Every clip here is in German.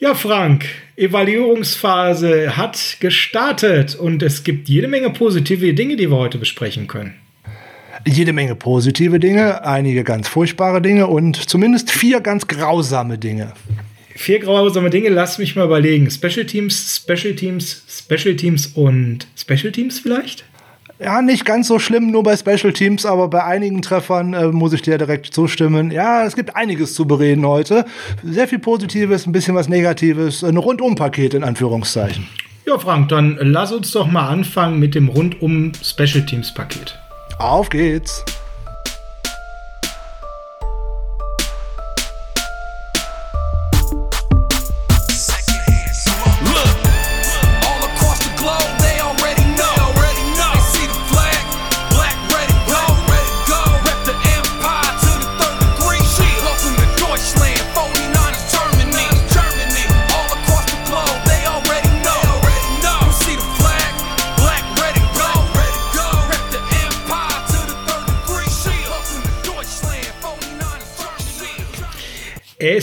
Ja, Frank, Evaluierungsphase hat gestartet und es gibt jede Menge positive Dinge, die wir heute besprechen können. Jede Menge positive Dinge, einige ganz furchtbare Dinge und zumindest vier ganz grausame Dinge. Vier grausame Dinge, lass mich mal überlegen. Special Teams, Special Teams, Special Teams und Special Teams vielleicht? Ja, nicht ganz so schlimm, nur bei Special Teams, aber bei einigen Treffern äh, muss ich dir direkt zustimmen. Ja, es gibt einiges zu bereden heute. Sehr viel Positives, ein bisschen was Negatives, ein Rundum-Paket in Anführungszeichen. Ja, Frank, dann lass uns doch mal anfangen mit dem Rundum Special Teams Paket. Auf geht's!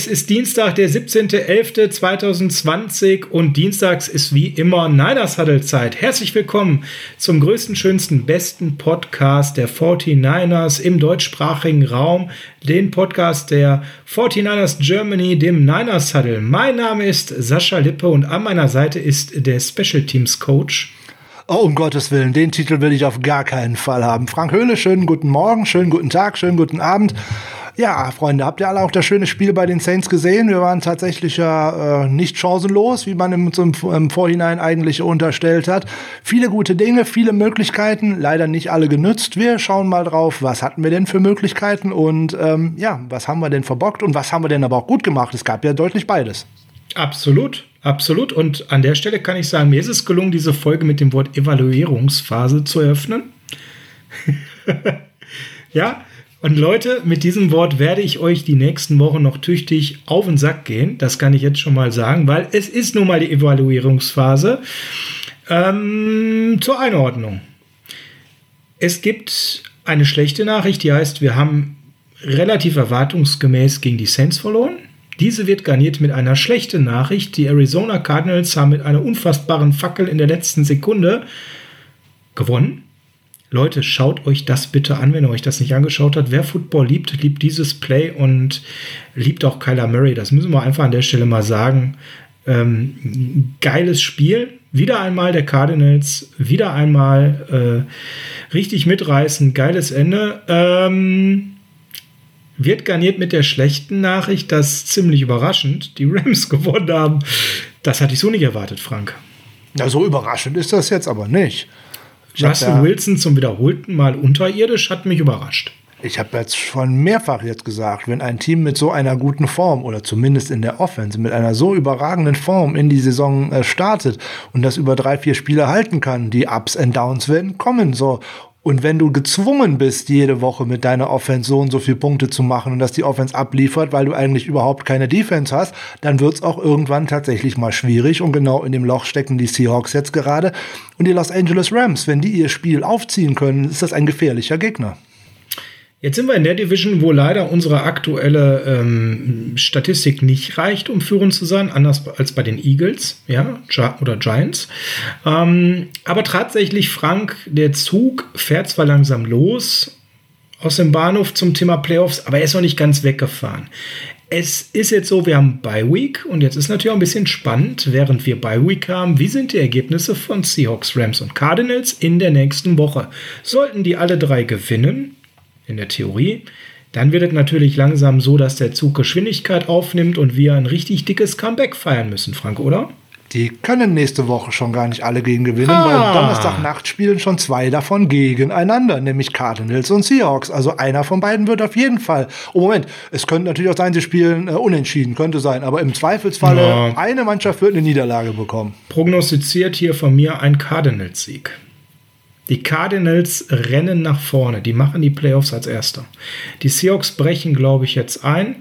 Es ist Dienstag, der 17.11.2020 und dienstags ist wie immer Niners Huddle Zeit. Herzlich willkommen zum größten, schönsten, besten Podcast der 49ers im deutschsprachigen Raum, den Podcast der 49ers Germany, dem Niners Huddle. Mein Name ist Sascha Lippe und an meiner Seite ist der Special Teams Coach. Oh, um Gottes Willen, den Titel will ich auf gar keinen Fall haben. Frank Höhle, schönen guten Morgen, schönen guten Tag, schönen guten Abend. Ja, Freunde, habt ihr alle auch das schöne Spiel bei den Saints gesehen? Wir waren tatsächlich ja äh, nicht chancenlos, wie man im, im, im Vorhinein eigentlich unterstellt hat. Viele gute Dinge, viele Möglichkeiten, leider nicht alle genützt. Wir schauen mal drauf, was hatten wir denn für Möglichkeiten und ähm, ja, was haben wir denn verbockt und was haben wir denn aber auch gut gemacht? Es gab ja deutlich beides. Absolut, absolut. Und an der Stelle kann ich sagen, mir ist es gelungen, diese Folge mit dem Wort Evaluierungsphase zu eröffnen. ja, und Leute, mit diesem Wort werde ich euch die nächsten Wochen noch tüchtig auf den Sack gehen. Das kann ich jetzt schon mal sagen, weil es ist nun mal die Evaluierungsphase. Ähm, zur Einordnung. Es gibt eine schlechte Nachricht, die heißt, wir haben relativ erwartungsgemäß gegen die Saints verloren. Diese wird garniert mit einer schlechten Nachricht. Die Arizona Cardinals haben mit einer unfassbaren Fackel in der letzten Sekunde gewonnen. Leute, schaut euch das bitte an, wenn ihr euch das nicht angeschaut habt. Wer Football liebt, liebt dieses Play und liebt auch Kyler Murray. Das müssen wir einfach an der Stelle mal sagen. Ähm, geiles Spiel. Wieder einmal der Cardinals, wieder einmal äh, richtig mitreißen. Geiles Ende. Ähm, wird garniert mit der schlechten Nachricht, dass ziemlich überraschend die Rams gewonnen haben. Das hatte ich so nicht erwartet, Frank. Ja, so überraschend ist das jetzt aber nicht. Russell Wilson zum wiederholten Mal unterirdisch hat mich überrascht. Ich habe jetzt schon mehrfach jetzt gesagt, wenn ein Team mit so einer guten Form oder zumindest in der Offense mit einer so überragenden Form in die Saison äh, startet und das über drei, vier Spiele halten kann, die Ups and Downs werden kommen. So. Und wenn du gezwungen bist, jede Woche mit deiner Offense so und so viele Punkte zu machen und dass die Offense abliefert, weil du eigentlich überhaupt keine Defense hast, dann wird es auch irgendwann tatsächlich mal schwierig. Und genau in dem Loch stecken die Seahawks jetzt gerade. Und die Los Angeles Rams, wenn die ihr Spiel aufziehen können, ist das ein gefährlicher Gegner. Jetzt sind wir in der Division, wo leider unsere aktuelle ähm, Statistik nicht reicht, um führend zu sein, anders als bei den Eagles, ja, oder Giants. Ähm, aber tatsächlich, Frank, der Zug fährt zwar langsam los aus dem Bahnhof zum Thema Playoffs, aber er ist noch nicht ganz weggefahren. Es ist jetzt so, wir haben Bye Week und jetzt ist natürlich auch ein bisschen spannend, während wir Bye Week haben, wie sind die Ergebnisse von Seahawks, Rams und Cardinals in der nächsten Woche? Sollten die alle drei gewinnen, in der Theorie. Dann wird es natürlich langsam so, dass der Zug Geschwindigkeit aufnimmt und wir ein richtig dickes Comeback feiern müssen, Frank, oder? Die können nächste Woche schon gar nicht alle gegen gewinnen, ah. weil Donnerstagnacht spielen schon zwei davon gegeneinander, nämlich Cardinals und Seahawks. Also einer von beiden wird auf jeden Fall. Oh Moment, es könnte natürlich auch sein, sie spielen äh, unentschieden, könnte sein, aber im Zweifelsfalle ja. eine Mannschaft wird eine Niederlage bekommen. Prognostiziert hier von mir ein Cardinals-Sieg. Die Cardinals rennen nach vorne. Die machen die Playoffs als Erster. Die Seahawks brechen, glaube ich, jetzt ein.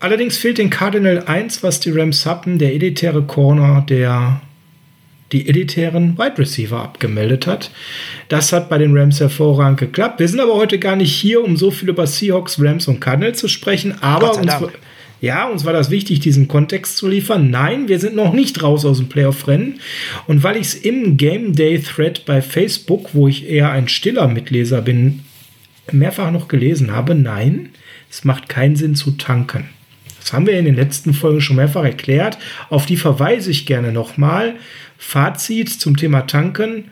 Allerdings fehlt den Cardinal eins, was die Rams hatten, der elitäre Corner, der die elitären Wide Receiver abgemeldet hat. Das hat bei den Rams hervorragend geklappt. Wir sind aber heute gar nicht hier, um so viel über Seahawks, Rams und Cardinals zu sprechen, aber uns, Ja, uns war das wichtig, diesen Kontext zu liefern. Nein, wir sind noch nicht raus aus dem Playoff-Rennen. Und weil ich es im Game Day Thread bei Facebook, wo ich eher ein stiller Mitleser bin, mehrfach noch gelesen habe, nein, es macht keinen Sinn zu tanken. Das haben wir in den letzten Folgen schon mehrfach erklärt. Auf die verweise ich gerne nochmal. Fazit zum Thema Tanken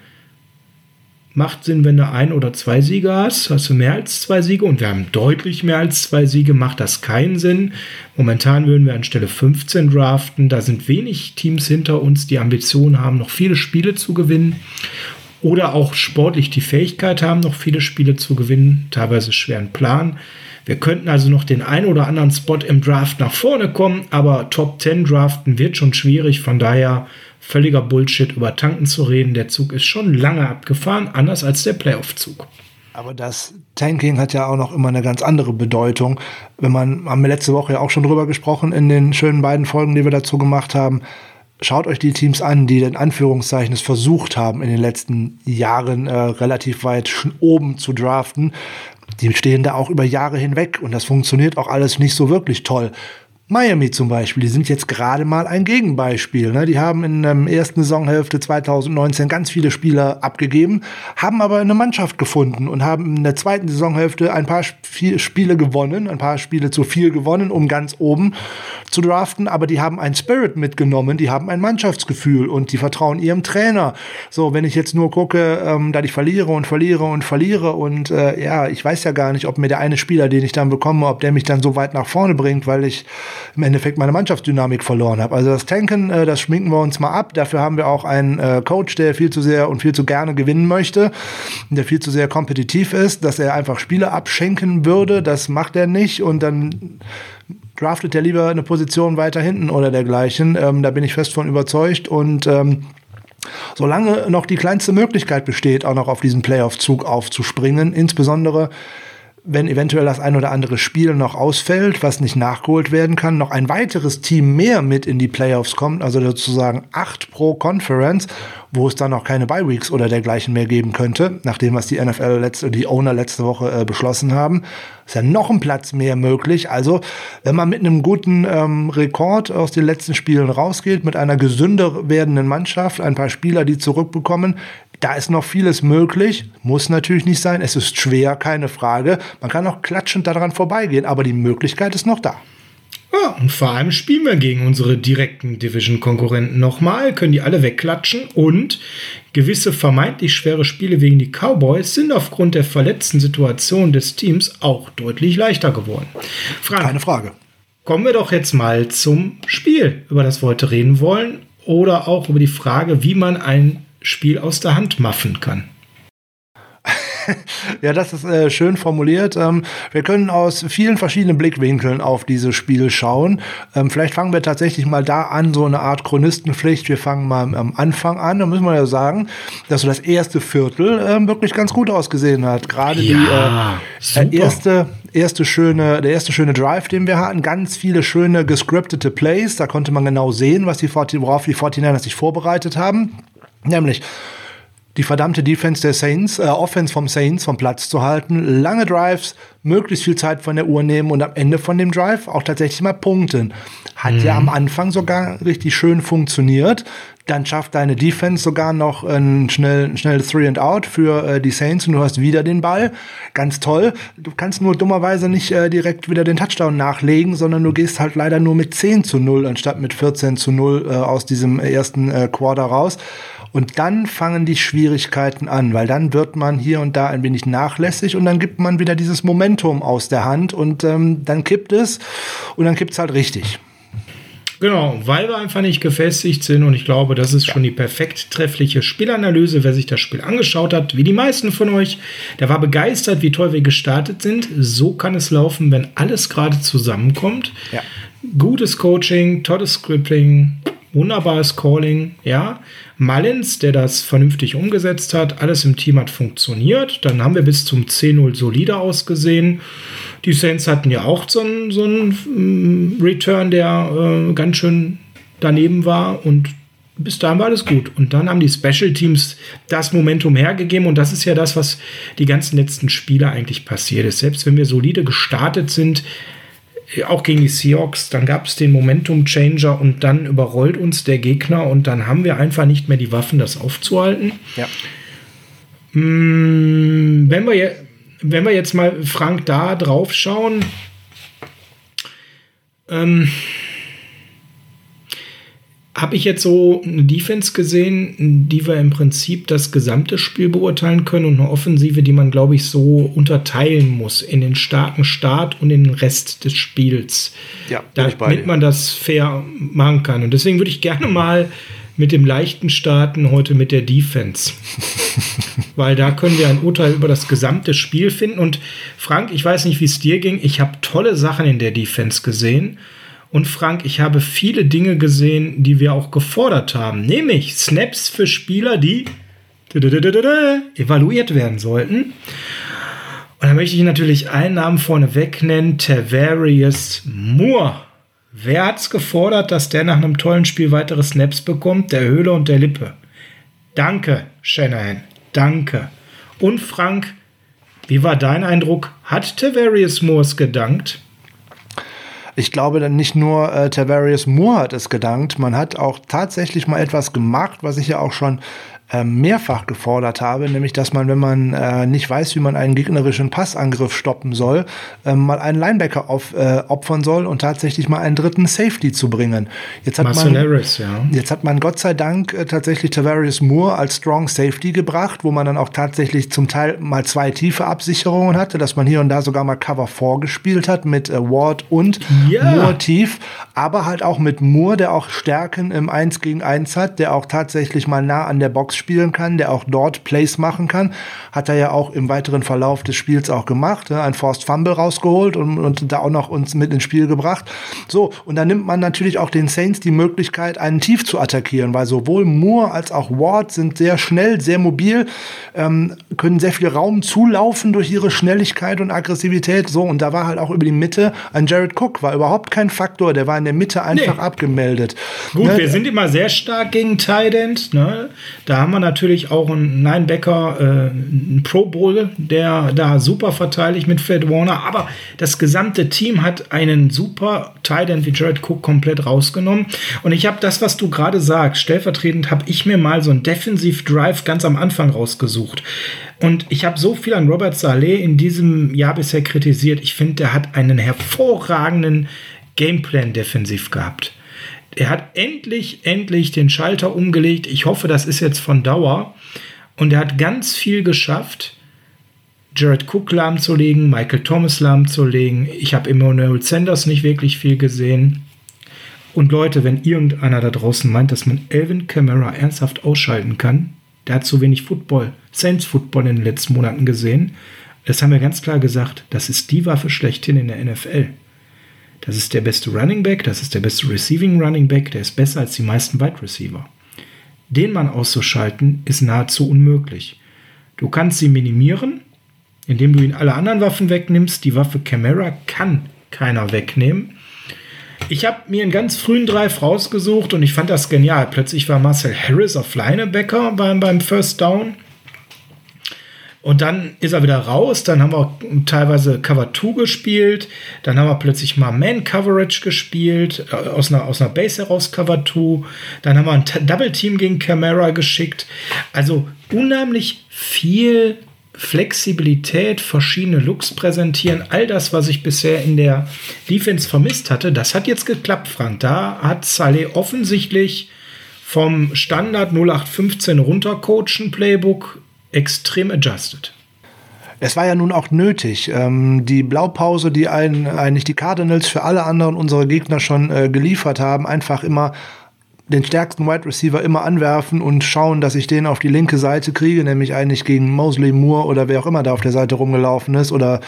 macht Sinn, wenn du ein oder zwei Siege hast. Hast du mehr als zwei Siege und wir haben deutlich mehr als zwei Siege, macht das keinen Sinn. Momentan würden wir an Stelle 15 draften. Da sind wenig Teams hinter uns, die Ambitionen haben, noch viele Spiele zu gewinnen oder auch sportlich die Fähigkeit haben, noch viele Spiele zu gewinnen, teilweise schweren Plan. Wir könnten also noch den ein oder anderen Spot im Draft nach vorne kommen, aber Top 10 draften wird schon schwierig. Von daher völliger Bullshit über Tanken zu reden. Der Zug ist schon lange abgefahren, anders als der Playoff-Zug. Aber das Tanking hat ja auch noch immer eine ganz andere Bedeutung. Wenn man, haben wir letzte Woche ja auch schon drüber gesprochen in den schönen beiden Folgen, die wir dazu gemacht haben. Schaut euch die Teams an, die in Anführungszeichen es versucht haben, in den letzten Jahren äh, relativ weit oben zu draften. Die stehen da auch über Jahre hinweg und das funktioniert auch alles nicht so wirklich toll. Miami zum Beispiel, die sind jetzt gerade mal ein Gegenbeispiel. Ne? Die haben in der ersten Saisonhälfte 2019 ganz viele Spieler abgegeben, haben aber eine Mannschaft gefunden und haben in der zweiten Saisonhälfte ein paar Spiele gewonnen, ein paar Spiele zu viel gewonnen, um ganz oben zu draften. Aber die haben ein Spirit mitgenommen, die haben ein Mannschaftsgefühl und die vertrauen ihrem Trainer. So, wenn ich jetzt nur gucke, ähm, da ich verliere und verliere und verliere und äh, ja, ich weiß ja gar nicht, ob mir der eine Spieler, den ich dann bekomme, ob der mich dann so weit nach vorne bringt, weil ich im Endeffekt meine Mannschaftsdynamik verloren habe. Also das Tanken, äh, das schminken wir uns mal ab. Dafür haben wir auch einen äh, Coach, der viel zu sehr und viel zu gerne gewinnen möchte, der viel zu sehr kompetitiv ist, dass er einfach Spiele abschenken würde. Das macht er nicht und dann draftet er lieber eine Position weiter hinten oder dergleichen. Ähm, da bin ich fest von überzeugt und ähm, solange noch die kleinste Möglichkeit besteht, auch noch auf diesen Playoff-Zug aufzuspringen, insbesondere wenn eventuell das ein oder andere Spiel noch ausfällt, was nicht nachgeholt werden kann, noch ein weiteres Team mehr mit in die Playoffs kommt, also sozusagen acht pro Conference, wo es dann auch keine Bye Weeks oder dergleichen mehr geben könnte, nachdem was die NFL letzte, die Owner letzte Woche äh, beschlossen haben, ist ja noch ein Platz mehr möglich. Also wenn man mit einem guten ähm, Rekord aus den letzten Spielen rausgeht, mit einer gesünder werdenden Mannschaft, ein paar Spieler, die zurückbekommen, da ist noch vieles möglich, muss natürlich nicht sein. Es ist schwer, keine Frage. Man kann auch klatschend daran vorbeigehen, aber die Möglichkeit ist noch da. Ja, und vor allem spielen wir gegen unsere direkten Division-Konkurrenten nochmal, können die alle wegklatschen und gewisse vermeintlich schwere Spiele wegen die Cowboys sind aufgrund der verletzten Situation des Teams auch deutlich leichter geworden. Frank, Keine Frage. Kommen wir doch jetzt mal zum Spiel, über das wir heute reden wollen, oder auch über die Frage, wie man ein Spiel aus der Hand maffen kann. ja, das ist äh, schön formuliert. Ähm, wir können aus vielen verschiedenen Blickwinkeln auf dieses Spiel schauen. Ähm, vielleicht fangen wir tatsächlich mal da an, so eine Art Chronistenpflicht. Wir fangen mal am Anfang an. Da müssen wir ja sagen, dass so das erste Viertel ähm, wirklich ganz gut ausgesehen hat. Gerade ja, die äh, erste, erste schöne, der erste schöne Drive, den wir hatten, ganz viele schöne gescriptete Plays. Da konnte man genau sehen, was die, worauf die 49ers sich vorbereitet haben. Nämlich die verdammte Defense der Saints, äh, Offense vom Saints vom Platz zu halten, lange Drives, möglichst viel Zeit von der Uhr nehmen und am Ende von dem Drive auch tatsächlich mal punkten. Hat mhm. ja am Anfang sogar richtig schön funktioniert. Dann schafft deine Defense sogar noch ein schnell, schnelles Three and Out für äh, die Saints und du hast wieder den Ball. Ganz toll. Du kannst nur dummerweise nicht äh, direkt wieder den Touchdown nachlegen, sondern du gehst halt leider nur mit 10 zu 0 anstatt mit 14 zu 0 äh, aus diesem ersten äh, Quarter raus. Und dann fangen die Schwierigkeiten an, weil dann wird man hier und da ein wenig nachlässig und dann gibt man wieder dieses Momentum aus der Hand und ähm, dann kippt es und dann kippt es halt richtig. Genau, weil wir einfach nicht gefestigt sind und ich glaube, das ist schon die perfekt treffliche Spielanalyse. Wer sich das Spiel angeschaut hat, wie die meisten von euch, der war begeistert, wie toll wir gestartet sind. So kann es laufen, wenn alles gerade zusammenkommt. Ja. Gutes Coaching, tolles Scripting, wunderbares Calling, ja. Mullins, der das vernünftig umgesetzt hat, alles im Team hat funktioniert. Dann haben wir bis zum 10-0 solide ausgesehen. Die Saints hatten ja auch so einen, so einen mm, Return, der äh, ganz schön daneben war und bis dahin war alles gut. Und dann haben die Special Teams das Momentum hergegeben und das ist ja das, was die ganzen letzten Spiele eigentlich passiert ist. Selbst wenn wir solide gestartet sind, auch gegen die Seahawks, dann gab es den Momentum-Changer und dann überrollt uns der Gegner und dann haben wir einfach nicht mehr die Waffen, das aufzuhalten. Ja. Mm, wenn, wir, wenn wir jetzt mal, Frank, da drauf schauen, ähm, habe ich jetzt so eine Defense gesehen, die wir im Prinzip das gesamte Spiel beurteilen können und eine Offensive, die man, glaube ich, so unterteilen muss in den starken Start und den Rest des Spiels. Ja, damit man das fair machen kann. Und deswegen würde ich gerne mal mit dem leichten starten heute mit der Defense. Weil da können wir ein Urteil über das gesamte Spiel finden. Und Frank, ich weiß nicht, wie es dir ging. Ich habe tolle Sachen in der Defense gesehen. Und Frank, ich habe viele Dinge gesehen, die wir auch gefordert haben, nämlich Snaps für Spieler, die evaluiert werden sollten. Und da möchte ich natürlich einen Namen vorneweg nennen, Tavarius Moore. Wer hat es gefordert, dass der nach einem tollen Spiel weitere Snaps bekommt? Der Höhle und der Lippe. Danke, Shanahan. Danke. Und Frank, wie war dein Eindruck? Hat Tavarius Moore es gedankt? Ich glaube, dann nicht nur äh, Tavarius Moore hat es gedankt, man hat auch tatsächlich mal etwas gemacht, was ich ja auch schon mehrfach gefordert habe, nämlich dass man, wenn man äh, nicht weiß, wie man einen gegnerischen Passangriff stoppen soll, ähm, mal einen Linebacker auf, äh, opfern soll und tatsächlich mal einen dritten Safety zu bringen. Jetzt hat, Marcel man, Harris, ja. jetzt hat man Gott sei Dank äh, tatsächlich Tavarius Moore als Strong Safety gebracht, wo man dann auch tatsächlich zum Teil mal zwei tiefe Absicherungen hatte, dass man hier und da sogar mal Cover 4 gespielt hat mit äh, Ward und ja. Moore tief, aber halt auch mit Moore, der auch Stärken im 1 gegen 1 hat, der auch tatsächlich mal nah an der Box spielen kann, der auch dort Plays machen kann. Hat er ja auch im weiteren Verlauf des Spiels auch gemacht. Ne? Ein Forced Fumble rausgeholt und, und da auch noch uns mit ins Spiel gebracht. So, und dann nimmt man natürlich auch den Saints die Möglichkeit, einen Tief zu attackieren, weil sowohl Moore als auch Ward sind sehr schnell, sehr mobil, ähm, können sehr viel Raum zulaufen durch ihre Schnelligkeit und Aggressivität. So, und da war halt auch über die Mitte ein Jared Cook, war überhaupt kein Faktor, der war in der Mitte einfach nee. abgemeldet. Gut, ne? wir sind immer sehr stark gegen Tident. Ne? Da haben wir natürlich auch einen Linebacker, äh, einen Pro Bowl, der da super verteidigt mit Fred Warner. Aber das gesamte Team hat einen super Tight End wie Jared Cook komplett rausgenommen. Und ich habe das, was du gerade sagst, stellvertretend habe ich mir mal so einen Defensive Drive ganz am Anfang rausgesucht. Und ich habe so viel an Robert Saleh in diesem Jahr bisher kritisiert. Ich finde, der hat einen hervorragenden Gameplan defensiv gehabt er hat endlich, endlich den Schalter umgelegt. Ich hoffe, das ist jetzt von Dauer. Und er hat ganz viel geschafft, Jared Cook lahmzulegen, Michael Thomas lahmzulegen. Ich habe Emmanuel Sanders nicht wirklich viel gesehen. Und Leute, wenn irgendeiner da draußen meint, dass man Elvin Kamara ernsthaft ausschalten kann, der hat zu wenig Football, Saints Football in den letzten Monaten gesehen. Das haben wir ganz klar gesagt. Das ist die Waffe schlechthin in der NFL. Das ist der beste Running Back, das ist der beste Receiving Running Back, der ist besser als die meisten Wide Receiver. Den Mann auszuschalten ist nahezu unmöglich. Du kannst sie minimieren, indem du ihn alle anderen Waffen wegnimmst. Die Waffe Camera kann keiner wegnehmen. Ich habe mir einen ganz frühen Drive rausgesucht und ich fand das genial. Plötzlich war Marcel Harris auf Linebacker beim, beim First Down. Und dann ist er wieder raus. Dann haben wir teilweise Cover 2 gespielt. Dann haben wir plötzlich mal Man Coverage gespielt. Äh, aus einer, aus einer Base heraus Cover 2. Dann haben wir ein Double Team gegen Camera geschickt. Also unheimlich viel Flexibilität, verschiedene Looks präsentieren. All das, was ich bisher in der Defense vermisst hatte, das hat jetzt geklappt, Frank. Da hat Saleh offensichtlich vom Standard 0815 runtercoachen Playbook extrem adjusted. Es war ja nun auch nötig. Ähm, die Blaupause, die eigentlich die Cardinals für alle anderen unsere Gegner schon äh, geliefert haben, einfach immer den stärksten Wide Receiver immer anwerfen und schauen, dass ich den auf die linke Seite kriege, nämlich eigentlich gegen Mosley Moore oder wer auch immer da auf der Seite rumgelaufen ist oder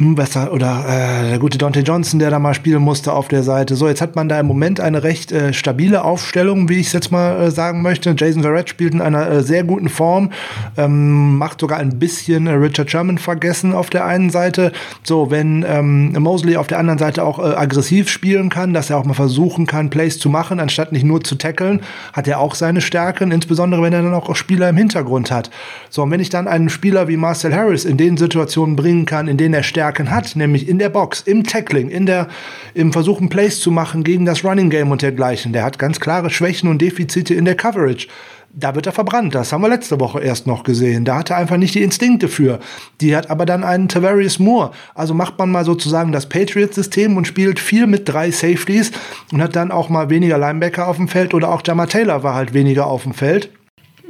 besser oder äh, der gute Dante Johnson, der da mal spielen musste auf der Seite. So, jetzt hat man da im Moment eine recht äh, stabile Aufstellung, wie ich es jetzt mal äh, sagen möchte. Jason Verrett spielt in einer äh, sehr guten Form, ähm, macht sogar ein bisschen äh, Richard Sherman vergessen auf der einen Seite. So, wenn ähm, Mosley auf der anderen Seite auch äh, aggressiv spielen kann, dass er auch mal versuchen kann, Plays zu machen, anstatt anstatt nicht nur zu tackeln, hat er auch seine Stärken, insbesondere wenn er dann auch Spieler im Hintergrund hat. So, und wenn ich dann einen Spieler wie Marcel Harris in den Situationen bringen kann, in denen er Stärken hat, nämlich in der Box, im Tackling, in der, im Versuchen Plays zu machen gegen das Running Game und dergleichen, der hat ganz klare Schwächen und Defizite in der Coverage da wird er verbrannt. Das haben wir letzte Woche erst noch gesehen. Da hat er einfach nicht die Instinkte für. Die hat aber dann einen Tavarius Moore. Also macht man mal sozusagen das Patriots-System und spielt viel mit drei Safeties und hat dann auch mal weniger Linebacker auf dem Feld oder auch Jamal Taylor war halt weniger auf dem Feld.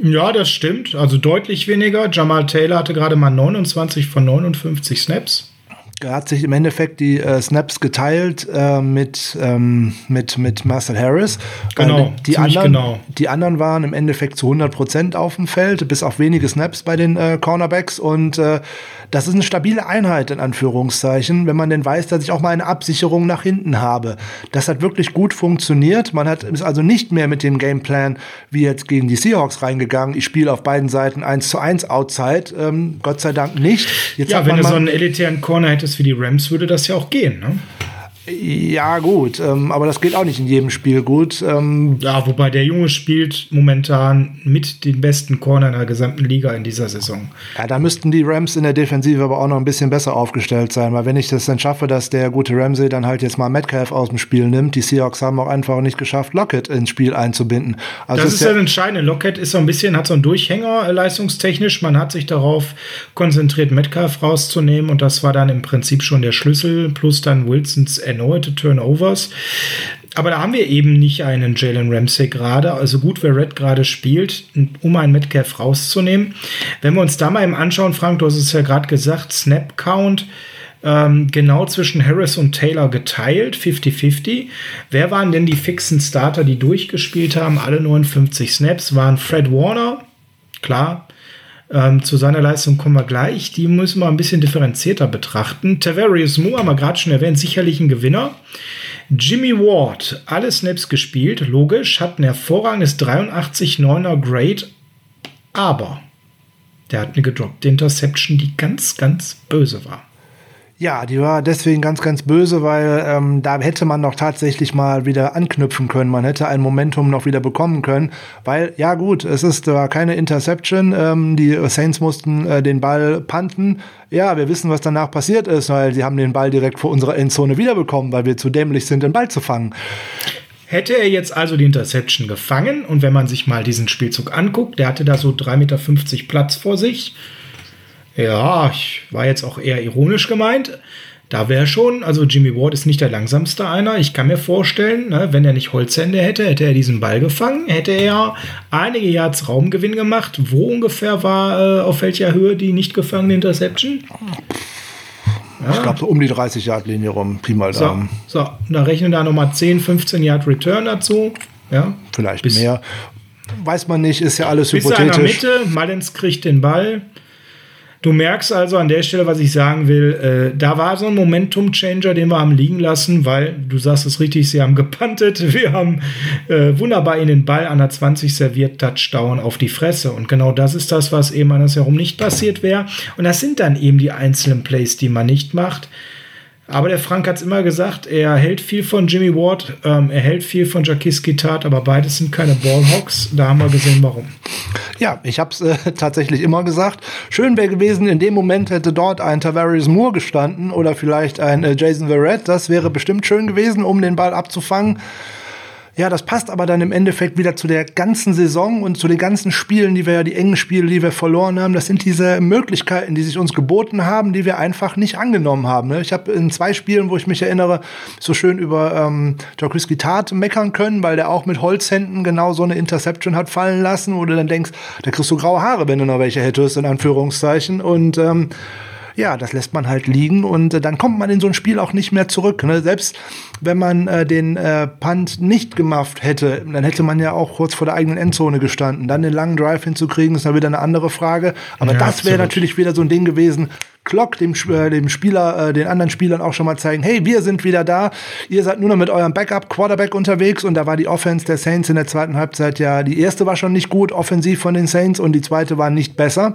Ja, das stimmt. Also deutlich weniger. Jamal Taylor hatte gerade mal 29 von 59 Snaps. Er hat sich im Endeffekt die äh, Snaps geteilt äh, mit, ähm, mit, mit Marcel Harris. Genau, die anderen, genau. Die anderen waren im Endeffekt zu 100 Prozent auf dem Feld, bis auf wenige Snaps bei den äh, Cornerbacks. Und äh, das ist eine stabile Einheit, in Anführungszeichen, wenn man denn weiß, dass ich auch mal eine Absicherung nach hinten habe. Das hat wirklich gut funktioniert. Man hat, ist also nicht mehr mit dem Gameplan wie jetzt gegen die Seahawks reingegangen. Ich spiele auf beiden Seiten 1 zu 1 Outside. Ähm, Gott sei Dank nicht. Jetzt ja, wenn du so einen elitären Corner hättest, ist wie die Rams, würde das ja auch gehen. Ne? Ja, gut, ähm, aber das geht auch nicht in jedem Spiel gut. Ähm, ja, wobei der Junge spielt momentan mit den besten Corner in der gesamten Liga in dieser Saison. Ja, da müssten die Rams in der Defensive aber auch noch ein bisschen besser aufgestellt sein, weil wenn ich das dann schaffe, dass der gute Ramsey dann halt jetzt mal Metcalf aus dem Spiel nimmt, die Seahawks haben auch einfach nicht geschafft, Lockett ins Spiel einzubinden. Also das ist ja das Entscheidende. Lockett ist so ein bisschen, hat so einen Durchhänger äh, leistungstechnisch. Man hat sich darauf konzentriert, Metcalf rauszunehmen und das war dann im Prinzip schon der Schlüssel, plus dann Wilsons erneute Turnovers. Aber da haben wir eben nicht einen Jalen Ramsey gerade. Also gut, wer Red gerade spielt, um einen Metcalf rauszunehmen. Wenn wir uns da mal eben anschauen, Frank, du hast es ja gerade gesagt, Snap Count ähm, genau zwischen Harris und Taylor geteilt, 50-50. Wer waren denn die fixen Starter, die durchgespielt haben? Alle 59 Snaps waren Fred Warner, klar, ähm, zu seiner Leistung kommen wir gleich. Die müssen wir ein bisschen differenzierter betrachten. Tavarius Moore haben wir gerade schon erwähnt, sicherlich ein Gewinner. Jimmy Ward, alle Snaps gespielt, logisch, hat ein hervorragendes 83-9er Grade, aber der hat eine gedroppte Interception, die ganz, ganz böse war. Ja, die war deswegen ganz, ganz böse, weil ähm, da hätte man noch tatsächlich mal wieder anknüpfen können. Man hätte ein Momentum noch wieder bekommen können, weil, ja gut, es ist war keine Interception. Ähm, die Saints mussten äh, den Ball panten. Ja, wir wissen, was danach passiert ist, weil sie haben den Ball direkt vor unserer Endzone wiederbekommen, weil wir zu dämlich sind, den Ball zu fangen. Hätte er jetzt also die Interception gefangen und wenn man sich mal diesen Spielzug anguckt, der hatte da so 3,50 Meter Platz vor sich ja, ich war jetzt auch eher ironisch gemeint. Da wäre schon, also Jimmy Ward ist nicht der langsamste einer. Ich kann mir vorstellen, ne, wenn er nicht Holzhände hätte, hätte er diesen Ball gefangen, hätte er einige Yards Raumgewinn gemacht. Wo ungefähr war, äh, auf welcher Höhe die nicht gefangene Interception? Ja. Ich glaube, so um die 30 Yard Linie rum, Pi mal Daumen. So, so, da rechnen da nochmal 10, 15 Yard Return dazu. Ja. Vielleicht bis, mehr. Weiß man nicht, ist ja alles bis hypothetisch. Bis in der Mitte, Mullins kriegt den Ball. Du merkst also an der Stelle, was ich sagen will, äh, da war so ein Momentum-Changer, den wir haben liegen lassen, weil du sagst es richtig, sie haben gepantet, wir haben äh, wunderbar in den Ball an der 20 serviert, Touchdown auf die Fresse. Und genau das ist das, was eben andersherum nicht passiert wäre. Und das sind dann eben die einzelnen Plays, die man nicht macht. Aber der Frank hat es immer gesagt, er hält viel von Jimmy Ward, ähm, er hält viel von Jakiski Tat, aber beides sind keine Ballhawks. Da haben wir gesehen, warum. Ja, ich habe es äh, tatsächlich immer gesagt. Schön wäre gewesen, in dem Moment hätte dort ein Tavares Moore gestanden oder vielleicht ein äh, Jason Verrett. Das wäre bestimmt schön gewesen, um den Ball abzufangen. Ja, das passt aber dann im Endeffekt wieder zu der ganzen Saison und zu den ganzen Spielen, die wir ja, die engen Spiele, die wir verloren haben. Das sind diese Möglichkeiten, die sich uns geboten haben, die wir einfach nicht angenommen haben. Ne? Ich habe in zwei Spielen, wo ich mich erinnere, so schön über ähm, Jokriski Tat meckern können, weil der auch mit Holzhänden genau so eine Interception hat fallen lassen, wo du dann denkst, da kriegst du graue Haare, wenn du noch welche hättest, in Anführungszeichen. Und ähm, ja, das lässt man halt liegen und äh, dann kommt man in so ein Spiel auch nicht mehr zurück. Ne? Selbst wenn man äh, den äh, Punt nicht gemacht hätte, dann hätte man ja auch kurz vor der eigenen Endzone gestanden. Dann den langen Drive hinzukriegen, ist dann wieder eine andere Frage. Aber ja, das wäre natürlich wieder so ein Ding gewesen. Glock dem, äh, dem Spieler, äh, den anderen Spielern auch schon mal zeigen, hey, wir sind wieder da. Ihr seid nur noch mit eurem Backup Quarterback unterwegs und da war die Offense der Saints in der zweiten Halbzeit ja, die erste war schon nicht gut offensiv von den Saints und die zweite war nicht besser.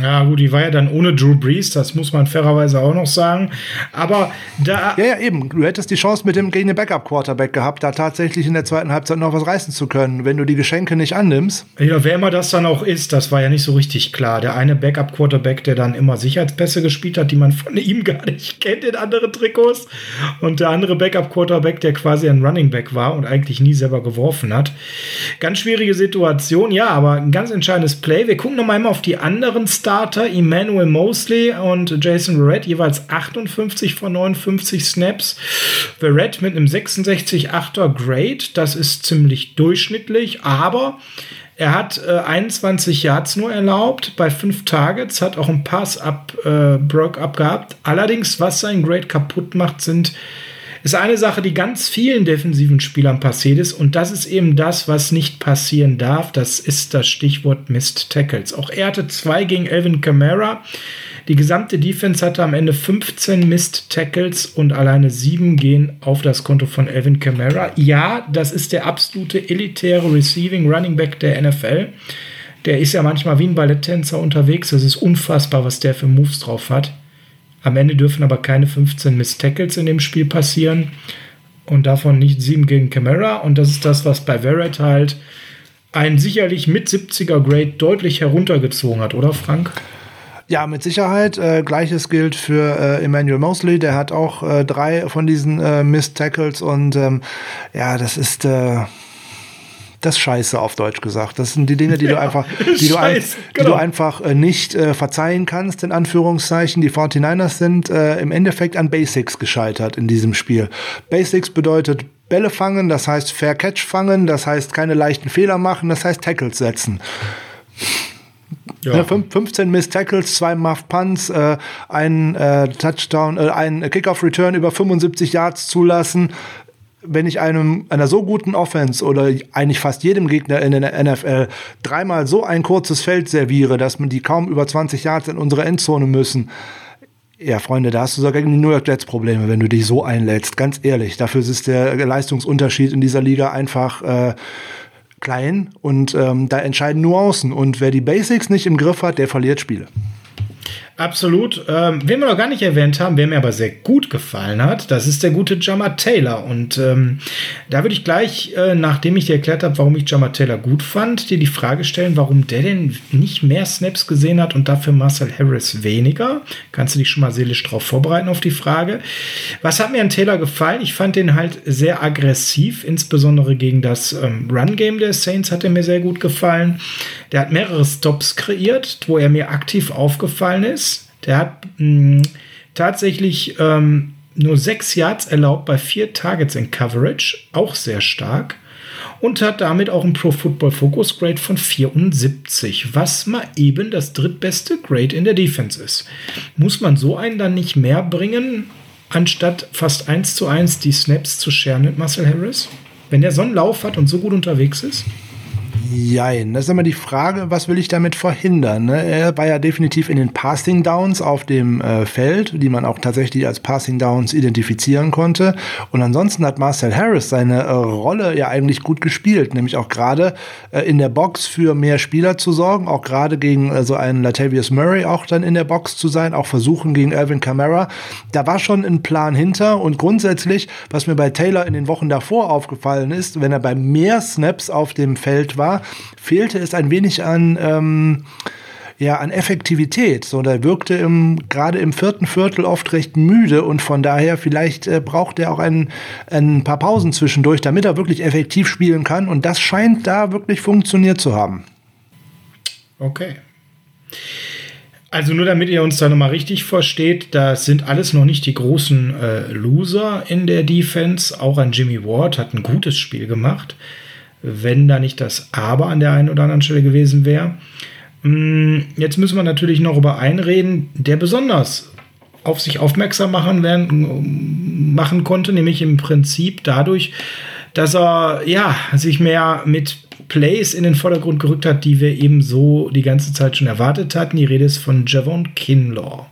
Ja, gut, die war ja dann ohne Drew Brees, das muss man fairerweise auch noch sagen. Aber da. Ja, ja, eben. Du hättest die Chance mit dem gegen den Backup-Quarterback gehabt, da tatsächlich in der zweiten Halbzeit noch was reißen zu können, wenn du die Geschenke nicht annimmst. Ja, wer immer das dann auch ist, das war ja nicht so richtig klar. Der eine Backup-Quarterback, der dann immer Sicherheitspässe gespielt hat, die man von ihm gar nicht kennt in anderen Trikots. Und der andere Backup-Quarterback, der quasi ein Running Back war und eigentlich nie selber geworfen hat. Ganz schwierige Situation, ja, aber ein ganz entscheidendes Play. Wir gucken nochmal auf die anderen Starter, Emmanuel Mosley und Jason Verrett, jeweils 58 von 59 Snaps. Verrett mit einem 66,8er Grade, das ist ziemlich durchschnittlich, aber er hat äh, 21 Yards nur erlaubt bei fünf Targets, hat auch ein Pass ab, äh, Broke up gehabt. Allerdings, was sein Grade kaputt macht, sind ist eine Sache, die ganz vielen defensiven Spielern passiert ist. Und das ist eben das, was nicht passieren darf. Das ist das Stichwort Missed Tackles. Auch er hatte zwei gegen Elvin Kamara. Die gesamte Defense hatte am Ende 15 Missed Tackles und alleine sieben gehen auf das Konto von Elvin Kamara. Ja, das ist der absolute elitäre Receiving Running Back der NFL. Der ist ja manchmal wie ein Balletttänzer unterwegs. Es ist unfassbar, was der für Moves drauf hat. Am Ende dürfen aber keine 15 Miss Tackles in dem Spiel passieren und davon nicht sieben gegen Camara. Und das ist das, was bei Verrett halt ein sicherlich mit 70er Grade deutlich heruntergezogen hat, oder Frank? Ja, mit Sicherheit. Äh, Gleiches gilt für äh, Emmanuel Mosley. Der hat auch äh, drei von diesen äh, Missed Tackles und ähm, ja, das ist äh, das Scheiße auf Deutsch gesagt. Das sind die Dinge, die ja, du einfach, die du, ein, die du genau. einfach äh, nicht äh, verzeihen kannst, in Anführungszeichen. Die 49ers sind äh, im Endeffekt an Basics gescheitert in diesem Spiel. Basics bedeutet Bälle fangen, das heißt Fair Catch fangen, das heißt keine leichten Fehler machen, das heißt Tackles setzen. Ja. Ja, 15 Miss Tackles, zwei Muff Punts, äh, ein äh, Touchdown, äh, ein Kickoff Return über 75 Yards zulassen wenn ich einem einer so guten Offense oder eigentlich fast jedem Gegner in der NFL dreimal so ein kurzes Feld serviere, dass man die kaum über 20 Yards in unsere Endzone müssen. Ja, Freunde, da hast du sogar gegen die New York Jets Probleme, wenn du dich so einlädst. Ganz ehrlich, dafür ist der Leistungsunterschied in dieser Liga einfach äh, klein und ähm, da entscheiden Nuancen. Und wer die Basics nicht im Griff hat, der verliert Spiele. Absolut. Ähm, wen wir noch gar nicht erwähnt haben, wer mir aber sehr gut gefallen hat, das ist der gute Jammer Taylor. Und ähm, da würde ich gleich, äh, nachdem ich dir erklärt habe, warum ich Jammer Taylor gut fand, dir die Frage stellen, warum der denn nicht mehr Snaps gesehen hat und dafür Marcel Harris weniger. Kannst du dich schon mal seelisch drauf vorbereiten auf die Frage. Was hat mir an Taylor gefallen? Ich fand den halt sehr aggressiv, insbesondere gegen das ähm, Run-Game der Saints hat er mir sehr gut gefallen. Der hat mehrere Stops kreiert, wo er mir aktiv aufgefallen ist. Der hat mh, mm, tatsächlich ähm, nur sechs Yards erlaubt bei vier Targets in Coverage, auch sehr stark. Und hat damit auch ein Pro Football Focus Grade von 74, was mal eben das drittbeste Grade in der Defense ist. Muss man so einen dann nicht mehr bringen, anstatt fast eins zu eins die Snaps zu scheren mit Marcel Harris? Wenn der so einen Lauf hat und so gut unterwegs ist? Jein. Das ist immer die Frage, was will ich damit verhindern? Ne? Er war ja definitiv in den Passing Downs auf dem äh, Feld, die man auch tatsächlich als Passing Downs identifizieren konnte. Und ansonsten hat Marcel Harris seine äh, Rolle ja eigentlich gut gespielt, nämlich auch gerade äh, in der Box für mehr Spieler zu sorgen, auch gerade gegen äh, so einen Latavius Murray auch dann in der Box zu sein, auch versuchen gegen Alvin Kamara. Da war schon ein Plan hinter und grundsätzlich, was mir bei Taylor in den Wochen davor aufgefallen ist, wenn er bei mehr Snaps auf dem Feld war, fehlte es ein wenig an, ähm, ja, an Effektivität. So, der wirkte im, gerade im vierten Viertel oft recht müde und von daher vielleicht äh, braucht er auch ein, ein paar Pausen zwischendurch, damit er wirklich effektiv spielen kann. Und das scheint da wirklich funktioniert zu haben. Okay. Also nur damit ihr uns da nochmal richtig versteht, das sind alles noch nicht die großen äh, Loser in der Defense. Auch ein Jimmy Ward hat ein gutes Spiel gemacht wenn da nicht das Aber an der einen oder anderen Stelle gewesen wäre. Mm, jetzt müssen wir natürlich noch über einen reden, der besonders auf sich aufmerksam machen, werden, machen konnte, nämlich im Prinzip dadurch, dass er ja sich mehr mit Plays in den Vordergrund gerückt hat, die wir eben so die ganze Zeit schon erwartet hatten. Die Rede ist von Javon Kinlaw.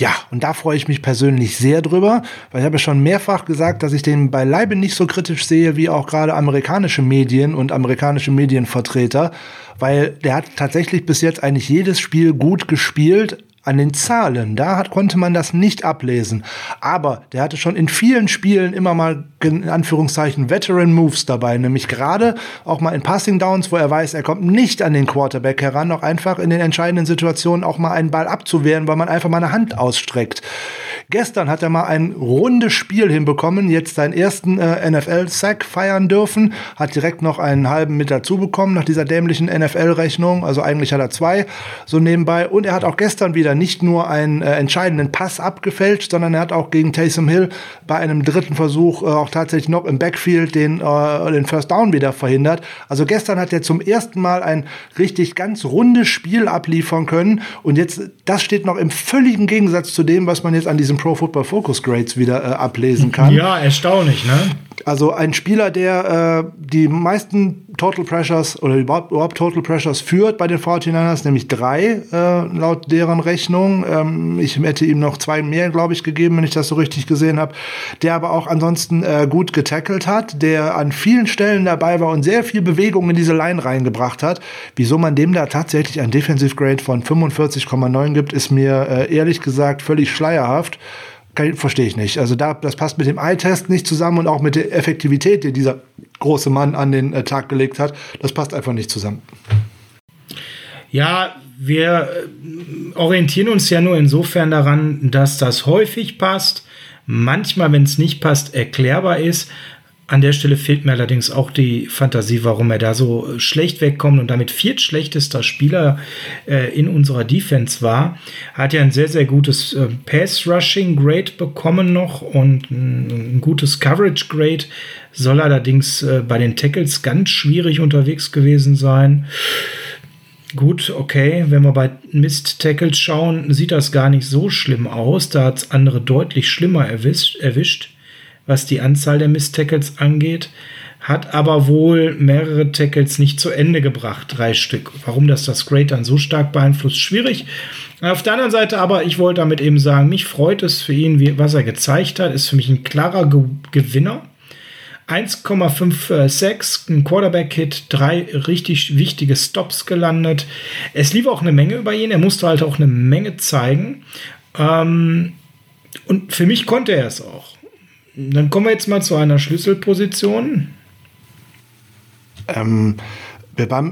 Ja, und da freue ich mich persönlich sehr drüber, weil ich habe schon mehrfach gesagt, dass ich den beileibe nicht so kritisch sehe wie auch gerade amerikanische Medien und amerikanische Medienvertreter, weil der hat tatsächlich bis jetzt eigentlich jedes Spiel gut gespielt, an den Zahlen, da hat, konnte man das nicht ablesen. Aber der hatte schon in vielen Spielen immer mal, in Anführungszeichen, Veteran Moves dabei. Nämlich gerade auch mal in Passing Downs, wo er weiß, er kommt nicht an den Quarterback heran, auch einfach in den entscheidenden Situationen auch mal einen Ball abzuwehren, weil man einfach mal eine Hand ausstreckt. Gestern hat er mal ein rundes Spiel hinbekommen, jetzt seinen ersten äh, NFL-Sack feiern dürfen, hat direkt noch einen halben mit dazu bekommen nach dieser dämlichen NFL-Rechnung. Also eigentlich hat er zwei so nebenbei. Und er hat auch gestern wieder nicht nur einen äh, entscheidenden Pass abgefälscht, sondern er hat auch gegen Taysom Hill bei einem dritten Versuch äh, auch tatsächlich noch im Backfield den, äh, den First Down wieder verhindert. Also gestern hat er zum ersten Mal ein richtig ganz rundes Spiel abliefern können. Und jetzt, das steht noch im völligen Gegensatz zu dem, was man jetzt an diesem Pro Football Focus Grades wieder äh, ablesen kann. Ja, erstaunlich, ne? Also ein Spieler, der äh, die meisten Total Pressures oder überhaupt, Total Pressures führt bei den 49ers, nämlich drei äh, laut deren Rechnung. Ähm, ich hätte ihm noch zwei mehr, glaube ich, gegeben, wenn ich das so richtig gesehen habe. Der aber auch ansonsten äh, gut getackelt hat, der an vielen Stellen dabei war und sehr viel Bewegung in diese Line reingebracht hat. Wieso man dem da tatsächlich ein Defensive Grade von 45,9 gibt, ist mir äh, ehrlich gesagt völlig schleierhaft verstehe ich nicht. Also da, das passt mit dem Eye-Test nicht zusammen und auch mit der Effektivität, die dieser große Mann an den äh, Tag gelegt hat. Das passt einfach nicht zusammen. Ja, wir äh, orientieren uns ja nur insofern daran, dass das häufig passt. Manchmal, wenn es nicht passt, erklärbar ist. An der Stelle fehlt mir allerdings auch die Fantasie, warum er da so schlecht wegkommt und damit viertschlechtester Spieler äh, in unserer Defense war. Hat ja ein sehr, sehr gutes äh, Pass-Rushing-Grade bekommen noch und ein, gutes Coverage-Grade. Soll allerdings äh, bei den Tackles ganz schwierig unterwegs gewesen sein. Gut, okay, wenn wir bei Mist-Tackles schauen, sieht das gar nicht so schlimm aus. Da hat es andere deutlich schlimmer erwischt. erwischt was die Anzahl der Miss-Tackles angeht, hat aber wohl mehrere Tackles nicht zu Ende gebracht, drei Stück. Warum das das Grade dann so stark beeinflusst, schwierig. Auf der anderen Seite aber, ich wollte damit eben sagen, mich freut es für ihn, was er gezeigt hat, ist für mich ein klarer Ge Gewinner. 1,56, ein Quarterback-Hit, drei richtig wichtige Stops gelandet. Es lief auch eine Menge über ihn, er musste halt auch eine Menge zeigen. Ähm, und für mich konnte er es auch. Dann kommen wir jetzt mal zu einer Schlüsselposition. Ähm,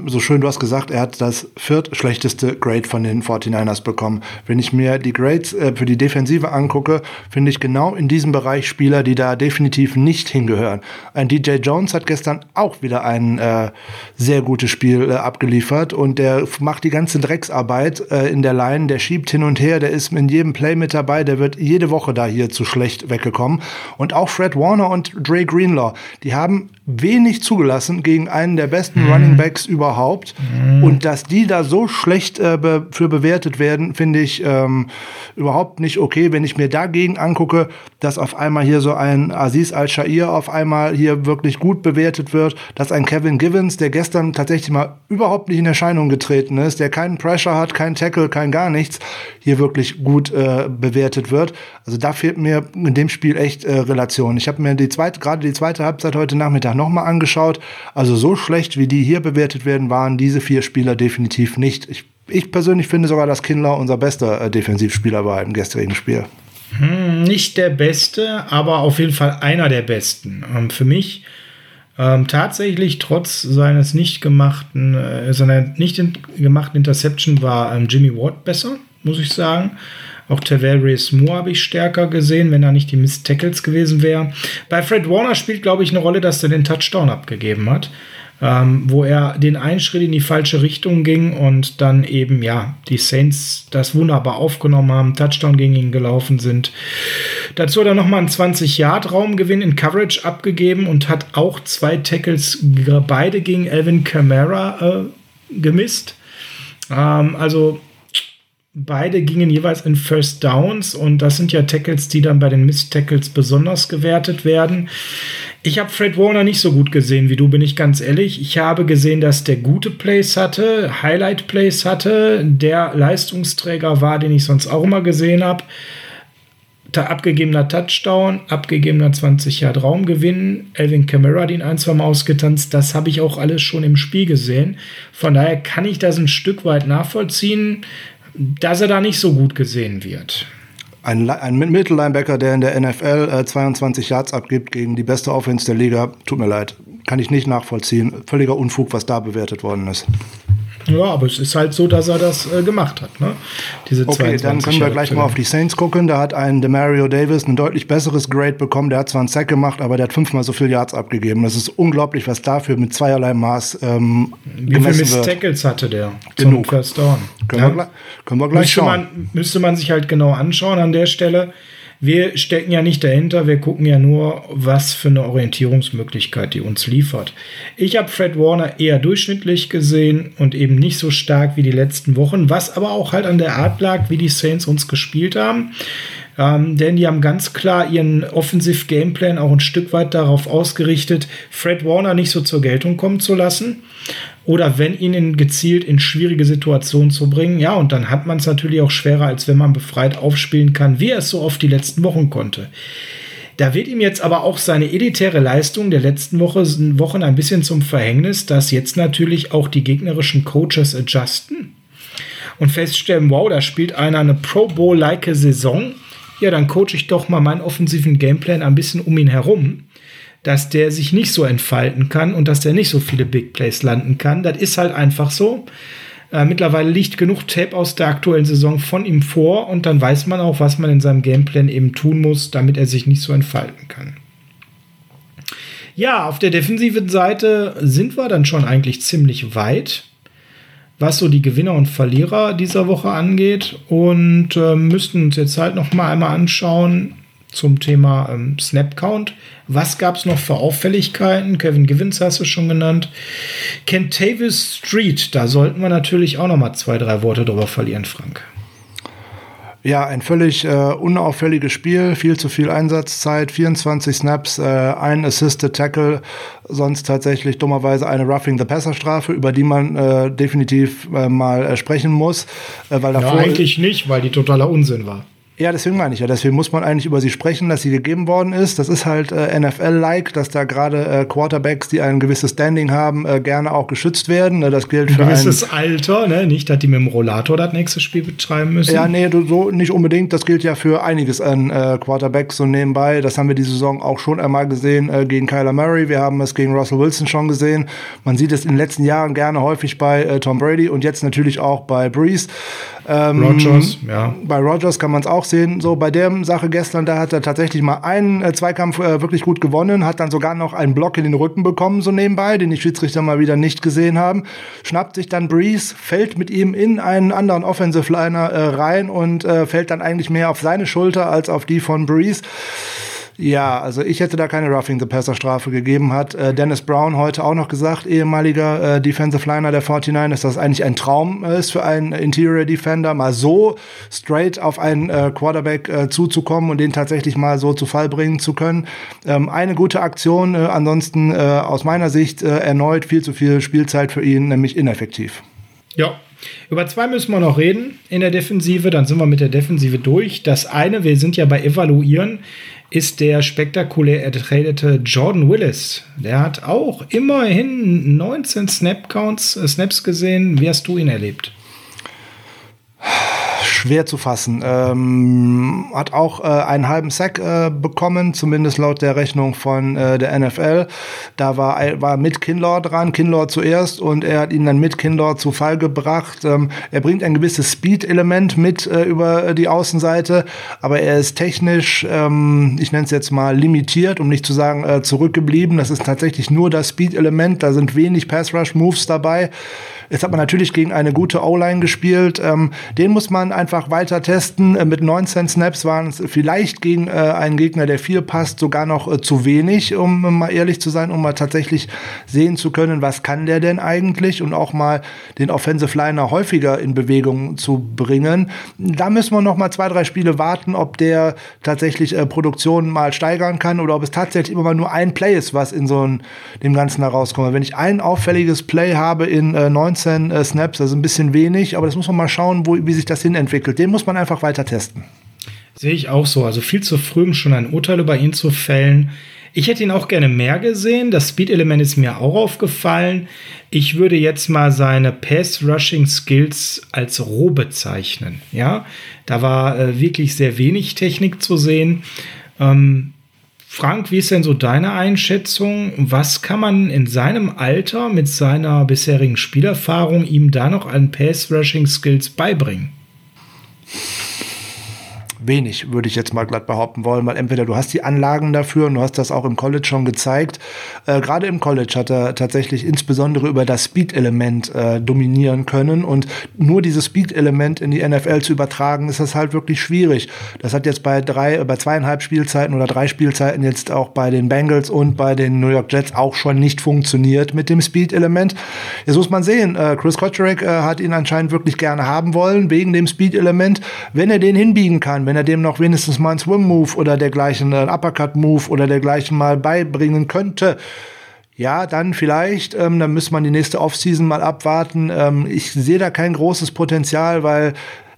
so schön, du hast gesagt, er hat das viertschlechteste Grade von den 49ers bekommen. Wenn ich mir die Grades äh, für die Defensive angucke, finde ich genau in diesem Bereich Spieler, die da definitiv nicht hingehören. Ein DJ Jones hat gestern auch wieder ein äh, sehr gutes Spiel äh, abgeliefert und der macht die ganze Drecksarbeit äh, in der Line, der schiebt hin und her, der ist in jedem Play mit dabei, der wird jede Woche da hier zu schlecht weggekommen. Und auch Fred Warner und Dre Greenlaw, die haben wenig zugelassen gegen einen der besten mhm. Running Backs überhaupt. Mhm. Und dass die da so schlecht äh, be für bewertet werden, finde ich ähm, überhaupt nicht okay. Wenn ich mir dagegen angucke, dass auf einmal hier so ein Aziz Al-Shair auf einmal hier wirklich gut bewertet wird, dass ein Kevin Givens, der gestern tatsächlich mal überhaupt nicht in Erscheinung getreten ist, der keinen Pressure hat, keinen Tackle, kein gar nichts, hier wirklich gut äh, bewertet wird. Also da fehlt mir in dem Spiel echt äh, Relation. Ich habe mir die zweite, gerade die zweite Halbzeit heute Nachmittag nochmal angeschaut. Also so schlecht, wie die hier bewertet werden, waren diese vier Spieler definitiv nicht. Ich, ich persönlich finde sogar, dass Kindler unser bester äh, Defensivspieler war im gestrigen Spiel. Hm, nicht der beste, aber auf jeden Fall einer der besten. Ähm, für mich ähm, tatsächlich trotz seines nicht gemachten, äh, seiner nicht in, gemachten Interception war ähm, Jimmy Ward besser, muss ich sagen. Auch Tavares Moore habe ich stärker gesehen, wenn er nicht die Miss Tackles gewesen wäre. Bei Fred Warner spielt, glaube ich, eine Rolle, dass er den Touchdown abgegeben hat. Ähm, wo er den einen Schritt in die falsche Richtung ging und dann eben, ja, die Saints das wunderbar aufgenommen haben, Touchdown gegen ihn gelaufen sind. Dazu hat er nochmal einen 20-Yard-Raumgewinn in Coverage abgegeben und hat auch zwei Tackles beide gegen Alvin Kamara äh, gemisst. Ähm, also Beide gingen jeweils in First Downs und das sind ja Tackles, die dann bei den Miss Tackles besonders gewertet werden. Ich habe Fred Warner nicht so gut gesehen wie du, bin ich ganz ehrlich. Ich habe gesehen, dass der gute Plays hatte, Highlight Plays hatte, der Leistungsträger war, den ich sonst auch immer gesehen habe. Abgegebener Touchdown, abgegebener 20 Yard Raumgewinn, Elvin Kamara den ein, zwei Mal ausgetanzt, das habe ich auch alles schon im Spiel gesehen. Von daher kann ich das ein Stück weit nachvollziehen, dass er da nicht so gut gesehen wird. Ein, ein Mittellinebacker, der in der NFL äh, 22 Yards abgibt gegen die beste Offense der Liga, tut mir leid. Kann ich nicht nachvollziehen. Völliger Unfug, was da bewertet worden ist. Ja, aber es ist halt so, dass er das äh, gemacht hat. Ne? Diese okay, dann können wir gleich mal auf die Saints gucken. Da hat ein Demario Davis ein deutlich besseres Grade bekommen. Der hat zwar einen Sack gemacht, aber der hat fünfmal so viel Yards abgegeben. Das ist unglaublich, was dafür mit zweierlei Maß ähm, Wie viele Miss Tackles hatte der? Genug. First Down. Können, ja? wir, können wir gleich müsste schauen. Man, müsste man sich halt genau anschauen an der Stelle. Wir stecken ja nicht dahinter, wir gucken ja nur, was für eine Orientierungsmöglichkeit die uns liefert. Ich habe Fred Warner eher durchschnittlich gesehen und eben nicht so stark wie die letzten Wochen, was aber auch halt an der Art lag, wie die Saints uns gespielt haben. Ähm, denn die haben ganz klar ihren Offensiv-Gameplan auch ein Stück weit darauf ausgerichtet, Fred Warner nicht so zur Geltung kommen zu lassen oder wenn ihn gezielt in schwierige Situationen zu bringen. Ja, und dann hat man es natürlich auch schwerer, als wenn man befreit aufspielen kann, wie er es so oft die letzten Wochen konnte. Da wird ihm jetzt aber auch seine elitäre Leistung der letzten Woche, Wochen ein bisschen zum Verhängnis, dass jetzt natürlich auch die gegnerischen Coaches adjusten und feststellen, wow, da spielt einer eine Pro Bowl-like Saison ja, dann coache ich doch mal meinen offensiven Gameplan ein bisschen um ihn herum, dass der sich nicht so entfalten kann und dass der nicht so viele Big Plays landen kann. Das ist halt einfach so. Äh, mittlerweile liegt genug Tape aus der aktuellen Saison von ihm vor und dann weiß man auch, was man in seinem Gameplan eben tun muss, damit er sich nicht so entfalten kann. Ja, auf der defensiven Seite sind wir dann schon eigentlich ziemlich weit was so die Gewinner und Verlierer dieser Woche angeht und äh, müssten uns jetzt halt noch mal einmal anschauen zum Thema ähm, Snap Count. Was gab es noch für Auffälligkeiten? Kevin Givens hast du schon genannt. Kentavis Street, da sollten wir natürlich auch noch mal zwei, drei Worte drüber verlieren, Frank. Ja, ein völlig äh, unauffälliges Spiel, viel zu viel Einsatzzeit, 24 Snaps, äh, ein Assisted Tackle, sonst tatsächlich dummerweise eine Roughing the Passer Strafe, über die man äh, definitiv äh, mal äh, sprechen muss, äh, weil davor ja, eigentlich nicht, weil die totaler Unsinn war. Ja, deswegen meine ich ja. Deswegen muss man eigentlich über sie sprechen, dass sie gegeben worden ist. Das ist halt äh, NFL-like, dass da gerade äh, Quarterbacks, die ein gewisses Standing haben, äh, gerne auch geschützt werden. Ne, das gilt für ein gewisses Alter, ne? Nicht, dass die mit dem Rollator das nächste Spiel betreiben müssen. Ja, nee, so nicht unbedingt. Das gilt ja für einiges an äh, Quarterbacks so nebenbei. Das haben wir diese Saison auch schon einmal gesehen äh, gegen Kyler Murray. Wir haben es gegen Russell Wilson schon gesehen. Man sieht es in den letzten Jahren gerne häufig bei äh, Tom Brady und jetzt natürlich auch bei Breeze. Ähm, Rogers, ja. Bei Rogers kann man es auch sehen. So bei der Sache gestern, da hat er tatsächlich mal einen äh, Zweikampf äh, wirklich gut gewonnen, hat dann sogar noch einen Block in den Rücken bekommen, so nebenbei, den die Schiedsrichter mal wieder nicht gesehen haben. Schnappt sich dann Breeze, fällt mit ihm in einen anderen Offensive Liner äh, rein und äh, fällt dann eigentlich mehr auf seine Schulter als auf die von Breeze. Ja, also ich hätte da keine Roughing the Passer Strafe gegeben. Hat äh, Dennis Brown heute auch noch gesagt, ehemaliger äh, Defensive Liner der 49, dass das eigentlich ein Traum äh, ist für einen Interior Defender, mal so straight auf einen äh, Quarterback äh, zuzukommen und den tatsächlich mal so zu Fall bringen zu können. Ähm, eine gute Aktion, äh, ansonsten aus meiner Sicht erneut viel zu viel Spielzeit für ihn, nämlich ineffektiv. Ja, über zwei müssen wir noch reden in der Defensive, dann sind wir mit der Defensive durch. Das eine, wir sind ja bei Evaluieren ist der spektakulär ertradete Jordan Willis. Der hat auch immerhin 19 Snap Counts, äh, Snaps gesehen. Wie hast du ihn erlebt? Schwer zu fassen. Ähm, hat auch äh, einen halben Sack äh, bekommen, zumindest laut der Rechnung von äh, der NFL. Da war, war mit Kinlaw dran, Kinlaw zuerst und er hat ihn dann mit Kinlaw zu Fall gebracht. Ähm, er bringt ein gewisses Speed-Element mit äh, über die Außenseite, aber er ist technisch, ähm, ich nenne es jetzt mal limitiert, um nicht zu sagen äh, zurückgeblieben. Das ist tatsächlich nur das Speed-Element, da sind wenig Pass-Rush-Moves dabei Jetzt hat man natürlich gegen eine gute O-Line gespielt. Ähm, den muss man einfach weiter testen. Äh, mit 19 Snaps waren es vielleicht gegen äh, einen Gegner, der viel passt, sogar noch äh, zu wenig, um äh, mal ehrlich zu sein, um mal tatsächlich sehen zu können, was kann der denn eigentlich und auch mal den Offensive Liner häufiger in Bewegung zu bringen. Da müssen wir noch mal zwei, drei Spiele warten, ob der tatsächlich äh, Produktion mal steigern kann oder ob es tatsächlich immer mal nur ein Play ist, was in so ein, dem Ganzen herauskommt. Wenn ich ein auffälliges Play habe in äh, 19 äh, Snaps, ist ein bisschen wenig, aber das muss man mal schauen, wo, wie sich das hin entwickelt. Den muss man einfach weiter testen. Sehe ich auch so. Also viel zu früh, um schon ein Urteil über ihn zu fällen. Ich hätte ihn auch gerne mehr gesehen. Das Speed-Element ist mir auch aufgefallen. Ich würde jetzt mal seine Pass-Rushing-Skills als roh bezeichnen. Ja, da war äh, wirklich sehr wenig Technik zu sehen. Ähm, Frank, wie ist denn so deine Einschätzung? Was kann man in seinem Alter mit seiner bisherigen Spielerfahrung ihm da noch an Pass-Rushing-Skills beibringen? Wenig, würde ich jetzt mal glatt behaupten wollen, weil entweder du hast die Anlagen dafür und du hast das auch im College schon gezeigt. Äh, Gerade im College hat er tatsächlich insbesondere über das Speed-Element äh, dominieren können und nur dieses Speed-Element in die NFL zu übertragen, ist das halt wirklich schwierig. Das hat jetzt bei drei, bei zweieinhalb Spielzeiten oder drei Spielzeiten jetzt auch bei den Bengals und bei den New York Jets auch schon nicht funktioniert mit dem Speed-Element. Jetzt muss man sehen, äh, Chris Kotcherek äh, hat ihn anscheinend wirklich gerne haben wollen, wegen dem Speed-Element. Wenn er den hinbiegen kann, wenn er dem noch wenigstens mal einen Swim-Move oder dergleichen, einen Uppercut-Move oder dergleichen mal beibringen könnte, ja, dann vielleicht, ähm, dann müsste man die nächste Offseason mal abwarten. Ähm, ich sehe da kein großes Potenzial, weil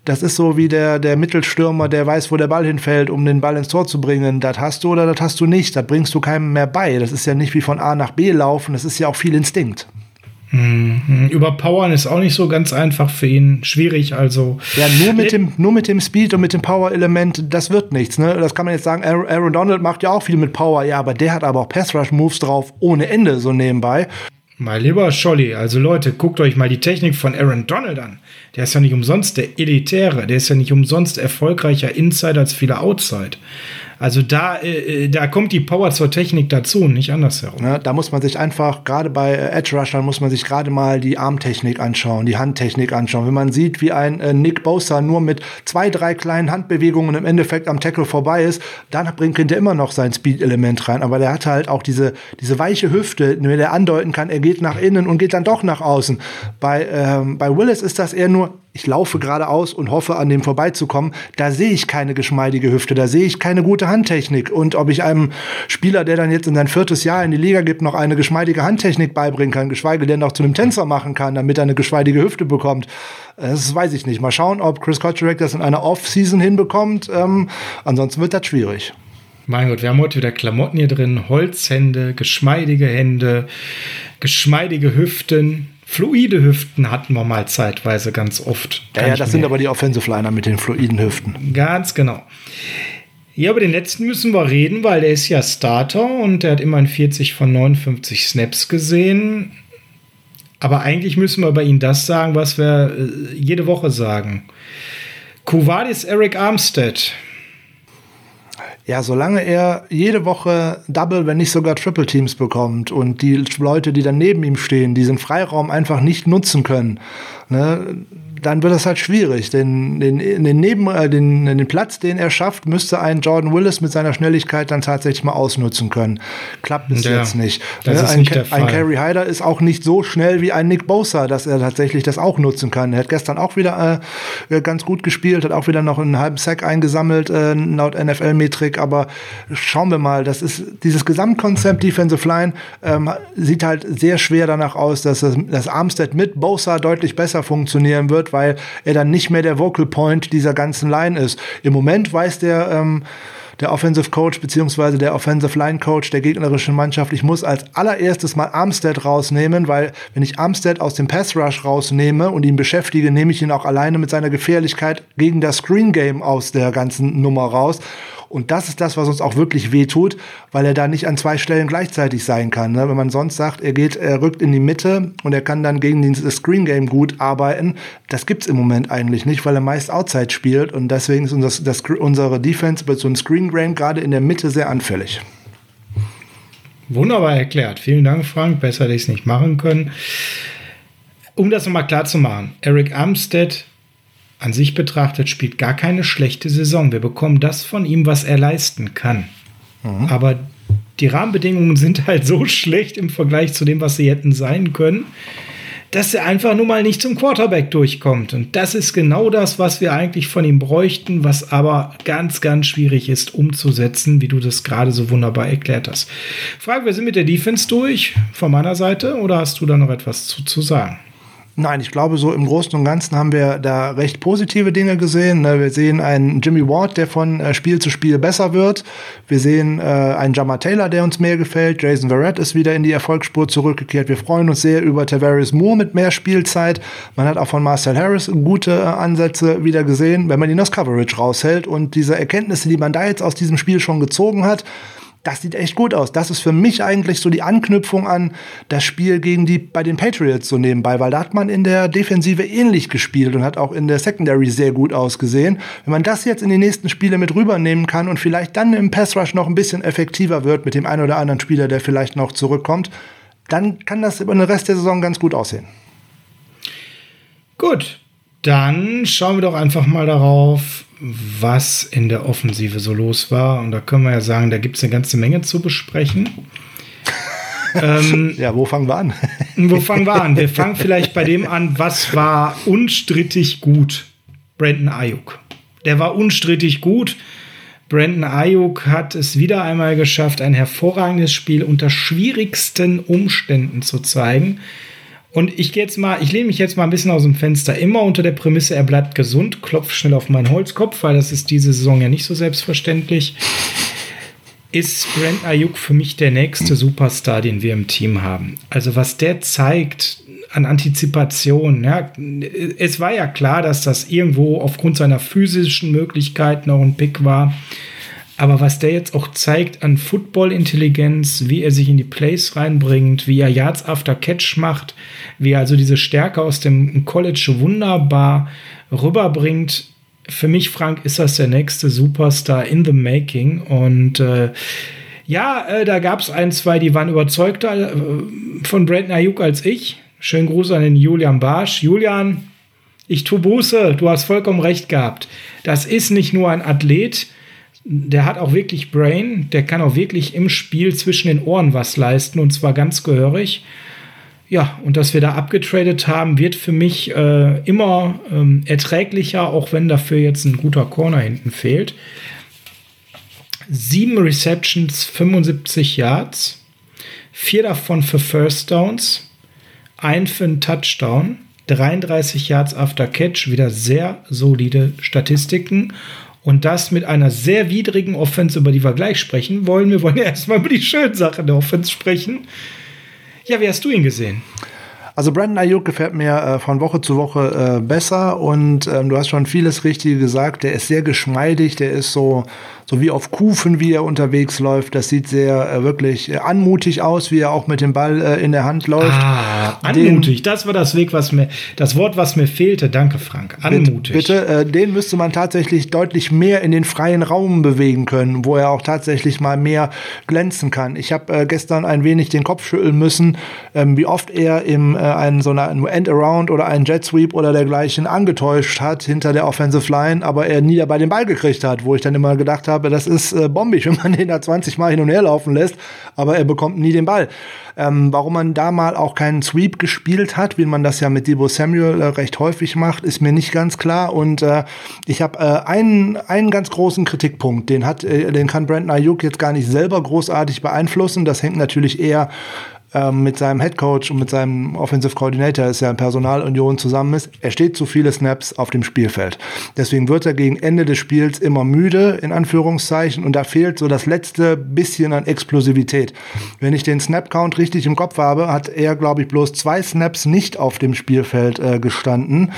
das ist so wie der, der Mittelstürmer, der weiß, wo der Ball hinfällt, um den Ball ins Tor zu bringen. Das hast du oder das hast du nicht. Das bringst du keinem mehr bei. Das ist ja nicht wie von A nach B laufen. Das ist ja auch viel Instinkt. Mhm. Überpowern ist auch nicht so ganz einfach für ihn. Schwierig, also. Ja, nur mit dem, nur mit dem Speed und mit dem Power-Element, das wird nichts. Ne? Das kann man jetzt sagen, Aaron Donald macht ja auch viel mit Power, ja, aber der hat aber auch Pass-Rush-Moves drauf ohne Ende so nebenbei. Mein lieber Scholli, also Leute, guckt euch mal die Technik von Aaron Donald an. Der ist ja nicht umsonst der Elitäre, der ist ja nicht umsonst erfolgreicher Inside als viele Outside. Also da, äh, da kommt die Power zur Technik dazu, nicht andersherum. Ja, da muss man sich einfach, gerade bei äh, Edge Rushern, muss man sich gerade mal die Armtechnik anschauen, die Handtechnik anschauen. Wenn man sieht, wie ein äh, Nick Bosa nur mit zwei, drei kleinen Handbewegungen im Endeffekt am Tackle vorbei ist, dann bringt er immer noch sein Speed-Element rein. Aber der hat halt auch diese, diese weiche Hüfte, mit der andeuten kann, er geht nach innen und geht dann doch nach außen. Bei, ähm, bei Willis ist das eher nur, ich laufe geradeaus und hoffe, an dem vorbeizukommen, da sehe ich keine geschmeidige Hüfte, da sehe ich keine gute Handtechnik. Und ob ich einem Spieler, der dann jetzt in sein viertes Jahr in die Liga gibt, noch eine geschmeidige Handtechnik beibringen kann, geschweige denn noch zu einem Tänzer machen kann, damit er eine geschmeidige Hüfte bekommt, das weiß ich nicht. Mal schauen, ob Chris Kotcherek das in einer Off-Season hinbekommt. Ähm, ansonsten wird das schwierig. Mein Gott, wir haben heute wieder Klamotten hier drin, Holzhände, geschmeidige Hände, geschmeidige Hüften. Fluide Hüften hatten wir mal zeitweise ganz oft. Ja, ja das sind aber die Offensive Liner mit den fluiden Hüften. Ganz genau. Ja, über den letzten müssen wir reden, weil der ist ja Starter und der hat immerhin 40 von 59 Snaps gesehen. Aber eigentlich müssen wir bei ihm das sagen, was wir äh, jede Woche sagen. Kuvadis Eric Armstead ja, solange er jede Woche Double, wenn nicht sogar Triple Teams bekommt und die Leute, die dann neben ihm stehen, diesen Freiraum einfach nicht nutzen können, ne, dann wird das halt schwierig. Den, den, den, Neben, äh, den, den Platz, den er schafft, müsste ein Jordan Willis mit seiner Schnelligkeit dann tatsächlich mal ausnutzen können. Klappt es ja, jetzt nicht. Das ne? ist ein, nicht der Fall. ein Kerry Hyder ist auch nicht so schnell wie ein Nick Bosa, dass er tatsächlich das auch nutzen kann. Er hat gestern auch wieder äh, ganz gut gespielt, hat auch wieder noch einen halben Sack eingesammelt, äh, laut NFL-Metrik. Aber schauen wir mal, das ist dieses Gesamtkonzept Defensive Line ähm, sieht halt sehr schwer danach aus, dass das, das Armstead mit Bosa deutlich besser funktionieren wird weil er dann nicht mehr der Vocal Point dieser ganzen Line ist. Im Moment weiß der, ähm, der Offensive Coach beziehungsweise der Offensive Line Coach der gegnerischen Mannschaft, ich muss als allererstes mal Armstead rausnehmen, weil wenn ich Armstead aus dem Pass Rush rausnehme und ihn beschäftige, nehme ich ihn auch alleine mit seiner Gefährlichkeit gegen das Screen Game aus der ganzen Nummer raus. Und das ist das, was uns auch wirklich wehtut, weil er da nicht an zwei Stellen gleichzeitig sein kann. Ne? Wenn man sonst sagt, er geht, er rückt in die Mitte und er kann dann gegen das Screen Game gut arbeiten, das gibt's im Moment eigentlich nicht, weil er meist Outside spielt und deswegen ist unser, das, unsere Defense bei so einem Screen Game gerade in der Mitte sehr anfällig. Wunderbar erklärt. Vielen Dank, Frank. Besser hätte ich es nicht machen können. um das nochmal klar zu machen, Eric Armstead an sich betrachtet spielt gar keine schlechte Saison. Wir bekommen das von ihm, was er leisten kann. Mhm. Aber die Rahmenbedingungen sind halt so schlecht im Vergleich zu dem, was sie hätten sein können, dass er einfach nur mal nicht zum Quarterback durchkommt. Und das ist genau das, was wir eigentlich von ihm bräuchten, was aber ganz, ganz schwierig ist umzusetzen, wie du das gerade so wunderbar erklärt hast. Frage, wir sind mit der Defense durch von meiner Seite oder hast du da noch etwas zu, zu sagen? Nein, ich glaube, so im Großen und Ganzen haben wir da recht positive Dinge gesehen. Ne? Wir sehen einen Jimmy Ward, der von äh, Spiel zu Spiel besser wird. Wir sehen äh, einen Jammer Taylor, der uns mehr gefällt. Jason Verrett ist wieder in die Erfolgsspur zurückgekehrt. Wir freuen uns sehr über Tavares Moore mit mehr Spielzeit. Man hat auch von Marcel Harris gute äh, Ansätze wieder gesehen, wenn man ihn aus Coverage raushält. Und diese Erkenntnisse, die man da jetzt aus diesem Spiel schon gezogen hat, das sieht echt gut aus. Das ist für mich eigentlich so die Anknüpfung an das Spiel gegen die bei den Patriots so nebenbei, weil da hat man in der Defensive ähnlich gespielt und hat auch in der Secondary sehr gut ausgesehen. Wenn man das jetzt in die nächsten Spiele mit rübernehmen kann und vielleicht dann im Pass Rush noch ein bisschen effektiver wird mit dem einen oder anderen Spieler, der vielleicht noch zurückkommt, dann kann das über den Rest der Saison ganz gut aussehen. Gut, dann schauen wir doch einfach mal darauf, was in der Offensive so los war. Und da können wir ja sagen, da gibt es eine ganze Menge zu besprechen. ähm, ja, wo fangen wir an? wo fangen wir an? Wir fangen vielleicht bei dem an, was war unstrittig gut? Brandon Ayuk. Der war unstrittig gut. Brandon Ayuk hat es wieder einmal geschafft, ein hervorragendes Spiel unter schwierigsten Umständen zu zeigen. Und ich gehe jetzt mal, ich lehne mich jetzt mal ein bisschen aus dem Fenster, immer unter der Prämisse, er bleibt gesund, klopf schnell auf meinen Holzkopf, weil das ist diese Saison ja nicht so selbstverständlich. Ist Brent Ayuk für mich der nächste Superstar, den wir im Team haben. Also was der zeigt an Antizipation, ja, es war ja klar, dass das irgendwo aufgrund seiner physischen Möglichkeiten auch ein Pick war. Aber was der jetzt auch zeigt an Football-Intelligenz, wie er sich in die Plays reinbringt, wie er Yards after Catch macht, wie er also diese Stärke aus dem College wunderbar rüberbringt. Für mich, Frank, ist das der nächste Superstar in the making. Und äh, ja, äh, da gab es ein, zwei, die waren überzeugter äh, von Brandon Ayuk als ich. Schönen Gruß an den Julian Barsch. Julian, ich tu Buße, du hast vollkommen recht gehabt. Das ist nicht nur ein Athlet, der hat auch wirklich Brain, der kann auch wirklich im Spiel zwischen den Ohren was leisten und zwar ganz gehörig. Ja, und dass wir da abgetradet haben, wird für mich äh, immer ähm, erträglicher, auch wenn dafür jetzt ein guter Corner hinten fehlt. Sieben Receptions, 75 Yards, vier davon für First Downs, ein für einen Touchdown, 33 Yards after Catch, wieder sehr solide Statistiken und das mit einer sehr widrigen Offense, über die wir gleich sprechen wollen. Wir wollen ja erstmal über die schönen Sachen der Offense sprechen. Ja, wie hast du ihn gesehen? Also Brandon Ayuk gefällt mir äh, von Woche zu Woche äh, besser und ähm, du hast schon vieles Richtige gesagt. Der ist sehr geschmeidig, der ist so so wie auf Kufen, wie er unterwegs läuft. Das sieht sehr äh, wirklich äh, anmutig aus, wie er auch mit dem Ball äh, in der Hand läuft. Ah, anmutig, den, das war das Weg, was mir, das Wort, was mir fehlte. Danke, Frank. Anmutig. Bitte, äh, den müsste man tatsächlich deutlich mehr in den freien Raum bewegen können, wo er auch tatsächlich mal mehr glänzen kann. Ich habe gestern ein wenig den Kopf schütteln müssen, ähm, wie oft er im einen so einer End-Around oder einen Jet Sweep oder dergleichen angetäuscht hat hinter der Offensive Line, aber er nie dabei den Ball gekriegt hat, wo ich dann immer gedacht habe, habe, das ist äh, bombig, wenn man den da 20 Mal hin und her laufen lässt, aber er bekommt nie den Ball. Ähm, warum man da mal auch keinen Sweep gespielt hat, wie man das ja mit Debo Samuel äh, recht häufig macht, ist mir nicht ganz klar. Und äh, ich habe äh, einen, einen ganz großen Kritikpunkt, den hat, äh, den kann Brandon Ayuk jetzt gar nicht selber großartig beeinflussen. Das hängt natürlich eher ähm, mit seinem Head Coach und mit seinem Offensive Coordinator, ist ja in Personalunion zusammen ist, er steht zu viele Snaps auf dem Spielfeld. Deswegen wird er gegen Ende des Spiels immer müde, in Anführungszeichen, und da fehlt so das letzte bisschen an Explosivität. Wenn ich den Snap-Count richtig im Kopf habe, hat er, glaube ich, bloß zwei Snaps nicht auf dem Spielfeld äh, gestanden.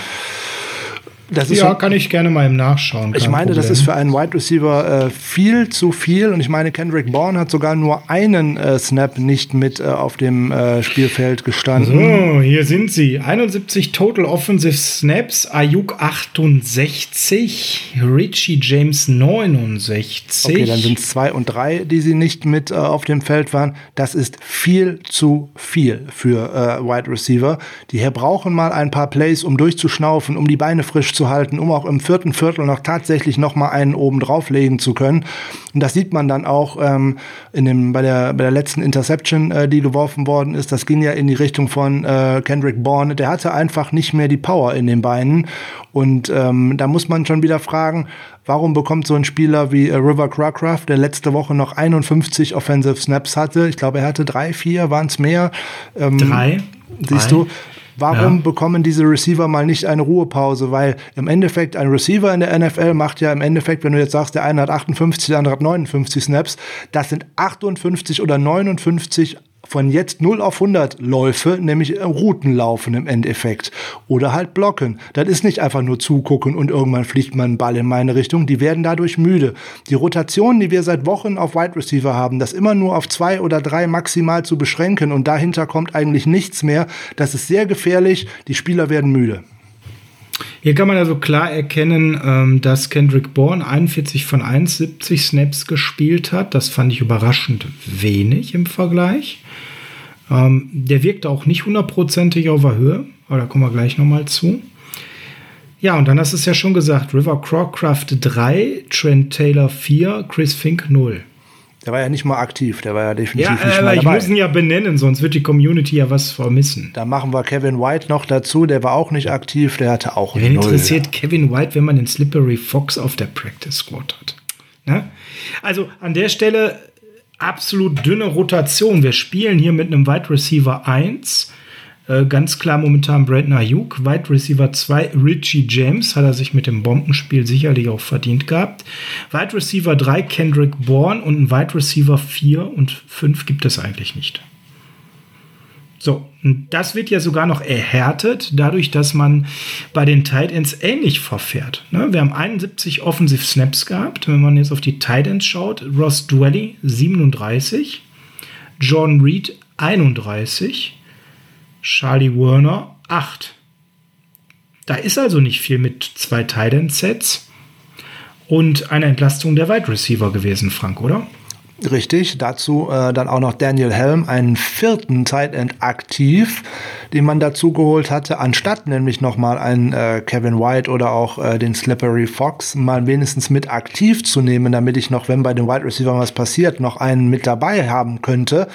Das ja, so, kann ich gerne mal im Nachschauen. Ich meine, Problem. das ist für einen Wide Receiver äh, viel zu viel. Und ich meine, Kendrick Bourne hat sogar nur einen äh, Snap nicht mit äh, auf dem äh, Spielfeld gestanden. So, hier sind sie. 71 Total Offensive Snaps, Ayuk 68, Richie James 69. Okay, dann sind es zwei und drei, die sie nicht mit äh, auf dem Feld waren. Das ist viel zu viel für äh, Wide Receiver. Die hier brauchen mal ein paar Plays, um durchzuschnaufen, um die Beine frisch zu halten, um auch im vierten Viertel noch tatsächlich noch mal einen oben drauflegen zu können. Und das sieht man dann auch ähm, in dem, bei, der, bei der letzten Interception, äh, die geworfen worden ist. Das ging ja in die Richtung von äh, Kendrick Bourne. Der hatte einfach nicht mehr die Power in den Beinen. Und ähm, da muss man schon wieder fragen, warum bekommt so ein Spieler wie äh, River Crackraft, der letzte Woche noch 51 Offensive Snaps hatte, ich glaube, er hatte drei, vier, waren es mehr. Ähm, drei. Siehst drei. du, Warum ja. bekommen diese Receiver mal nicht eine Ruhepause? Weil im Endeffekt ein Receiver in der NFL macht ja im Endeffekt, wenn du jetzt sagst, der eine hat 58, der andere hat 59 Snaps, das sind 58 oder 59 von jetzt 0 auf 100 Läufe, nämlich Routen laufen im Endeffekt. Oder halt blocken. Das ist nicht einfach nur zugucken und irgendwann fliegt man ein Ball in meine Richtung. Die werden dadurch müde. Die Rotation, die wir seit Wochen auf Wide Receiver haben, das immer nur auf zwei oder drei maximal zu beschränken und dahinter kommt eigentlich nichts mehr, das ist sehr gefährlich. Die Spieler werden müde. Hier kann man also klar erkennen, ähm, dass Kendrick Bourne 41 von 71 Snaps gespielt hat. Das fand ich überraschend wenig im Vergleich. Ähm, der wirkte auch nicht hundertprozentig auf der Höhe, aber da kommen wir gleich nochmal zu. Ja, und dann hast du es ja schon gesagt: River Crowcraft 3, Trent Taylor 4, Chris Fink 0. Der war ja nicht mal aktiv, der war ja definitiv ja, nicht äh, mal dabei. Ich muss ihn ja benennen, sonst wird die Community ja was vermissen. Da machen wir Kevin White noch dazu, der war auch nicht aktiv, der hatte auch Wen null. interessiert Kevin White, wenn man den Slippery Fox auf der Practice Squad hat? Ne? Also an der Stelle absolut dünne Rotation. Wir spielen hier mit einem Wide Receiver 1 äh, ganz klar momentan Brandon Ayuk, Wide Receiver 2 Richie James, hat er sich mit dem Bombenspiel sicherlich auch verdient gehabt. Wide Receiver 3 Kendrick Bourne und ein Wide Receiver 4 und 5 gibt es eigentlich nicht. So, das wird ja sogar noch erhärtet, dadurch, dass man bei den Tight Ends ähnlich verfährt. Ne? Wir haben 71 Offensive Snaps gehabt. Wenn man jetzt auf die Tight Ends schaut, Ross Dwelly 37, John Reed 31, Charlie Werner 8. Da ist also nicht viel mit zwei Tight-End-Sets und einer Entlastung der Wide Receiver gewesen, Frank, oder? Richtig, dazu äh, dann auch noch Daniel Helm, einen vierten Tight End aktiv, den man dazu geholt hatte, anstatt nämlich nochmal einen äh, Kevin White oder auch äh, den Slippery Fox mal wenigstens mit aktiv zu nehmen, damit ich noch, wenn bei den Wide Receiver was passiert, noch einen mit dabei haben könnte.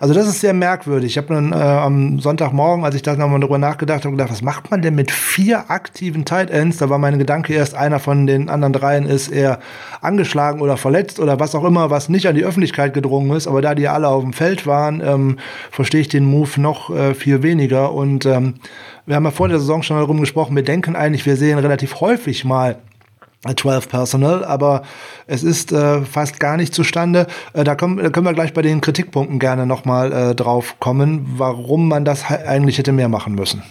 Also das ist sehr merkwürdig. Ich habe dann äh, am Sonntagmorgen, als ich da nochmal drüber nachgedacht habe, gedacht, was macht man denn mit vier aktiven Tight Ends? Da war mein Gedanke erst, einer von den anderen dreien ist eher angeschlagen oder verletzt oder was auch immer, was nicht an die Öffentlichkeit gedrungen ist. Aber da die alle auf dem Feld waren, ähm, verstehe ich den Move noch äh, viel weniger. Und ähm, wir haben ja vor der Saison schon darum gesprochen, wir denken eigentlich, wir sehen relativ häufig mal 12 Personal, aber es ist äh, fast gar nicht zustande. Äh, da, können, da können wir gleich bei den Kritikpunkten gerne nochmal äh, drauf kommen, warum man das eigentlich hätte mehr machen müssen.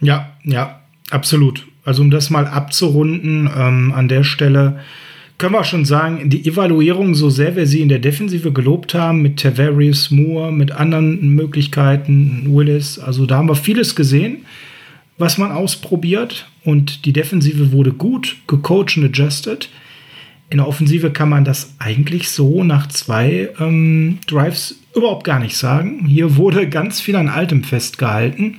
Ja, ja, absolut. Also um das mal abzurunden, ähm, an der Stelle können wir schon sagen, die Evaluierung, so sehr wir sie in der Defensive gelobt haben, mit Tavarius Moore, mit anderen Möglichkeiten, Willis, also da haben wir vieles gesehen was man ausprobiert und die Defensive wurde gut gecoacht und adjusted. In der Offensive kann man das eigentlich so nach zwei ähm, Drives überhaupt gar nicht sagen. Hier wurde ganz viel an Altem festgehalten.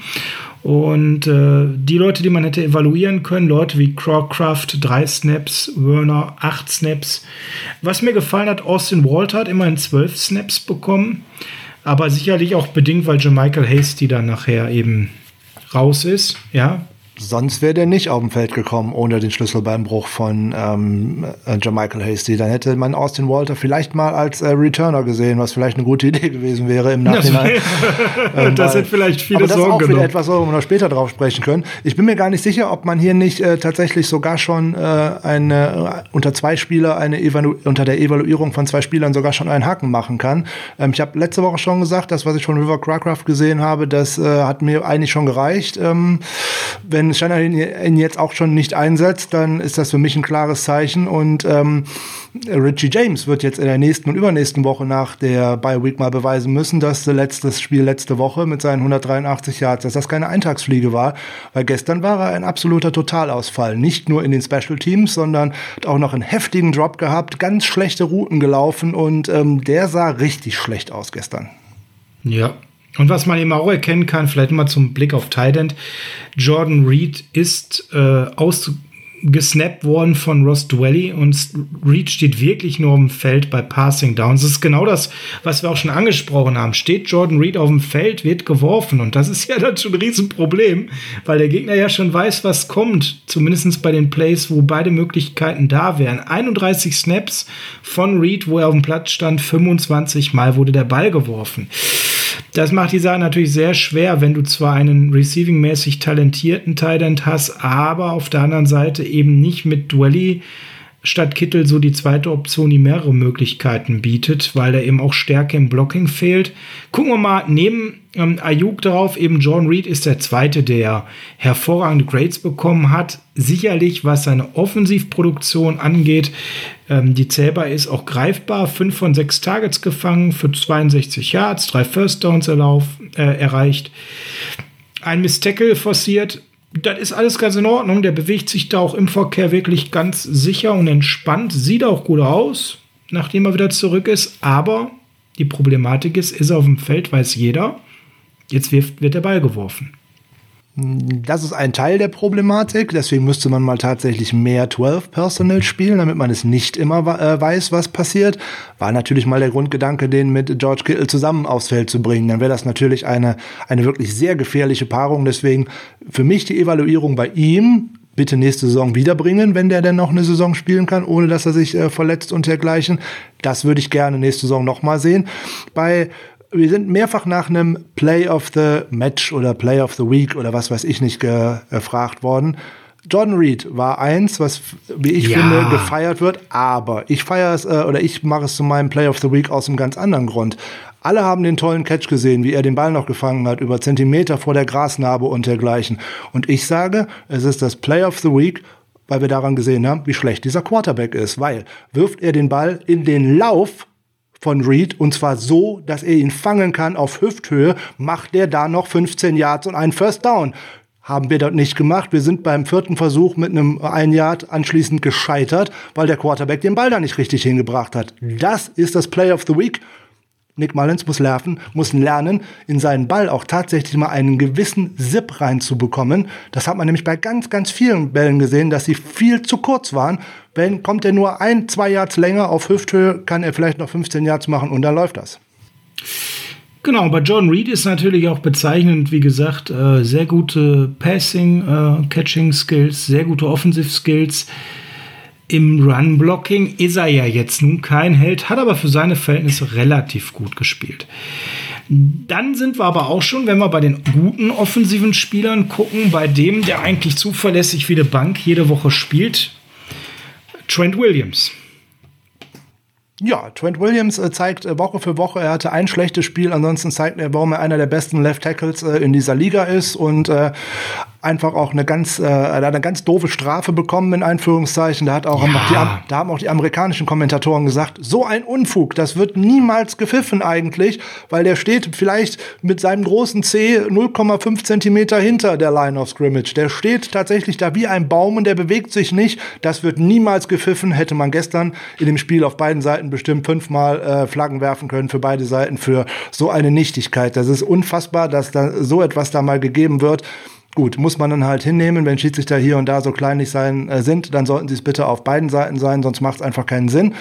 Und äh, die Leute, die man hätte evaluieren können, Leute wie Crawcraft, drei Snaps, Werner, acht Snaps. Was mir gefallen hat, Austin Walter hat immerhin zwölf Snaps bekommen. Aber sicherlich auch bedingt, weil Jermichael Hasty dann nachher eben raus ist, ja, Sonst wäre der nicht auf dem Feld gekommen ohne den Schlüsselbeinbruch von ähm, äh, Jermichael Hasty. Dann hätte man Austin Walter vielleicht mal als äh, Returner gesehen, was vielleicht eine gute Idee gewesen wäre im Nachhinein. ähm, das sind vielleicht viele aber das Sorgen. Das ist auch wieder etwas, wo wir noch später drauf sprechen können. Ich bin mir gar nicht sicher, ob man hier nicht äh, tatsächlich sogar schon äh, eine, äh, unter zwei Spieler eine Evalu unter der Evaluierung von zwei Spielern sogar schon einen Haken machen kann. Ähm, ich habe letzte Woche schon gesagt, das, was ich von River Crackraft gesehen habe, das äh, hat mir eigentlich schon gereicht. Ähm, wenn wenn Shanahan ihn jetzt auch schon nicht einsetzt, dann ist das für mich ein klares Zeichen. Und ähm, Richie James wird jetzt in der nächsten und übernächsten Woche nach der Bye Week mal beweisen müssen, dass das letzte Spiel letzte Woche mit seinen 183 Yards, dass das keine Eintagsfliege war, weil gestern war er ein absoluter Totalausfall. Nicht nur in den Special Teams, sondern hat auch noch einen heftigen Drop gehabt, ganz schlechte Routen gelaufen und ähm, der sah richtig schlecht aus gestern. Ja, und was man eben auch erkennen kann, vielleicht mal zum Blick auf Tident, Jordan Reed ist äh, aus gesnappt worden von Ross Dwelly und Reed steht wirklich nur auf dem Feld bei Passing Downs. Das ist genau das, was wir auch schon angesprochen haben. Steht Jordan Reed auf dem Feld, wird geworfen und das ist ja dann schon ein Riesenproblem, weil der Gegner ja schon weiß, was kommt. Zumindest bei den Plays, wo beide Möglichkeiten da wären. 31 Snaps von Reed, wo er auf dem Platz stand, 25 Mal wurde der Ball geworfen. Das macht die Sache natürlich sehr schwer, wenn du zwar einen receiving-mäßig talentierten Tight hast, aber auf der anderen Seite eben nicht mit Dwelly statt Kittel so die zweite Option, die mehrere Möglichkeiten bietet, weil da eben auch Stärke im Blocking fehlt. Gucken wir mal neben ähm, Ayuk darauf, eben John Reed ist der zweite, der hervorragende Grades bekommen hat. Sicherlich, was seine Offensivproduktion angeht, ähm, die zählbar ist, auch greifbar. Fünf von sechs Targets gefangen für 62 Yards, drei First Downs erlauf, äh, erreicht. Ein Miss Tackle forciert, das ist alles ganz in Ordnung. Der bewegt sich da auch im Verkehr wirklich ganz sicher und entspannt. Sieht auch gut aus, nachdem er wieder zurück ist. Aber die Problematik ist, ist er auf dem Feld, weiß jeder. Jetzt wird der Ball geworfen. Das ist ein Teil der Problematik, deswegen müsste man mal tatsächlich mehr 12 Personal spielen, damit man es nicht immer äh, weiß, was passiert. War natürlich mal der Grundgedanke, den mit George Kittle zusammen aufs Feld zu bringen. Dann wäre das natürlich eine, eine wirklich sehr gefährliche Paarung. Deswegen für mich die Evaluierung bei ihm, bitte nächste Saison wiederbringen, wenn der denn noch eine Saison spielen kann, ohne dass er sich äh, verletzt und dergleichen. Das würde ich gerne nächste Saison nochmal sehen. Bei wir sind mehrfach nach einem Play of the Match oder Play of the Week oder was weiß ich nicht gefragt worden. Jordan Reed war eins, was, wie ich ja. finde, gefeiert wird, aber ich feiere es äh, oder ich mache es zu meinem Play of the Week aus einem ganz anderen Grund. Alle haben den tollen Catch gesehen, wie er den Ball noch gefangen hat, über Zentimeter vor der Grasnarbe und dergleichen. Und ich sage, es ist das Play of the Week, weil wir daran gesehen haben, wie schlecht dieser Quarterback ist, weil wirft er den Ball in den Lauf von Reed und zwar so, dass er ihn fangen kann auf Hüfthöhe, macht er da noch 15 Yards und einen First Down. Haben wir dort nicht gemacht. Wir sind beim vierten Versuch mit einem ein Yard anschließend gescheitert, weil der Quarterback den Ball da nicht richtig hingebracht hat. Das ist das Play of the Week. Nick Mullins muss lernen, muss lernen, in seinen Ball auch tatsächlich mal einen gewissen Zip reinzubekommen. Das hat man nämlich bei ganz, ganz vielen Bällen gesehen, dass sie viel zu kurz waren. Wenn kommt er nur ein, zwei Yards länger auf Hüfthöhe, kann er vielleicht noch 15 Yards machen und dann läuft das. Genau, bei John Reed ist natürlich auch bezeichnend, wie gesagt, äh, sehr gute Passing, äh, Catching Skills, sehr gute Offensive Skills. Im Run-Blocking ist er ja jetzt nun kein Held, hat aber für seine Verhältnisse relativ gut gespielt. Dann sind wir aber auch schon, wenn wir bei den guten offensiven Spielern gucken, bei dem, der eigentlich zuverlässig wie eine Bank jede Woche spielt, Trent Williams. Ja, Trent Williams äh, zeigt äh, Woche für Woche, er hatte ein schlechtes Spiel, ansonsten zeigt er, warum er einer der besten Left Tackles äh, in dieser Liga ist und einfach auch eine ganz, eine ganz doofe Strafe bekommen, in Einführungszeichen. Da, hat auch, ja. die, da haben auch die amerikanischen Kommentatoren gesagt, so ein Unfug, das wird niemals gepfiffen eigentlich, weil der steht vielleicht mit seinem großen C 0,5 Zentimeter hinter der Line of Scrimmage. Der steht tatsächlich da wie ein Baum und der bewegt sich nicht. Das wird niemals gepfiffen. Hätte man gestern in dem Spiel auf beiden Seiten bestimmt fünfmal äh, Flaggen werfen können für beide Seiten für so eine Nichtigkeit. Das ist unfassbar, dass da so etwas da mal gegeben wird. Gut, muss man dann halt hinnehmen, wenn Schiedsrichter hier und da so kleinlich sein äh, sind, dann sollten sie es bitte auf beiden Seiten sein, sonst macht es einfach keinen Sinn.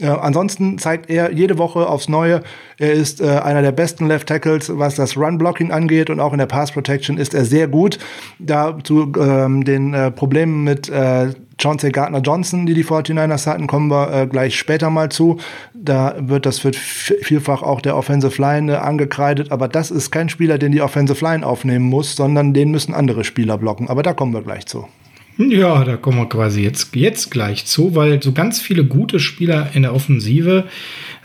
Äh, ansonsten zeigt er jede Woche aufs Neue, er ist äh, einer der besten Left Tackles, was das Run Blocking angeht und auch in der Pass Protection ist er sehr gut. Da zu ähm, den äh, Problemen mit äh, Chauncey Gardner Johnson, die die 49ers hatten, kommen wir äh, gleich später mal zu. Da wird das wird vielfach auch der Offensive Line äh, angekreidet, aber das ist kein Spieler, den die Offensive Line aufnehmen muss, sondern den müssen andere Spieler blocken. Aber da kommen wir gleich zu. Ja, da kommen wir quasi jetzt, jetzt gleich zu, weil so ganz viele gute Spieler in der Offensive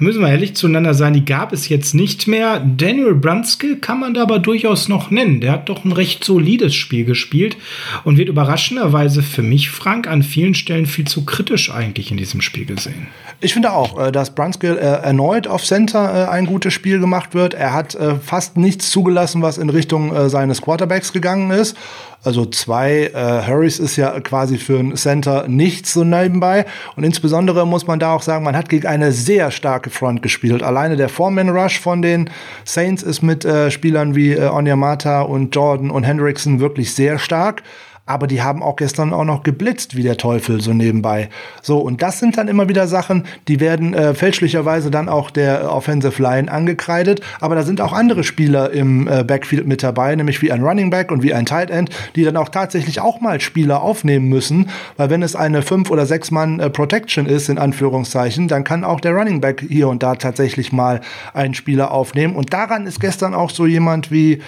müssen wir ehrlich zueinander sein, die gab es jetzt nicht mehr. Daniel Brunskill kann man da aber durchaus noch nennen. Der hat doch ein recht solides Spiel gespielt und wird überraschenderweise für mich, Frank, an vielen Stellen viel zu kritisch eigentlich in diesem Spiel gesehen. Ich finde auch, äh, dass Brunskill äh, erneut auf Center äh, ein gutes Spiel gemacht wird. Er hat fast nichts zugelassen, was in Richtung seines Quarterbacks gegangen ist. Also zwei äh, Hurries ist ja quasi für ein Center nichts so nebenbei. Und insbesondere muss man da auch sagen, man hat gegen eine sehr starke Front gespielt. Alleine der Foreman Rush von den Saints ist mit äh, Spielern wie äh, Onyemata und Jordan und Hendrickson wirklich sehr stark aber die haben auch gestern auch noch geblitzt wie der Teufel so nebenbei. So, und das sind dann immer wieder Sachen, die werden äh, fälschlicherweise dann auch der Offensive Line angekreidet, aber da sind auch andere Spieler im äh, Backfield mit dabei, nämlich wie ein Running Back und wie ein Tight End, die dann auch tatsächlich auch mal Spieler aufnehmen müssen, weil wenn es eine fünf oder sechs Mann äh, Protection ist in Anführungszeichen, dann kann auch der Running Back hier und da tatsächlich mal einen Spieler aufnehmen. Und daran ist gestern auch so jemand wie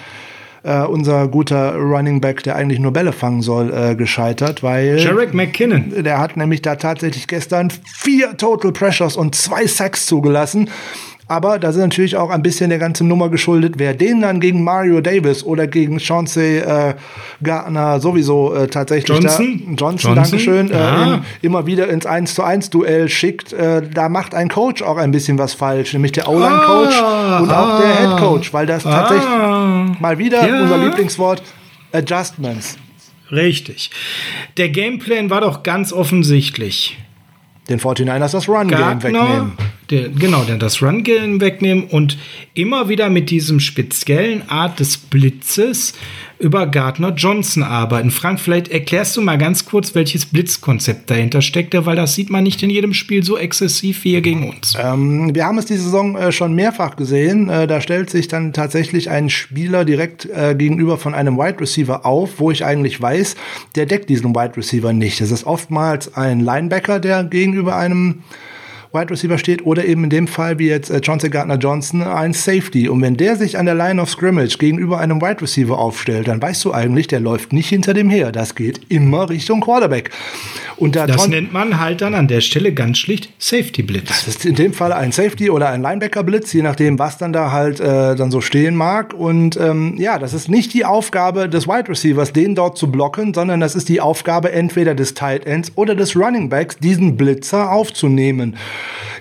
äh, unser guter Running Back, der eigentlich nur Bälle fangen soll, äh, gescheitert, weil Jarek McKinnon. Der hat nämlich da tatsächlich gestern vier Total Pressures und zwei Sacks zugelassen. Aber da sind natürlich auch ein bisschen der ganzen Nummer geschuldet. Wer den dann gegen Mario Davis oder gegen Chauncey äh, Gardner sowieso äh, tatsächlich Johnson, da, Johnson, Johnson Dankeschön, äh, ah. in, immer wieder ins 1 zu 1 Duell schickt, äh, da macht ein Coach auch ein bisschen was falsch, nämlich der O-Line-Coach ah, und auch der Head Coach, weil das tatsächlich ah, mal wieder ja. unser Lieblingswort Adjustments. Richtig. Der Gameplan war doch ganz offensichtlich. Den 49ers das Run-Game wegnehmen. der, genau, der das Run-Game wegnehmen und immer wieder mit diesem speziellen Art des Blitzes über Gardner Johnson arbeiten. Frank, vielleicht erklärst du mal ganz kurz, welches Blitzkonzept dahinter steckte, weil das sieht man nicht in jedem Spiel so exzessiv wie hier gegen uns. Ähm, wir haben es diese Saison äh, schon mehrfach gesehen. Äh, da stellt sich dann tatsächlich ein Spieler direkt äh, gegenüber von einem Wide Receiver auf, wo ich eigentlich weiß, der deckt diesen Wide Receiver nicht. Das ist oftmals ein Linebacker, der gegenüber einem Wide Receiver steht oder eben in dem Fall wie jetzt äh, Chauncey Gardner Johnson ein Safety. Und wenn der sich an der Line of Scrimmage gegenüber einem Wide Receiver aufstellt, dann weißt du eigentlich, der läuft nicht hinter dem her. Das geht immer Richtung Quarterback. Und da das nennt man halt dann an der Stelle ganz schlicht Safety Blitz. Das ist in dem Fall ein Safety oder ein Linebacker Blitz, je nachdem, was dann da halt äh, dann so stehen mag. Und ähm, ja, das ist nicht die Aufgabe des Wide Receivers, den dort zu blocken, sondern das ist die Aufgabe entweder des Tight Ends oder des Running Backs, diesen Blitzer aufzunehmen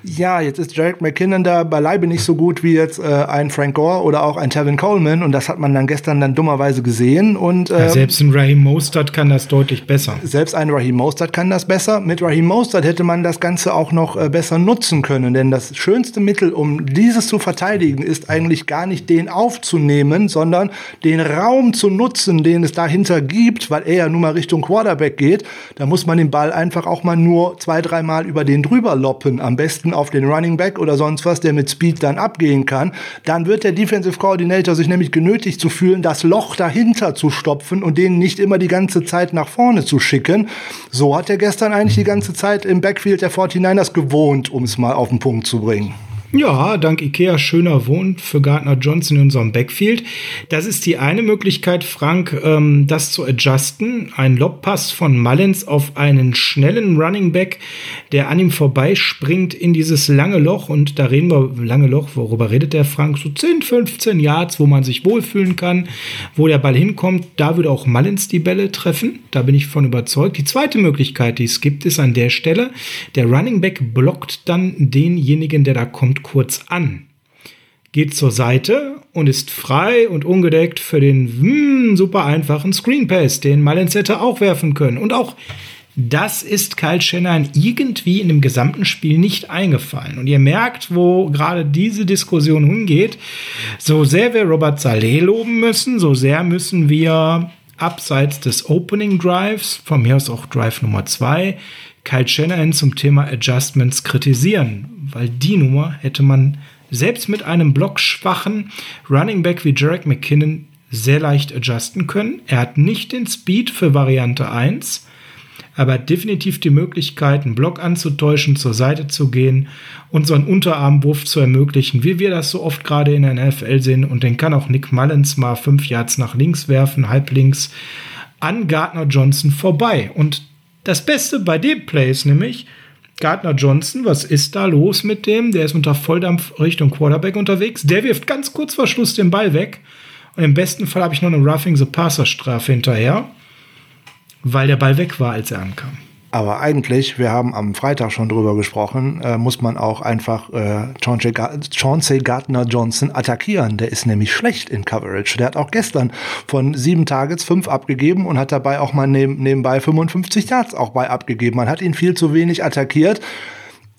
ja, jetzt ist Jarek McKinnon da beileibe nicht so gut wie jetzt äh, ein Frank Gore oder auch ein Tevin Coleman und das hat man dann gestern dann dummerweise gesehen und äh, ja, selbst ein Raheem Mostert kann das deutlich besser. Selbst ein Raheem Mostert kann das besser. Mit Raheem Mostert hätte man das Ganze auch noch äh, besser nutzen können, denn das schönste Mittel, um dieses zu verteidigen, ist eigentlich gar nicht den aufzunehmen, sondern den Raum zu nutzen, den es dahinter gibt, weil er ja nun mal Richtung Quarterback geht. Da muss man den Ball einfach auch mal nur zwei, dreimal über den drüber loppen, am besten auf den Running Back oder sonst was, der mit Speed dann abgehen kann, dann wird der Defensive Coordinator sich nämlich genötigt zu fühlen, das Loch dahinter zu stopfen und den nicht immer die ganze Zeit nach vorne zu schicken. So hat er gestern eigentlich die ganze Zeit im Backfield der 49ers gewohnt, um es mal auf den Punkt zu bringen. Ja, dank Ikea schöner Wohn für Gardner Johnson in unserem Backfield. Das ist die eine Möglichkeit, Frank, ähm, das zu adjusten. Ein Lobpass von Mullins auf einen schnellen Running Back, der an ihm vorbeispringt in dieses lange Loch. Und da reden wir, lange Loch, worüber redet der Frank? So 10, 15 Yards, wo man sich wohlfühlen kann, wo der Ball hinkommt. Da würde auch Mullins die Bälle treffen. Da bin ich von überzeugt. Die zweite Möglichkeit, die es gibt, ist an der Stelle, der Running Back blockt dann denjenigen, der da kommt, kurz an, geht zur Seite und ist frei und ungedeckt für den hm, super einfachen Screen Pass, den Malins hätte auch werfen können. Und auch das ist Kyle Shanahan irgendwie in dem gesamten Spiel nicht eingefallen. Und ihr merkt, wo gerade diese Diskussion hingeht. So sehr wir Robert Saleh loben müssen, so sehr müssen wir abseits des Opening Drives, von mir aus auch Drive Nummer 2, Kyle Shanahan zum Thema Adjustments kritisieren, weil die Nummer hätte man selbst mit einem blockschwachen Running Back wie Jarek McKinnon sehr leicht adjusten können. Er hat nicht den Speed für Variante 1, aber definitiv die Möglichkeit, einen Block anzutäuschen, zur Seite zu gehen und so einen Unterarmwurf zu ermöglichen, wie wir das so oft gerade in der NFL sehen. Und den kann auch Nick Mullins mal fünf Yards nach links werfen, halb links an Gardner Johnson vorbei. Und das Beste bei dem Play ist nämlich, Gardner Johnson, was ist da los mit dem? Der ist unter Volldampf Richtung Quarterback unterwegs. Der wirft ganz kurz vor Schluss den Ball weg. Und im besten Fall habe ich noch eine Roughing the Passer Strafe hinterher, weil der Ball weg war, als er ankam. Aber eigentlich, wir haben am Freitag schon drüber gesprochen, äh, muss man auch einfach äh, Chauncey Gardner Johnson attackieren. Der ist nämlich schlecht in Coverage. Der hat auch gestern von sieben Targets fünf abgegeben und hat dabei auch mal neben, nebenbei 55 Yards auch bei abgegeben. Man hat ihn viel zu wenig attackiert.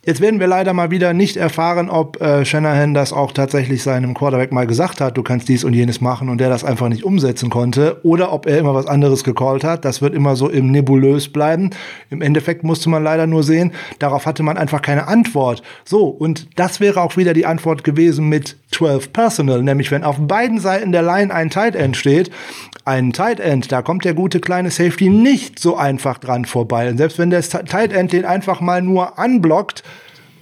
Jetzt werden wir leider mal wieder nicht erfahren, ob äh, Shanahan das auch tatsächlich seinem Quarterback mal gesagt hat, du kannst dies und jenes machen und der das einfach nicht umsetzen konnte oder ob er immer was anderes gecallt hat. Das wird immer so im Nebulös bleiben. Im Endeffekt musste man leider nur sehen, darauf hatte man einfach keine Antwort. So, und das wäre auch wieder die Antwort gewesen mit 12 Personal, nämlich wenn auf beiden Seiten der Line ein Tight End steht, ein Tight End, da kommt der gute kleine Safety nicht so einfach dran vorbei. Und selbst wenn der Tight End den einfach mal nur anblockt,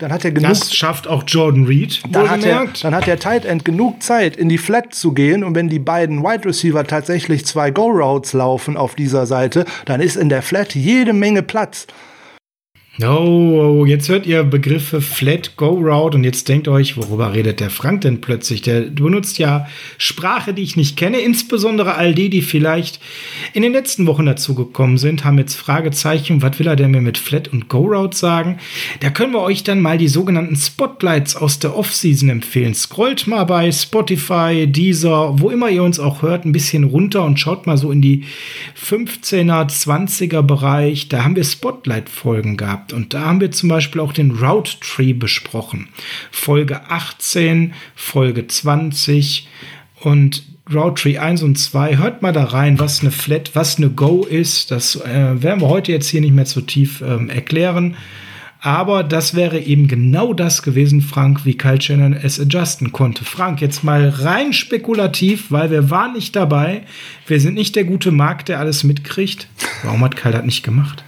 dann hat er genug. Das schafft auch Jordan Reed. Dann hat, er, dann hat der Tight End genug Zeit, in die Flat zu gehen. Und wenn die beiden Wide Receiver tatsächlich zwei Go-Routes laufen auf dieser Seite, dann ist in der Flat jede Menge Platz. Oh, oh, jetzt hört ihr Begriffe Flat Go Route und jetzt denkt euch, worüber redet der Frank denn plötzlich? Der benutzt ja Sprache, die ich nicht kenne, insbesondere all die, die vielleicht in den letzten Wochen dazugekommen sind, haben jetzt Fragezeichen, was will er denn mir mit Flat und Go Route sagen? Da können wir euch dann mal die sogenannten Spotlights aus der Offseason empfehlen. Scrollt mal bei Spotify, Deezer, wo immer ihr uns auch hört, ein bisschen runter und schaut mal so in die 15er, 20er Bereich. Da haben wir Spotlight-Folgen gehabt gehabt. Und da haben wir zum Beispiel auch den Route Tree besprochen. Folge 18, Folge 20 und Route Tree 1 und 2. Hört mal da rein, was eine Flat, was eine Go ist. Das äh, werden wir heute jetzt hier nicht mehr zu tief ähm, erklären. Aber das wäre eben genau das gewesen, Frank, wie Kyle Shannon es adjusten konnte. Frank, jetzt mal rein spekulativ, weil wir waren nicht dabei. Wir sind nicht der gute Markt, der alles mitkriegt. Warum hat Kyle das nicht gemacht?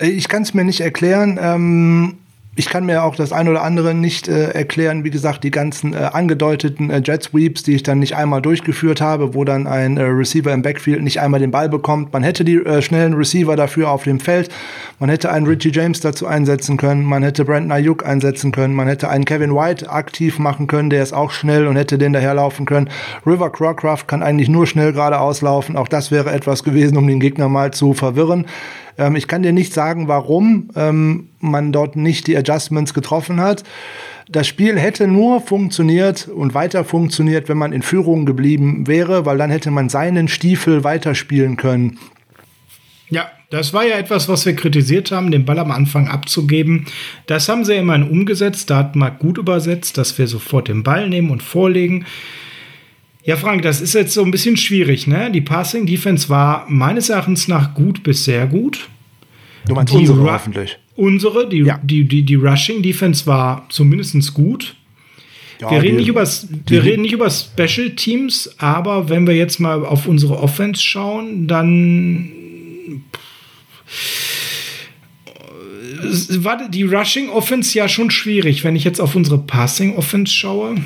Ich kann es mir nicht erklären. Ähm, ich kann mir auch das ein oder andere nicht äh, erklären. Wie gesagt, die ganzen äh, angedeuteten äh, Jet Sweeps, die ich dann nicht einmal durchgeführt habe, wo dann ein äh, Receiver im Backfield nicht einmal den Ball bekommt. Man hätte die äh, schnellen Receiver dafür auf dem Feld. Man hätte einen Richie James dazu einsetzen können. Man hätte Brandon Ayuk einsetzen können. Man hätte einen Kevin White aktiv machen können. Der ist auch schnell und hätte den daherlaufen können. River Crowcraft kann eigentlich nur schnell geradeaus laufen. Auch das wäre etwas gewesen, um den Gegner mal zu verwirren. Ähm, ich kann dir nicht sagen, warum ähm, man dort nicht die Adjustments getroffen hat. Das Spiel hätte nur funktioniert und weiter funktioniert, wenn man in Führung geblieben wäre, weil dann hätte man seinen Stiefel weiterspielen können. Ja, das war ja etwas, was wir kritisiert haben, den Ball am Anfang abzugeben. Das haben sie immerhin umgesetzt. Da hat Marc gut übersetzt, dass wir sofort den Ball nehmen und vorlegen. Ja, Frank, das ist jetzt so ein bisschen schwierig, ne? Die Passing Defense war meines Erachtens nach gut bis sehr gut. Du meinst die unsere Ru hoffentlich. Unsere, die, ja. die, die, die Rushing Defense war zumindest gut. Ja, wir reden, die, nicht über, wir reden nicht über Special Teams, aber wenn wir jetzt mal auf unsere Offense schauen, dann war die Rushing Offense ja schon schwierig. Wenn ich jetzt auf unsere Passing Offense schaue,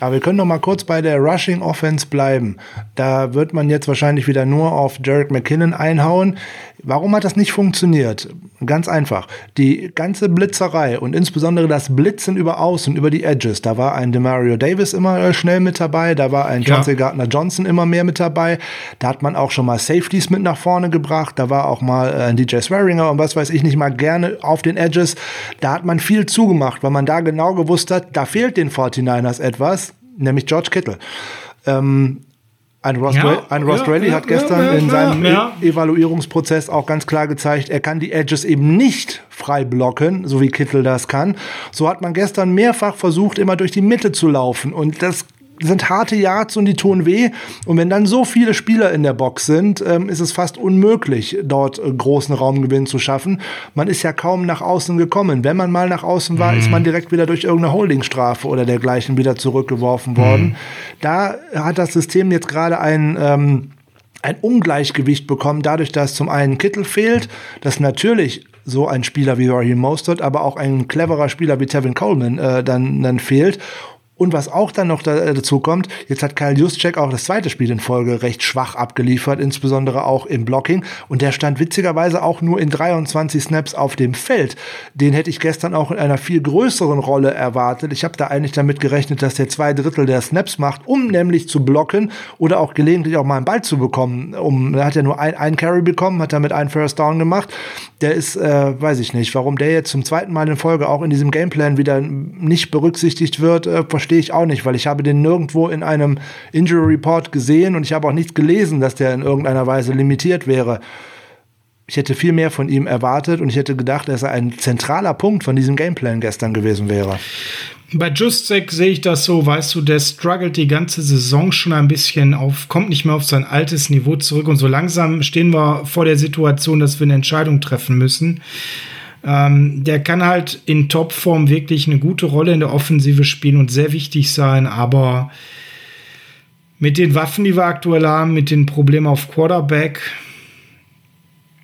aber wir können noch mal kurz bei der Rushing Offense bleiben. Da wird man jetzt wahrscheinlich wieder nur auf Jarek McKinnon einhauen. Warum hat das nicht funktioniert? Ganz einfach. Die ganze Blitzerei und insbesondere das Blitzen über Außen, über die Edges, da war ein Demario Davis immer äh, schnell mit dabei, da war ein ja. Gardner Johnson immer mehr mit dabei. Da hat man auch schon mal Safeties mit nach vorne gebracht. Da war auch mal äh, ein DJ Swearinger und was weiß ich nicht mal gerne auf den Edges. Da hat man viel zugemacht, weil man da genau gewusst hat, da fehlt den 49ers etwas, nämlich George Kittle. Ähm, ein Ross, ja, ein Ross ja, Rally ja, hat gestern in seinem e Evaluierungsprozess auch ganz klar gezeigt, er kann die Edges eben nicht frei blocken, so wie Kittel das kann. So hat man gestern mehrfach versucht, immer durch die Mitte zu laufen. Und das sind harte Yards und die tun weh. Und wenn dann so viele Spieler in der Box sind, ähm, ist es fast unmöglich, dort äh, großen Raumgewinn zu schaffen. Man ist ja kaum nach außen gekommen. Wenn man mal nach außen war, mhm. ist man direkt wieder durch irgendeine Holdingstrafe oder dergleichen wieder zurückgeworfen worden. Mhm. Da hat das System jetzt gerade ein ähm, ein Ungleichgewicht bekommen, dadurch, dass zum einen Kittel fehlt, dass natürlich so ein Spieler wie Raheem Mostert, aber auch ein cleverer Spieler wie Tevin Coleman äh, dann, dann fehlt Und was auch dann noch äh, dazu kommt, jetzt hat Kyle Juszczyk auch das zweite Spiel in Folge recht schwach abgeliefert, insbesondere auch im Blocking. Und der stand witzigerweise auch nur in 23 Snaps auf dem Feld. Den hätte ich gestern auch in einer viel größeren Rolle erwartet. Ich habe da eigentlich damit gerechnet, dass der zwei Drittel der Snaps macht, um nämlich zu blocken oder auch gelegentlich auch mal einen Ball zu bekommen. Um, er hat ja nur ein, ein Carry bekommen, hat damit einen First Down gemacht. Der ist, äh, weiß ich nicht, warum der jetzt zum zweiten Mal in Folge auch in diesem Gameplan wieder nicht berücksichtigt wird, äh, verstehe ich auch nicht, weil ich habe den nirgendwo in einem Injury Report gesehen und ich habe auch nichts gelesen, dass der in irgendeiner Weise limitiert wäre. Ich hätte viel mehr von ihm erwartet und ich hätte gedacht, dass er ein zentraler Punkt von diesem Gameplan gestern gewesen wäre. Bei Justek sehe ich das so, weißt du, der struggelt die ganze Saison schon ein bisschen auf, kommt nicht mehr auf sein altes Niveau zurück und so langsam stehen wir vor der Situation, dass wir eine Entscheidung treffen müssen. Ähm, der kann halt in Topform wirklich eine gute Rolle in der Offensive spielen und sehr wichtig sein, aber mit den Waffen, die wir aktuell haben, mit den Problemen auf Quarterback,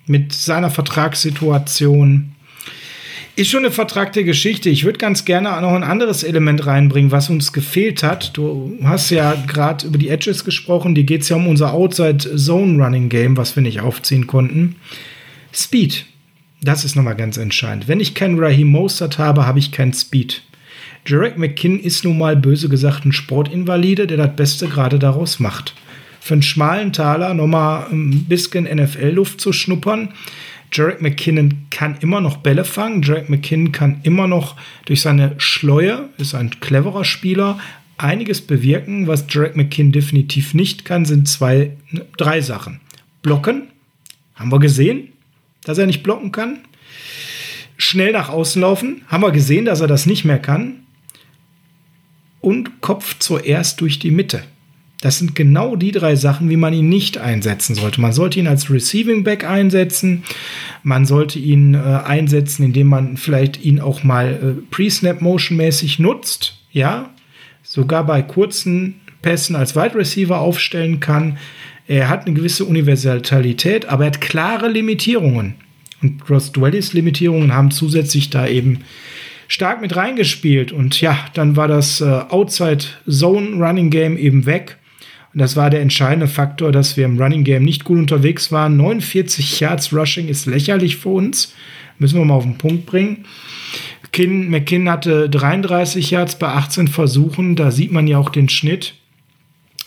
mit seiner Vertragssituation, ist schon eine vertragte Geschichte. Ich würde ganz gerne noch ein anderes Element reinbringen, was uns gefehlt hat. Du hast ja gerade über die Edges gesprochen. Die geht es ja um unser Outside Zone Running Game, was wir nicht aufziehen konnten. Speed. Das ist nochmal ganz entscheidend. Wenn ich keinen Raheem Mostert habe, habe ich keinen Speed. Jarek McKinn ist nun mal böse gesagt ein Sportinvalide, der das Beste gerade daraus macht. Für einen schmalen Taler nochmal ein bisschen NFL-Luft zu schnuppern. Jarek McKinnon kann immer noch Bälle fangen. Jarek McKinnon kann immer noch durch seine Schleue, ist ein cleverer Spieler, einiges bewirken. Was Jarek McKinnon definitiv nicht kann, sind zwei, drei Sachen. Blocken, haben wir gesehen, dass er nicht blocken kann. Schnell nach außen laufen, haben wir gesehen, dass er das nicht mehr kann. Und Kopf zuerst durch die Mitte. Das sind genau die drei Sachen, wie man ihn nicht einsetzen sollte. Man sollte ihn als Receiving Back einsetzen. Man sollte ihn äh, einsetzen, indem man vielleicht ihn auch mal äh, Pre-Snap Motion mäßig nutzt. Ja, sogar bei kurzen Pässen als Wide Receiver aufstellen kann. Er hat eine gewisse Universalität, aber er hat klare Limitierungen. Und Ross Dwellys Limitierungen haben zusätzlich da eben stark mit reingespielt. Und ja, dann war das äh, Outside Zone Running Game eben weg. Und das war der entscheidende Faktor, dass wir im Running Game nicht gut unterwegs waren. 49 Yards Rushing ist lächerlich für uns. Müssen wir mal auf den Punkt bringen. Kin, McKinn hatte 33 Yards bei 18 Versuchen. Da sieht man ja auch den Schnitt.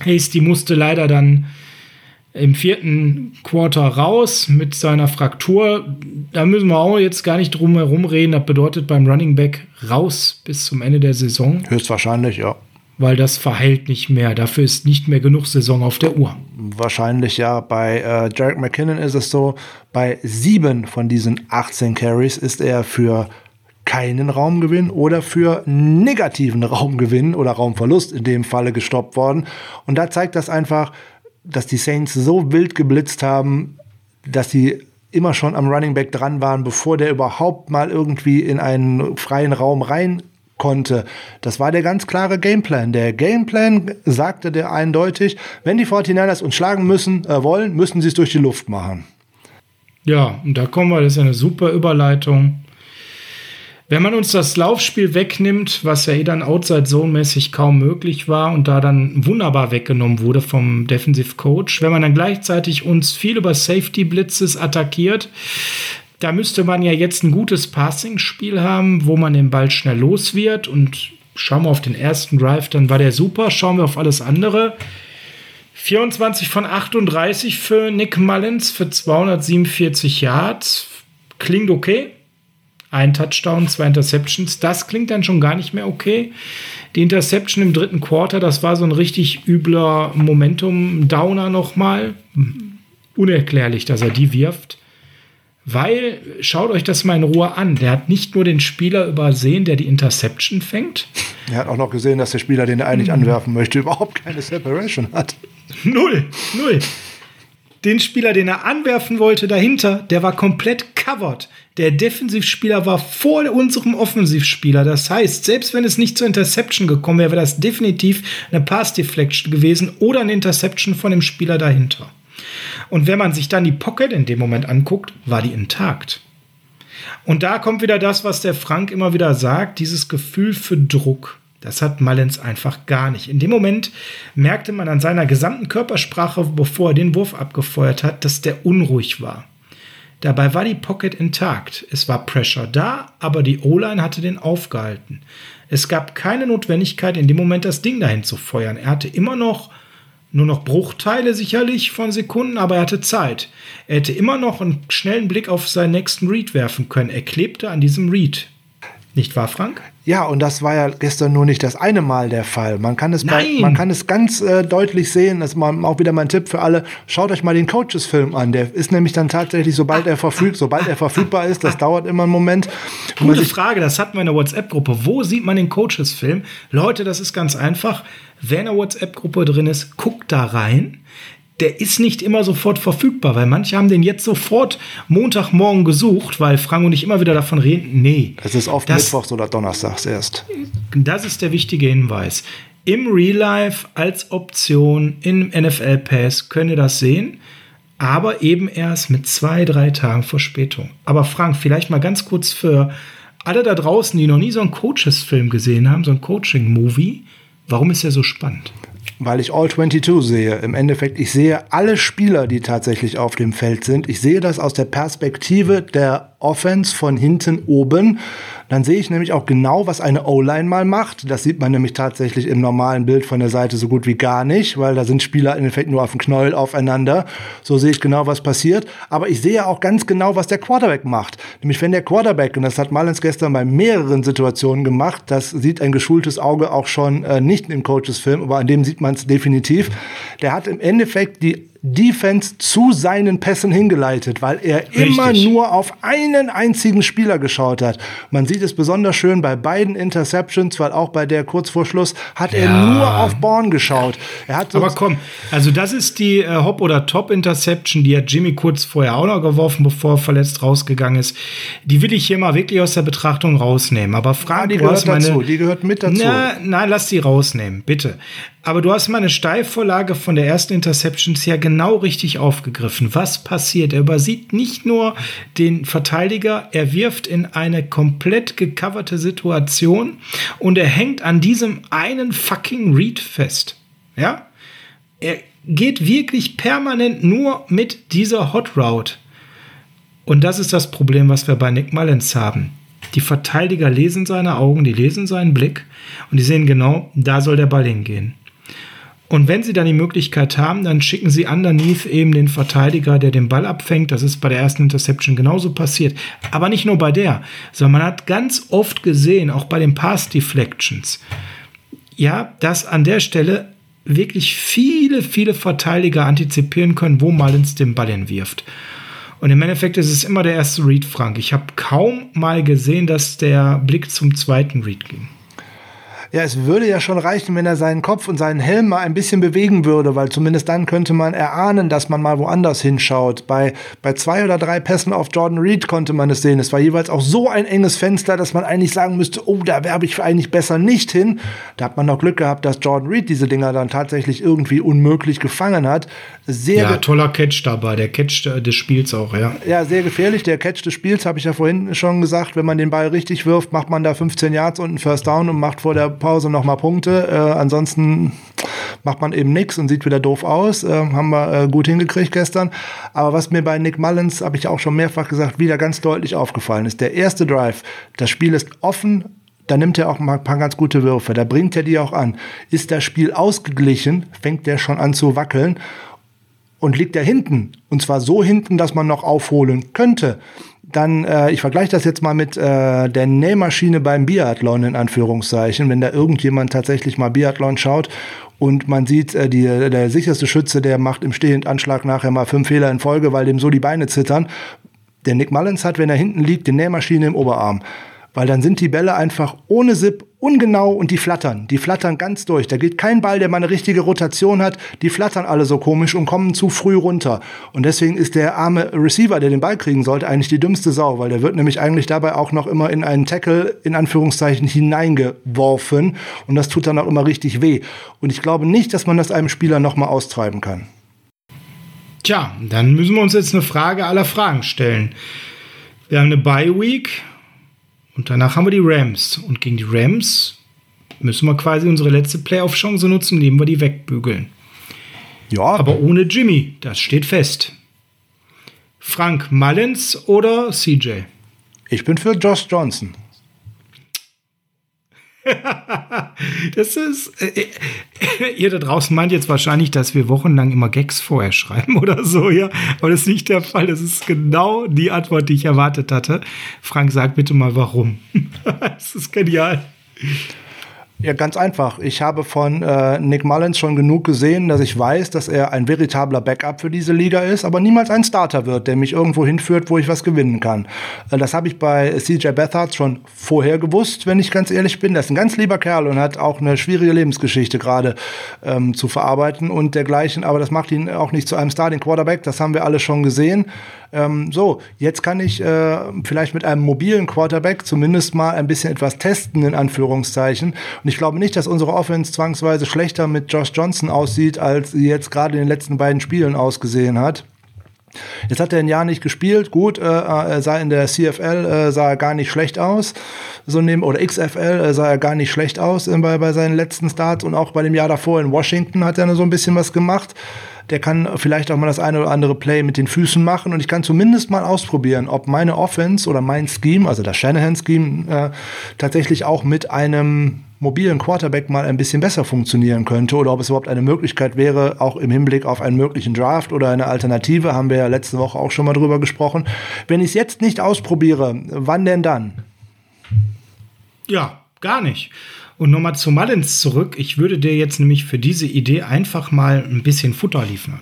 Hasty musste leider dann im vierten Quarter raus mit seiner Fraktur. Da müssen wir auch jetzt gar nicht drum herum reden. Das bedeutet beim Running Back raus bis zum Ende der Saison. Höchstwahrscheinlich, ja. Weil das verheilt nicht mehr. Dafür ist nicht mehr genug Saison auf der Uhr. Wahrscheinlich ja. Bei äh, Jarek McKinnon ist es so, bei sieben von diesen 18 Carries ist er für keinen Raumgewinn oder für negativen Raumgewinn oder Raumverlust in dem Falle gestoppt worden. Und da zeigt das einfach, dass die Saints so wild geblitzt haben, dass sie immer schon am Running Back dran waren, bevor der überhaupt mal irgendwie in einen freien Raum rein konnte. Das war der ganz klare Gameplan. Der Gameplan sagte der eindeutig, wenn die 49ers uns schlagen müssen, äh, wollen, müssen sie es durch die Luft machen. Ja, und da kommen wir, das ist eine super Überleitung wenn man uns das Laufspiel wegnimmt, was ja eh dann Outside Zone-mäßig kaum möglich war und da dann wunderbar weggenommen wurde vom Defensive Coach, wenn man dann gleichzeitig uns viel über Safety Blitzes attackiert, da müsste man ja jetzt ein gutes Passing-Spiel haben, wo man den Ball schnell los wird und schauen wir auf den ersten Drive, dann war der super. Schauen wir auf alles andere. 24 von 38 für Nick Mullins für 247 Yards. Klingt okay ein Touchdown, zwei Interceptions. Das klingt dann schon gar nicht mehr okay. Die Interception im dritten Quarter, das war so ein richtig übler Momentum-Downer nochmal. Unerklärlich, dass er die wirft. Weil, schaut euch das mal in Ruhe an. Der hat nicht nur den Spieler übersehen, der die Interception fängt. Er hat auch noch gesehen, dass der Spieler, den er eigentlich mhm. anwerfen möchte, überhaupt keine Separation hat. Null, null. Den Spieler, den er anwerfen wollte, dahinter, der war komplett covered. Der Defensivspieler war vor unserem Offensivspieler. Das heißt, selbst wenn es nicht zur Interception gekommen wäre, wäre das definitiv eine Pass Deflection gewesen oder eine Interception von dem Spieler dahinter. Und wenn man sich dann die Pocket in dem Moment anguckt, war die intakt. Und da kommt wieder das, was der Frank immer wieder sagt, dieses Gefühl für Druck. Das hat Mullins einfach gar nicht. In dem Moment merkte man an seiner gesamten Körpersprache, bevor er den Wurf abgefeuert hat, dass der unruhig war. Dabei war die Pocket intakt. Es war Pressure da, aber die O-Line hatte den aufgehalten. Es gab keine Notwendigkeit, in dem Moment das Ding dahin zu feuern. Er hatte immer noch nur noch Bruchteile sicherlich von Sekunden, aber er hatte Zeit. Er hätte immer noch einen schnellen Blick auf seinen nächsten Read werfen können. Er klebte an diesem Read. Nicht wahr, Frank? Ja, und das war ja gestern nur nicht das eine Mal der Fall. Man kann es, bei, man kann es ganz äh, deutlich sehen. Das ist auch wieder mein Tipp für alle. Schaut euch mal den Coaches-Film an. Der ist nämlich dann tatsächlich, sobald er verfügt, sobald er verfügbar ist, das dauert immer einen Moment. Gute Frage, das hatten wir in der WhatsApp-Gruppe. Wo sieht man den Coaches-Film? Leute, das ist ganz einfach. Wer in der WhatsApp-Gruppe drin ist, guckt da rein der ist nicht immer sofort verfügbar, weil manche haben den jetzt sofort Montagmorgen gesucht, weil Frank und ich immer wieder davon reden, nee. Es ist oft das, Mittwochs oder Donnerstags erst. Das ist der wichtige Hinweis. Im Real Life als Option im NFL Pass könnt ihr das sehen, aber eben erst mit zwei, drei Tagen Verspätung. Aber Frank, vielleicht mal ganz kurz für alle da draußen, die noch nie so einen Coaches-Film gesehen haben, so einen Coaching-Movie, warum ist der so spannend? Weil ich All 22 sehe. Im Endeffekt, ich sehe alle Spieler, die tatsächlich auf dem Feld sind. Ich sehe das aus der Perspektive der Offense von hinten oben. Dann sehe ich nämlich auch genau, was eine O-Line mal macht. Das sieht man nämlich tatsächlich im normalen Bild von der Seite so gut wie gar nicht, weil da sind Spieler im Endeffekt nur auf dem Knäuel aufeinander. So sehe ich genau, was passiert. Aber ich sehe auch ganz genau, was der Quarterback macht. Nämlich wenn der Quarterback, und das hat Mullins gestern bei mehreren Situationen gemacht, das sieht ein geschultes Auge auch schon äh, nicht im Coaches-Film, aber an dem sieht man es definitiv. Der hat im Endeffekt die Defense zu seinen Pässen hingeleitet, weil er Richtig. immer nur auf einen einzigen Spieler geschaut hat. Man sieht es besonders schön bei beiden Interceptions, weil auch bei der kurz vor Schluss hat ja. er nur auf Born geschaut. Er Aber komm, also das ist die äh, Hop- oder Top-Interception, die hat Jimmy kurz vorher auch noch geworfen, bevor er verletzt rausgegangen ist. Die will ich hier mal wirklich aus der Betrachtung rausnehmen. Aber Frank, ja, die gehört meine, dazu, die gehört mit dazu. Na, nein, lass die rausnehmen, bitte. Aber du hast meine Steilvorlage von der ersten Interception ja genau richtig aufgegriffen. Was passiert? Er übersieht nicht nur den Verteidiger, er wirft in eine komplett gecoverte Situation und er hängt an diesem einen fucking Read fest. Ja? Er geht wirklich permanent nur mit dieser Hot Route. Und das ist das Problem, was wir bei Nick Mullins haben. Die Verteidiger lesen seine Augen, die lesen seinen Blick und die sehen genau, da soll der Ball hingehen. Und wenn sie dann die Möglichkeit haben, dann schicken sie underneath eben den Verteidiger, der den Ball abfängt. Das ist bei der ersten Interception genauso passiert. Aber nicht nur bei der, sondern man hat ganz oft gesehen, auch bei den Pass Deflections, ja, dass an der Stelle wirklich viele, viele Verteidiger antizipieren können, wo Mullins den Ball hinwirft. Und im Endeffekt ist es immer der erste Read, Frank. Ich habe kaum mal gesehen, dass der Blick zum zweiten Read ging. Ja, es würde ja schon reichen, wenn er seinen Kopf und seinen Helm mal ein bisschen bewegen würde, weil zumindest dann könnte man erahnen, dass man mal woanders hinschaut. Bei, bei zwei oder drei Pässen auf Jordan Reed konnte man es sehen. Es war jeweils auch so ein enges Fenster, dass man eigentlich sagen müsste, oh, da werbe ich eigentlich besser nicht hin. Da hat man noch Glück gehabt, dass Jordan Reed diese Dinger dann tatsächlich irgendwie unmöglich gefangen hat. Sehr ja, toller Catch dabei, der Catch des Spiels auch, ja. Ja, sehr gefährlich. Der Catch des Spiels, habe ich ja vorhin schon gesagt, wenn man den Ball richtig wirft, macht man da 15 Yards und einen First Down und macht vor der Pause nochmal Punkte. Äh, ansonsten macht man eben nichts und sieht wieder doof aus. Äh, haben wir äh, gut hingekriegt gestern. Aber was mir bei Nick Mullins, habe ich auch schon mehrfach gesagt, wieder ganz deutlich aufgefallen ist, der erste Drive, das Spiel ist offen, da nimmt er auch mal ein paar ganz gute Würfe, da bringt er die auch an. Ist das Spiel ausgeglichen, fängt der schon an zu wackeln und liegt er hinten, und zwar so hinten, dass man noch aufholen könnte, dann, äh, ich vergleiche das jetzt mal mit äh, der Nähmaschine beim Biathlon in Anführungszeichen, wenn da irgendjemand tatsächlich mal Biathlon schaut und man sieht, äh, die, der sicherste Schütze, der macht im Stehendanschlag nachher mal fünf Fehler in Folge, weil dem so die Beine zittern. Der Nick Mullins hat, wenn er hinten liegt, die Nähmaschine im Oberarm weil dann sind die Bälle einfach ohne Sip ungenau und die flattern. Die flattern ganz durch. Da geht kein Ball, der mal eine richtige Rotation hat. Die flattern alle so komisch und kommen zu früh runter. Und deswegen ist der arme Receiver, der den Ball kriegen sollte, eigentlich die dümmste Sau, weil der wird nämlich eigentlich dabei auch noch immer in einen Tackle in Anführungszeichen hineingeworfen. Und das tut dann auch immer richtig weh. Und ich glaube nicht, dass man das einem Spieler nochmal austreiben kann. Tja, dann müssen wir uns jetzt eine Frage aller Fragen stellen. Wir haben eine Bye Week. Und danach haben wir die Rams. Und gegen die Rams müssen wir quasi unsere letzte Playoff-Chance nutzen, indem wir die wegbügeln. Ja. Aber ohne Jimmy, das steht fest. Frank Mullins oder CJ? Ich bin für Josh Johnson. das ist. Äh, äh, ihr da draußen meint jetzt wahrscheinlich, dass wir wochenlang immer Gags vorher schreiben oder so, ja. Aber das ist nicht der Fall. Das ist genau die Antwort, die ich erwartet hatte. Frank, sag bitte mal warum. das ist genial. Ja, ganz einfach. Ich habe von äh, Nick Mullins schon genug gesehen, dass ich weiß, dass er ein veritabler Backup für diese Liga ist, aber niemals ein Starter wird, der mich irgendwo hinführt, wo ich was gewinnen kann. Äh, das habe ich bei CJ Beathard schon vorher gewusst, wenn ich ganz ehrlich bin. Das ist ein ganz lieber Kerl und hat auch eine schwierige Lebensgeschichte gerade ähm, zu verarbeiten und dergleichen, aber das macht ihn auch nicht zu einem Starting Quarterback. Das haben wir alle schon gesehen. Ähm, so, jetzt kann ich äh, vielleicht mit einem mobilen Quarterback zumindest mal ein bisschen etwas testen, in Anführungszeichen. Und ich glaube nicht, dass unsere Offense zwangsweise schlechter mit Josh Johnson aussieht, als sie jetzt gerade in den letzten beiden Spielen ausgesehen hat. Jetzt hat er ein Jahr nicht gespielt. Gut, äh, er sah in der CFL äh, sah er gar nicht schlecht aus. So neben, oder XFL äh, sah er gar nicht schlecht aus äh, bei, bei seinen letzten Starts und auch bei dem Jahr davor in Washington hat er so ein bisschen was gemacht der kann vielleicht auch mal das eine oder andere Play mit den Füßen machen und ich kann zumindest mal ausprobieren, ob meine Offense oder mein Scheme, also das Shanahan-Scheme, äh, tatsächlich auch mit einem mobilen Quarterback mal ein bisschen besser funktionieren könnte oder ob es überhaupt eine Möglichkeit wäre, auch im Hinblick auf einen möglichen Draft oder eine Alternative, haben wir ja letzte Woche auch schon mal drüber gesprochen. Wenn ich es jetzt nicht ausprobiere, wann denn dann? Ja, gar nicht. Und nochmal zu Mullins zurück. Ich würde dir jetzt nämlich für diese Idee einfach mal ein bisschen Futter liefern.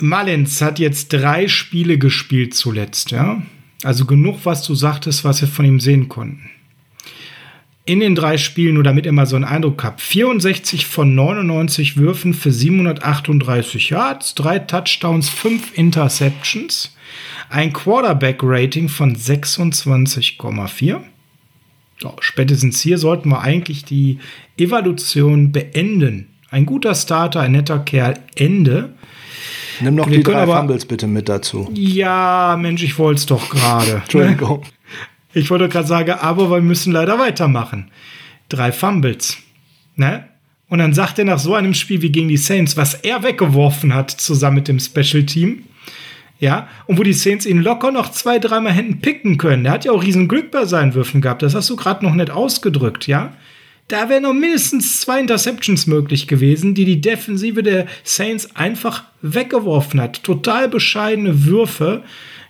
Mullins hat jetzt drei Spiele gespielt zuletzt, ja. Also genug, was du sagtest, was wir von ihm sehen konnten. In den drei Spielen, nur damit ihr mal so einen Eindruck habt, 64 von 99 Würfen für 738 Yards, drei Touchdowns, fünf Interceptions, ein Quarterback-Rating von 26,4 ja, spätestens hier sollten wir eigentlich die Evaluation beenden. Ein guter Starter, ein netter Kerl, Ende. Nimm noch wir die drei aber, Fumbles bitte mit dazu. Ja, Mensch, ich wollte es doch gerade. Entschuldigung. Ich wollte gerade sagen, aber wir müssen leider weitermachen. Drei Fumbles. Ne? Und dann sagt er nach so einem Spiel wie gegen die Saints, was er weggeworfen hat, zusammen mit dem Special Team, ja, und wo die Saints ihn locker noch zwei, dreimal hätten picken können. Der hat ja auch riesen Glück bei seinen Würfen gehabt. Das hast du gerade noch nicht ausgedrückt, ja. Da wären noch mindestens zwei Interceptions möglich gewesen, die die Defensive der Saints einfach weggeworfen hat. Total bescheidene Würfe,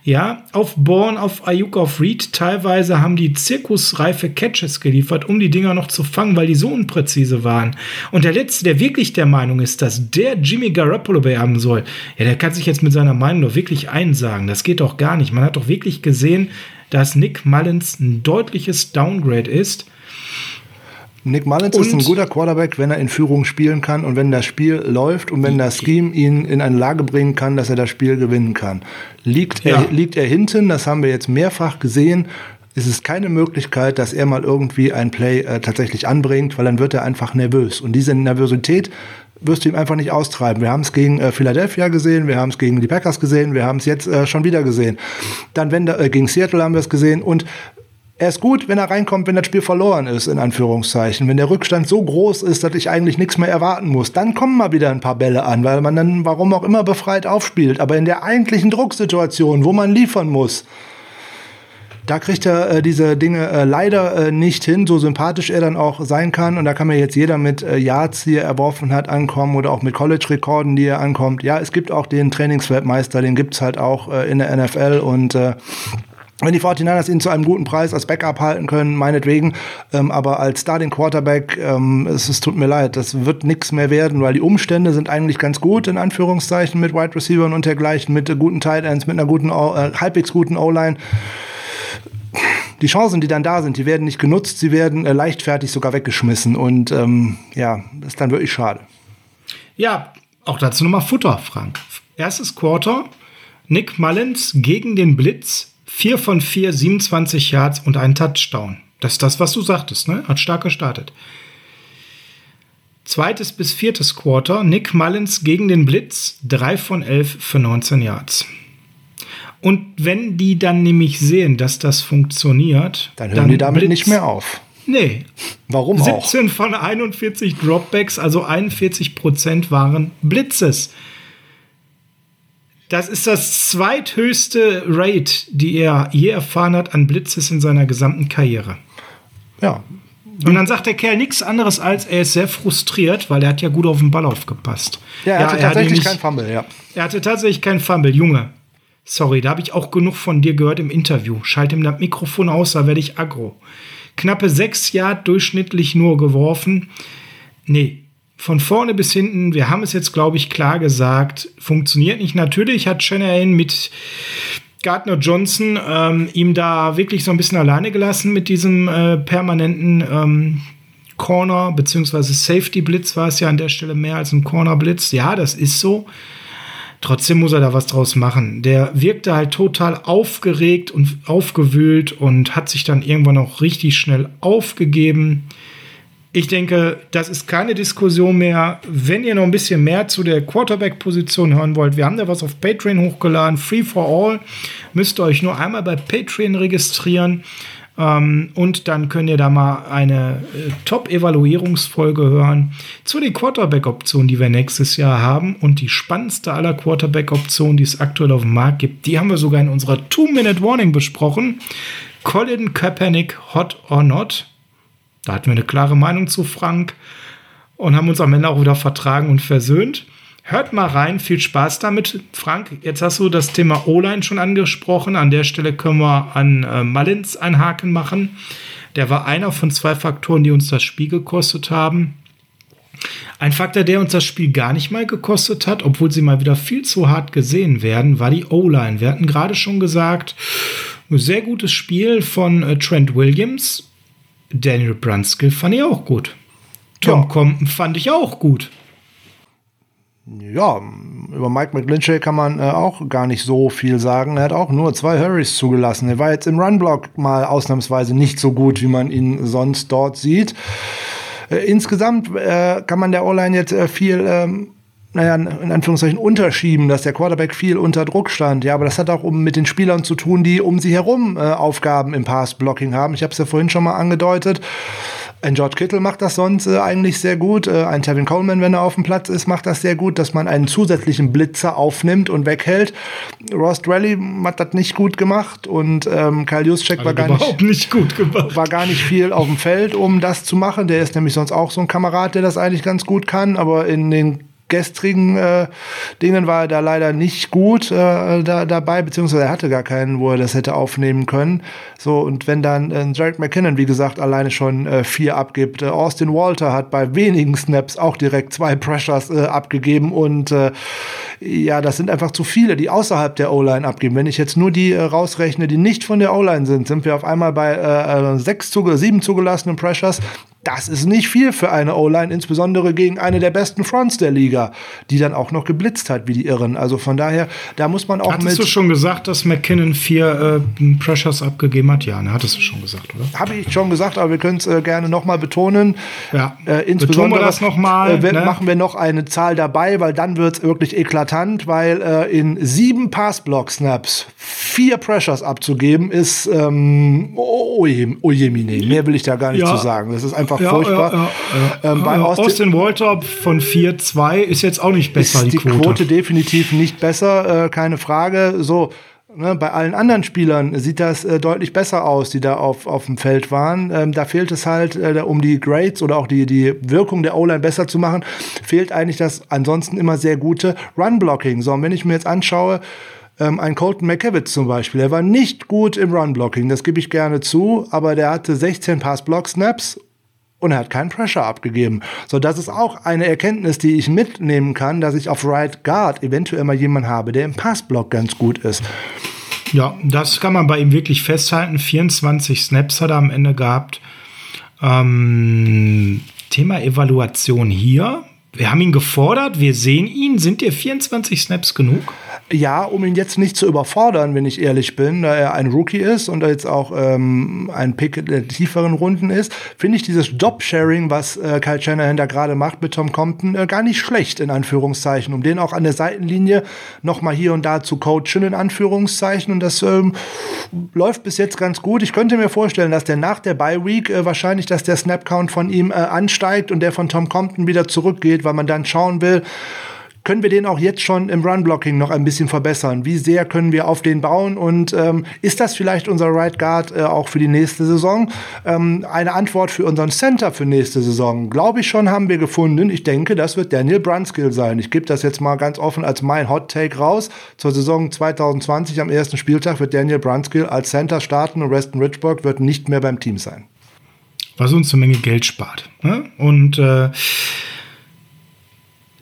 ja, auf Bourne, auf Ayuk, auf Reed. Teilweise haben die zirkusreife Catches geliefert, um die Dinger noch zu fangen, weil die so unpräzise waren. Und der Letzte, der wirklich der Meinung ist, dass der Jimmy Garoppolo beerben soll, ja, der kann sich jetzt mit seiner Meinung doch wirklich einsagen. Das geht doch gar nicht. Man hat doch wirklich gesehen, dass Nick Mullins ein deutliches Downgrade ist. Nick Mullins und ist ein guter Quarterback, wenn er in Führung spielen kann und wenn das Spiel läuft und wenn das Scheme ihn in eine Lage bringen kann, dass er das Spiel gewinnen kann. Liegt, ja. er, liegt er hinten, das haben wir jetzt mehrfach gesehen, ist es keine Möglichkeit, dass er mal irgendwie ein Play äh, tatsächlich anbringt, weil dann wird er einfach nervös. Und diese Nervosität wirst du ihm einfach nicht austreiben. Wir haben es gegen äh, Philadelphia gesehen, wir haben es gegen die Packers gesehen, wir haben es jetzt äh, schon wieder gesehen. Dann wenn da, äh, gegen Seattle haben wir es gesehen und er ist gut, wenn er reinkommt, wenn das Spiel verloren ist, in Anführungszeichen. Wenn der Rückstand so groß ist, dass ich eigentlich nichts mehr erwarten muss, dann kommen mal wieder ein paar Bälle an, weil man dann, warum auch immer, befreit aufspielt. Aber in der eigentlichen Drucksituation, wo man liefern muss, da kriegt er äh, diese Dinge äh, leider äh, nicht hin, so sympathisch er dann auch sein kann. Und da kann mir jetzt jeder mit äh, Yards, die er erworfen hat, ankommen oder auch mit College-Rekorden, die er ankommt. Ja, es gibt auch den Trainingsweltmeister, den gibt's halt auch äh, in der NFL und äh, wenn die 49ers ihn zu einem guten Preis als Backup halten können, meinetwegen, ähm, aber als Starting Quarterback, ähm, es, es tut mir leid, das wird nichts mehr werden, weil die Umstände sind eigentlich ganz gut, in Anführungszeichen, mit Wide Receivers und dergleichen, mit guten Tight Ends, mit einer guten, äh, halbwegs guten O-Line. Die Chancen, die dann da sind, die werden nicht genutzt, sie werden äh, leichtfertig sogar weggeschmissen und ähm, ja, das ist dann wirklich schade. Ja, auch dazu nochmal Futter, Frank. Erstes Quarter, Nick Mullins gegen den Blitz 4 von 4, 27 Yards und ein Touchdown. Das ist das, was du sagtest, ne? Hat stark gestartet. Zweites bis viertes Quarter, Nick Mullins gegen den Blitz, 3 von 11 für 19 Yards. Und wenn die dann nämlich sehen, dass das funktioniert, dann hören dann die damit Blitz, nicht mehr auf. Nee. Warum 17 auch? von 41 Dropbacks, also 41 Prozent waren Blitzes. Das ist das zweithöchste Rate, die er je erfahren hat an Blitzes in seiner gesamten Karriere. Ja. Und dann sagt der Kerl nichts anderes als, er ist sehr frustriert, weil er hat ja gut auf den Ball aufgepasst. Ja, er ja, hatte er tatsächlich hatte nicht, keinen Fumble, ja. Er hatte tatsächlich keinen Fumble, Junge. Sorry, da habe ich auch genug von dir gehört im Interview. Schalte ihm das Mikrofon aus, da werde ich aggro. Knappe sechs Yard durchschnittlich nur geworfen. Nee, von vorne bis hinten, wir haben es jetzt, glaube ich, klar gesagt, funktioniert nicht. Natürlich hat Shanahan mit Gardner Johnson ähm, ihm da wirklich so ein bisschen alleine gelassen mit diesem äh, permanenten ähm, Corner, beziehungsweise Safety Blitz war es ja an der Stelle mehr als ein Corner Blitz. Ja, das ist so. Trotzdem muss er da was draus machen. Der wirkte halt total aufgeregt und aufgewühlt und hat sich dann irgendwann auch richtig schnell aufgegeben. Ich denke, das ist keine Diskussion mehr. Wenn ihr noch ein bisschen mehr zu der Quarterback-Position hören wollt, wir haben da was auf Patreon hochgeladen. Free for All. Müsst ihr euch nur einmal bei Patreon registrieren. Ähm, und dann könnt ihr da mal eine äh, Top-Evaluierungsfolge hören zu den Quarterback-Optionen, die wir nächstes Jahr haben. Und die spannendste aller Quarterback-Optionen, die es aktuell auf dem Markt gibt, die haben wir sogar in unserer Two-Minute-Warning besprochen. Colin Kaepernick, hot or not? Da hatten wir eine klare Meinung zu Frank und haben uns am Ende auch wieder vertragen und versöhnt. Hört mal rein, viel Spaß damit. Frank, jetzt hast du das Thema O-Line schon angesprochen. An der Stelle können wir an äh, Mullins einen Haken machen. Der war einer von zwei Faktoren, die uns das Spiel gekostet haben. Ein Faktor, der uns das Spiel gar nicht mal gekostet hat, obwohl sie mal wieder viel zu hart gesehen werden, war die O-Line. Wir hatten gerade schon gesagt, ein sehr gutes Spiel von äh, Trent Williams. Daniel Brunskill fand ich auch gut. Tom ja. Compton fand ich auch gut. Ja, über Mike McGlinchey kann man äh, auch gar nicht so viel sagen. Er hat auch nur zwei Hurries zugelassen. Er war jetzt im Runblock mal ausnahmsweise nicht so gut, wie man ihn sonst dort sieht. Äh, insgesamt äh, kann man der O-Line jetzt äh, viel ähm, naja, in Anführungszeichen unterschieben, dass der Quarterback viel unter Druck stand. Ja, aber das hat auch um mit den Spielern zu tun, die um sie herum äh, Aufgaben im Pass-Blocking haben. Ich habe es ja vorhin schon mal angedeutet. Ein George Kittle macht das sonst äh, eigentlich sehr gut. Äh, ein Tevin Coleman, wenn er auf dem Platz ist, macht das sehr gut, dass man einen zusätzlichen Blitzer aufnimmt und weghält. Ross Drelly hat das nicht gut gemacht und ähm, Kyle Juszczyk war gar nicht, nicht gut gemacht. war gar nicht viel auf dem Feld, um das zu machen. Der ist nämlich sonst auch so ein Kamerad, der das eigentlich ganz gut kann, aber in den gestrigen äh, Dingen war er da leider nicht gut äh, da, dabei, beziehungsweise er hatte gar keinen, wo er das hätte aufnehmen können. So, und wenn dann äh, Jarek McKinnon, wie gesagt, alleine schon äh, vier abgibt, äh, Austin Walter hat bei wenigen Snaps auch direkt zwei Pressures äh, abgegeben und äh, ja, das sind einfach zu viele, die außerhalb der O-Line abgeben. Wenn ich jetzt nur die rausrechne, die nicht von der O-Line sind, sind wir auf einmal bei sechs zuge sieben zugelassenen Pressures. Das ist nicht viel für eine O-Line, insbesondere gegen eine der besten Fronts der Liga, die dann auch noch geblitzt hat, wie die Irren. Also von daher, da muss man auch Hattest mit. Hast du schon gesagt, dass McKinnon vier äh, Pressures abgegeben hat? Ja, ne, hattest du schon gesagt, oder? Habe ich schon gesagt, aber wir können es äh, gerne nochmal betonen. Ja, äh, insbesondere Betonen wir das nochmal. Äh, ne? Machen wir noch eine Zahl dabei, weil dann wird es wirklich eklatant, weil äh, in sieben Pass-Block-Snaps vier Pressures abzugeben, ist ähm, oh, oh, oh je, mine. Mehr will ich da gar nicht ja. zu sagen. Das ist einfach einfach ja, furchtbar. Ja, ähm, bei Austin, Austin Walter von 4-2 ist jetzt auch nicht besser. Ist die, die Quote. Quote definitiv nicht besser, äh, keine Frage. So. Ne, bei allen anderen Spielern sieht das äh, deutlich besser aus, die da auf, auf dem Feld waren. Ähm, da fehlt es halt, äh, um die Grades oder auch die, die Wirkung der O-Line besser zu machen, fehlt eigentlich das ansonsten immer sehr gute Run-Blocking. So, und wenn ich mir jetzt anschaue, ähm, ein Colton McKevitz zum Beispiel, der war nicht gut im Run-Blocking, das gebe ich gerne zu, aber der hatte 16 Pass-Block-Snaps und er hat keinen Pressure abgegeben. So, das ist auch eine Erkenntnis, die ich mitnehmen kann, dass ich auf Right Guard eventuell mal jemanden habe, der im Passblock ganz gut ist. Ja, das kann man bei ihm wirklich festhalten. 24 Snaps hat er am Ende gehabt. Ähm, Thema Evaluation hier. Wir haben ihn gefordert, wir sehen ihn. Sind dir 24 Snaps genug? Ja, um ihn jetzt nicht zu überfordern, wenn ich ehrlich bin, da er ein Rookie ist und jetzt auch ähm, ein Pick der tieferen Runden ist, finde ich dieses Job-Sharing, was äh, Kyle Shanahan da gerade macht mit Tom Compton, äh, gar nicht schlecht, in Anführungszeichen, um den auch an der Seitenlinie noch mal hier und da zu coachen, in Anführungszeichen. Und das ähm, läuft bis jetzt ganz gut. Ich könnte mir vorstellen, dass der nach der Bye-Week äh, wahrscheinlich, dass der Snap-Count von ihm äh, ansteigt und der von Tom Compton wieder zurückgeht, weil man dann schauen will, können wir den auch jetzt schon im Run-Blocking noch ein bisschen verbessern? Wie sehr können wir auf den bauen? Und ähm, ist das vielleicht unser Right Guard äh, auch für die nächste Saison? Ähm, eine Antwort für unseren Center für nächste Saison, glaube ich schon, haben wir gefunden. Ich denke, das wird Daniel Brunskill sein. Ich gebe das jetzt mal ganz offen als mein Hot Take raus. Zur Saison 2020 am ersten Spieltag wird Daniel Brunskill als Center starten und Reston Richburg wird nicht mehr beim Team sein. Was uns eine Menge Geld spart. Ne? Und äh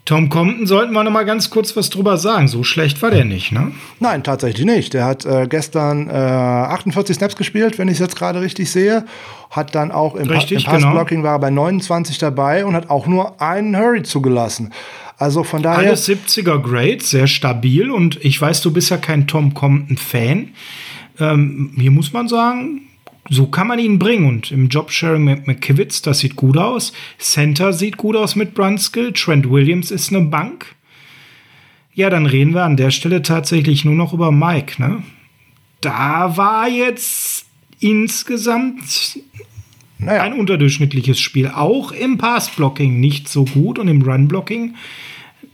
Tom Compton sollten wir noch mal ganz kurz was drüber sagen. So schlecht war der nicht, ne? Nein, tatsächlich nicht. Der hat äh, gestern äh, 48 Snaps gespielt, wenn ich es jetzt gerade richtig sehe. Hat dann auch im, richtig, pa im Passblocking genau. war bei 29 dabei und hat auch nur einen Hurry zugelassen. Also von daher. Alles 70er Grade, sehr stabil. Und ich weiß, du bist ja kein Tom Compton-Fan. Ähm, hier muss man sagen, so kann man ihn bringen. Und im Jobsharing mit McKivitz, das sieht gut aus. Center sieht gut aus mit Brunskill. Trent Williams ist eine Bank. Ja, dann reden wir an der Stelle tatsächlich nur noch über Mike. Ne? Da war jetzt insgesamt naja. ein unterdurchschnittliches Spiel. Auch im Passblocking nicht so gut und im Runblocking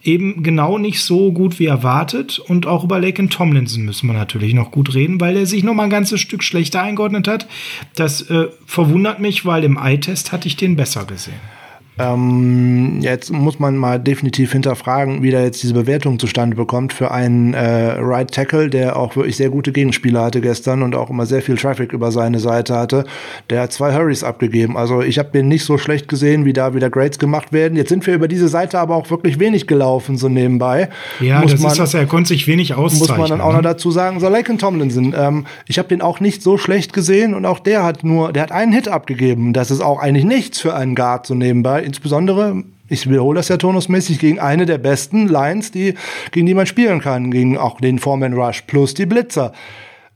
eben genau nicht so gut wie erwartet. Und auch über Laken Tomlinson müssen wir natürlich noch gut reden, weil er sich noch mal ein ganzes Stück schlechter eingeordnet hat. Das äh, verwundert mich, weil im Eye-Test hatte ich den besser gesehen. Ähm, jetzt muss man mal definitiv hinterfragen, wie da jetzt diese Bewertung zustande bekommt für einen äh, Right Tackle, der auch wirklich sehr gute Gegenspieler hatte gestern und auch immer sehr viel Traffic über seine Seite hatte. Der hat zwei Hurries abgegeben. Also ich habe den nicht so schlecht gesehen, wie da wieder Grades gemacht werden. Jetzt sind wir über diese Seite aber auch wirklich wenig gelaufen, so nebenbei. Ja, muss das man, ist was, er konnte sich wenig auszeichnen. Muss man dann auch ne? noch dazu sagen. So Laken Tomlinson, ähm, ich habe den auch nicht so schlecht gesehen und auch der hat nur, der hat einen Hit abgegeben. Das ist auch eigentlich nichts für einen Guard so nebenbei insbesondere ich wiederhole das ja turnusmäßig, gegen eine der besten Lines, die, gegen die man spielen kann, gegen auch den Foreman Rush plus die Blitzer.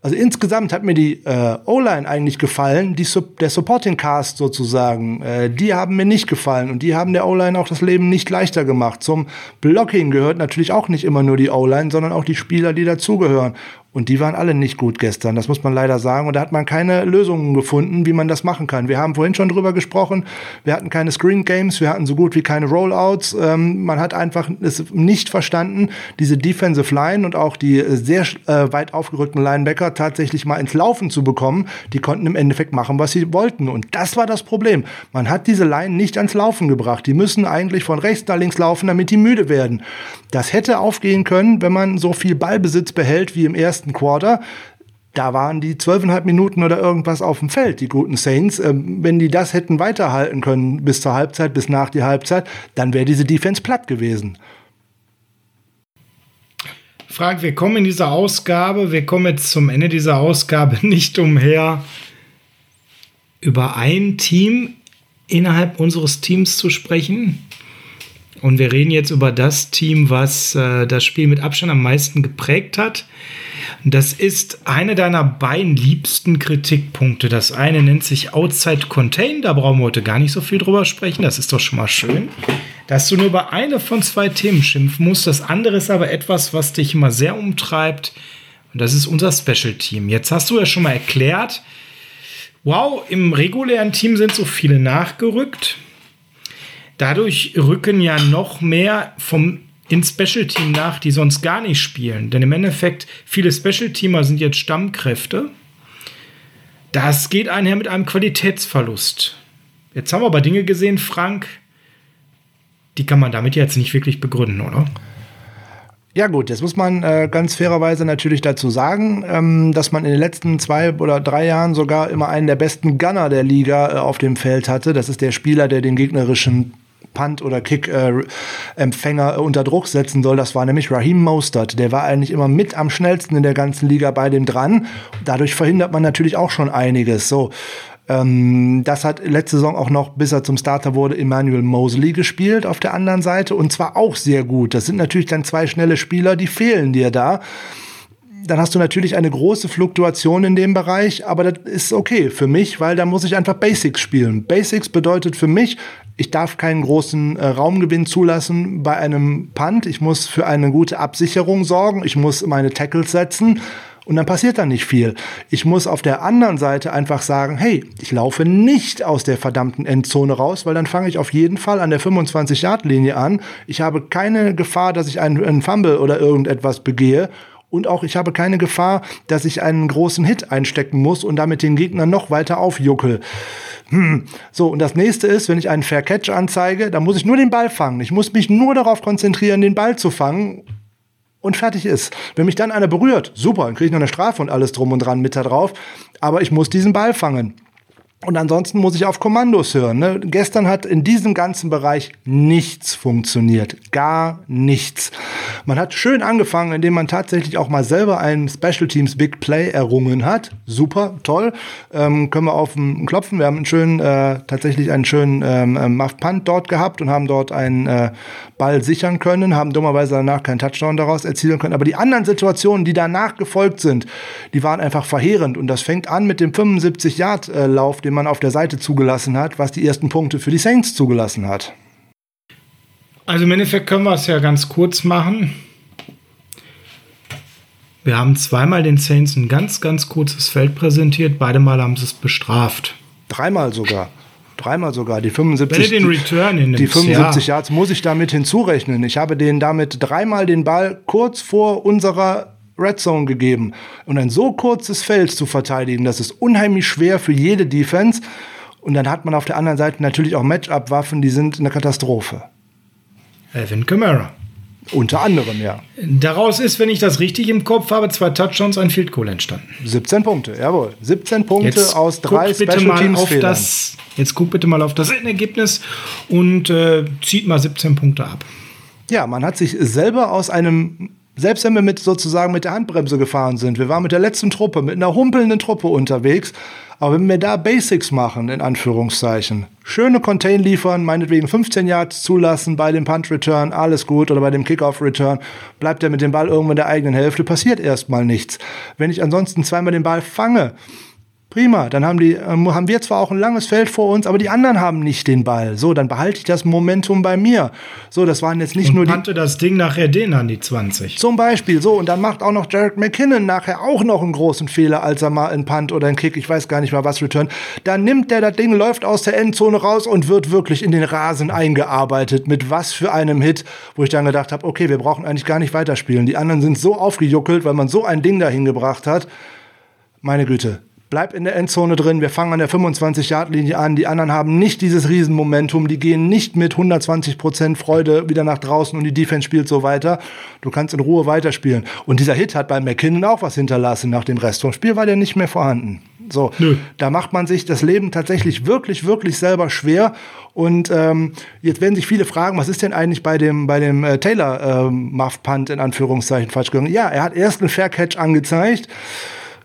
Also insgesamt hat mir die äh, O-Line eigentlich gefallen, die, der Supporting Cast sozusagen, äh, die haben mir nicht gefallen und die haben der O-Line auch das Leben nicht leichter gemacht. Zum Blocking gehört natürlich auch nicht immer nur die O-Line, sondern auch die Spieler, die dazugehören. Und die waren alle nicht gut gestern, das muss man leider sagen. Und da hat man keine Lösungen gefunden, wie man das machen kann. Wir haben vorhin schon drüber gesprochen. Wir hatten keine Screen Games, wir hatten so gut wie keine Rollouts. Ähm, man hat einfach es nicht verstanden, diese Defensive Line und auch die sehr äh, weit aufgerückten Linebacker tatsächlich mal ins Laufen zu bekommen. Die konnten im Endeffekt machen, was sie wollten. Und das war das Problem. Man hat diese Line nicht ans Laufen gebracht. Die müssen eigentlich von rechts nach links laufen, damit die müde werden. Das hätte aufgehen können, wenn man so viel Ballbesitz behält wie im ersten Quarter. Da waren die zwölfeinhalb Minuten oder irgendwas auf dem Feld, die guten Saints. Ähm, wenn die das hätten weiterhalten können bis zur Halbzeit, bis nach die Halbzeit, dann wäre diese Defense platt gewesen. Frank, wir kommen in dieser Ausgabe, wir kommen jetzt zum Ende dieser Ausgabe nicht umher, über ein Team innerhalb unseres Teams zu sprechen. Und wir reden jetzt über das Team, was äh, das Spiel mit Abstand am meisten geprägt hat. Das ist eine deiner beiden liebsten Kritikpunkte. Das eine nennt sich Outside Contain. Da brauchen wir heute gar nicht so viel drüber sprechen. Das ist doch schon mal schön. Dass du nur über eine von zwei Themen schimpfen musst. Das andere ist aber etwas, was dich immer sehr umtreibt. Und das ist unser Special Team. Jetzt hast du ja schon mal erklärt, wow, im regulären Team sind so viele nachgerückt. Dadurch rücken ja noch mehr vom in Special Team nach, die sonst gar nicht spielen. Denn im Endeffekt, viele Special Teamer sind jetzt Stammkräfte. Das geht einher mit einem Qualitätsverlust. Jetzt haben wir aber Dinge gesehen, Frank, die kann man damit jetzt nicht wirklich begründen, oder? Ja gut, jetzt muss man äh, ganz fairerweise natürlich dazu sagen, ähm, dass man in den letzten zwei oder drei Jahren sogar immer einen der besten Gunner der Liga äh, auf dem Feld hatte. Das ist der Spieler, der den gegnerischen Punt- oder Kick-Empfänger äh, unter Druck setzen soll. Das war nämlich Raheem Mostert. Der war eigentlich immer mit am schnellsten in der ganzen Liga bei dem dran. Dadurch verhindert man natürlich auch schon einiges. So, Ähm, das hat letzte Saison auch noch, bis er zum Starter wurde, Emmanuel Mosley gespielt auf der anderen Seite und zwar auch sehr gut. Das sind natürlich dann zwei schnelle Spieler, die fehlen dir da dann hast du natürlich eine große Fluktuation in dem Bereich, aber das ist okay für mich, weil da muss ich einfach Basics spielen. Basics bedeutet für mich, ich darf keinen großen äh, Raumgewinn zulassen bei einem Punt. Ich muss für eine gute Absicherung sorgen. Ich muss meine Tackles setzen. Und dann passiert da nicht viel. Ich muss auf der anderen Seite einfach sagen, hey, ich laufe nicht aus der verdammten Endzone raus, weil dann fange ich auf jeden Fall an der 25-Yard-Linie an. Ich habe keine Gefahr, dass ich einen, einen Fumble oder irgendetwas begehe. Und auch ich habe keine Gefahr, dass ich einen großen Hit einstecken muss und damit den Gegner noch weiter aufjuckel. Hm. So, und das nächste ist, wenn ich einen Fair Catch anzeige, dann muss ich nur den Ball fangen. Ich muss mich nur darauf konzentrieren, den Ball zu fangen und fertig ist. Wenn mich dann einer berührt, super, dann kriege ich noch eine Strafe und alles drum und dran mit da drauf. Aber ich muss diesen Ball fangen. Und ansonsten muss ich auf Kommandos hören. Ne? Gestern hat in diesem ganzen Bereich nichts funktioniert. Gar nichts. Man hat schön angefangen, indem man tatsächlich auch mal selber einen Special Teams Big Play errungen hat. Super, toll. Ähm, können wir auf den klopfen. Wir haben einen schönen, äh, tatsächlich einen schönen ähm, äh, Muff Punt dort gehabt und haben dort einen äh, Ball sichern können, haben dummerweise danach keinen Touchdown daraus erzielen können. Aber die anderen Situationen, die danach gefolgt sind, die waren einfach verheerend. Und das fängt an mit dem 75-Yard-Lauf, den man auf der Seite zugelassen hat, was die ersten Punkte für die Saints zugelassen hat. Also im Endeffekt können wir es ja ganz kurz machen. Wir haben zweimal den Saints ein ganz, ganz kurzes Feld präsentiert. Beide Mal haben sie es bestraft. Dreimal sogar. Dreimal sogar. Die 75, den Return die, die 75 ja. Yards muss ich damit hinzurechnen. Ich habe denen damit dreimal den Ball kurz vor unserer Red Zone gegeben. Und ein so kurzes Feld zu verteidigen, das ist unheimlich schwer für jede Defense. Und dann hat man auf der anderen Seite natürlich auch Matchup-Waffen, die sind eine Katastrophe. Evan Kamara. Unter anderem, ja. Daraus ist, wenn ich das richtig im Kopf habe, zwei Touchdowns, ein Field Goal entstanden. 17 Punkte, jawohl. 17 Punkte jetzt aus drei Special Teams auf das, Jetzt guck bitte mal auf das Ergebnis und äh, zieht mal 17 Punkte ab. Ja, man hat sich selber aus einem selbst wenn wir mit sozusagen mit der Handbremse gefahren sind, wir waren mit der letzten Truppe, mit einer humpelnden Truppe unterwegs, aber wenn wir da Basics machen, in Anführungszeichen, schöne Contain liefern, meinetwegen 15 Yards zulassen bei dem Punt Return, alles gut, oder bei dem Kickoff Return, bleibt er mit dem Ball irgendwo in der eigenen Hälfte, passiert erstmal nichts. Wenn ich ansonsten zweimal den Ball fange, Prima, dann haben, die, ähm, haben wir zwar auch ein langes Feld vor uns, aber die anderen haben nicht den Ball. So, dann behalte ich das Momentum bei mir. So, das waren jetzt nicht und nur die. Kannte das Ding nachher den an die 20. Zum Beispiel, so, und dann macht auch noch Jared McKinnon nachher auch noch einen großen Fehler, als er mal einen Punt oder einen Kick, ich weiß gar nicht mal was, return. Dann nimmt der das Ding, läuft aus der Endzone raus und wird wirklich in den Rasen eingearbeitet. Mit was für einem Hit, wo ich dann gedacht habe, okay, wir brauchen eigentlich gar nicht weiterspielen. Die anderen sind so aufgejuckelt, weil man so ein Ding dahin gebracht hat. Meine Güte, bleib in der Endzone drin, wir fangen an der 25-Yard-Linie an, die anderen haben nicht dieses Riesenmomentum, die gehen nicht mit 120% Freude wieder nach draußen und die Defense spielt so weiter. Du kannst in Ruhe weiterspielen. Und dieser Hit hat bei McKinnon auch was hinterlassen. Nach dem Rest vom Spiel war der nicht mehr vorhanden. So, Nö. da macht man sich das Leben tatsächlich wirklich, wirklich selber schwer. Und ähm, jetzt werden sich viele fragen, was ist denn eigentlich bei dem, bei dem äh, Taylor ähm, Muff Punt in Anführungszeichen falsch gegangen? Ja, er hat erst einen Fair Catch angezeigt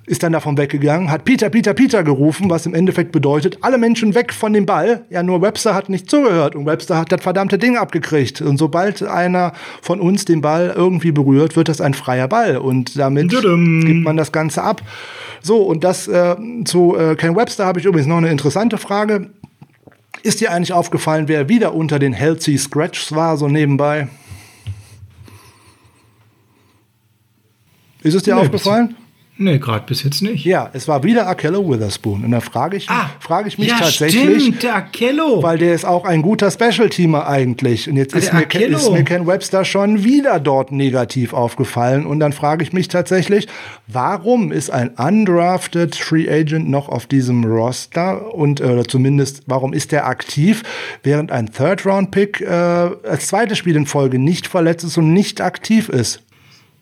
ist dann davon weggegangen, hat Peter, Peter, Peter gerufen, was im Endeffekt bedeutet, alle Menschen weg von dem Ball. Ja, nur Webster hat nicht zugehört und Webster hat das verdammte Ding abgekriegt. Und sobald einer von uns den Ball irgendwie berührt, wird das ein freier Ball und damit Tudum. gibt man das Ganze ab. So, und das äh, zu äh, Ken Webster habe ich übrigens noch eine interessante Frage. Ist dir eigentlich aufgefallen, wer wieder unter den Healthy Scratchs war, so nebenbei? Ist es dir nee, aufgefallen? Nee, gerade bis jetzt nicht. Ja, es war wieder Akello Witherspoon. Und da frage ich, ah, frage ich mich ja, tatsächlich. Stimmt, der Akello. Weil der ist auch ein guter Special-Teamer eigentlich. Und jetzt ah, ist mir, ist mir, Ken Webster schon wieder dort negativ aufgefallen. Und dann frage ich mich tatsächlich, warum ist ein undrafted Free Agent noch auf diesem Roster? Und äh, zumindest, warum ist der aktiv, während ein Third-Round-Pick äh, als zweites Spiel in Folge nicht verletzt ist und nicht aktiv ist?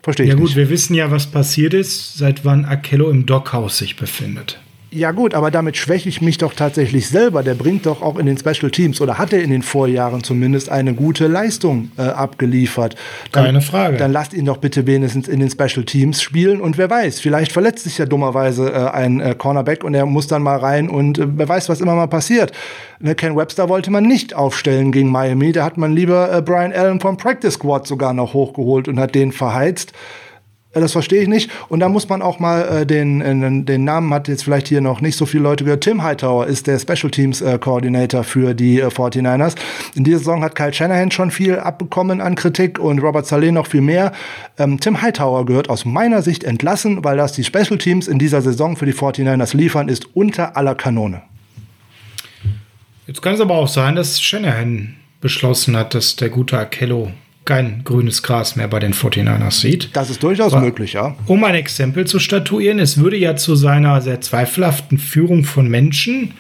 Verstehe ich Ja gut, nicht. wir wissen ja, was passiert ist, seit wann Akello im Dockhaus sich befindet. Ja gut, aber damit schwäche ich mich doch tatsächlich selber. Der bringt doch auch in den Special Teams oder hat er in den Vorjahren zumindest eine gute Leistung äh, abgeliefert. Dann, Keine Frage. Dann lasst ihn doch bitte wenigstens in den Special Teams spielen und wer weiß, vielleicht verletzt sich ja dummerweise äh, ein äh, Cornerback und er muss dann mal rein und äh, wer weiß, was immer mal passiert. Ne, Ken Webster wollte man nicht aufstellen gegen Miami, da hat man lieber äh, Brian Allen vom Practice Squad sogar noch hochgeholt und hat den verheizt. Äh, das verstehe ich nicht. Und da muss man auch mal äh, den, äh, den Namen hat jetzt vielleicht hier noch nicht so viele Leute gehört. Tim Hightower ist der Special Teams äh, Coordinator für die äh, 49ers. In dieser Saison hat Kyle Shanahan schon viel abbekommen an Kritik und Robert Saleh noch viel mehr. Ähm, Tim Hightower gehört aus meiner Sicht entlassen, weil das die Special Teams in dieser Saison für die 49ers liefern, ist unter aller Kanone. Jetzt kann es aber auch sein, dass Shanahan beschlossen hat, dass der gute Akello kein grünes Gras mehr bei den 49ers sieht. Das ist durchaus Aber, möglich, ja. Um ein Exempel zu statuieren, es würde ja zu seiner sehr zweifelhaften Führung von Menschen,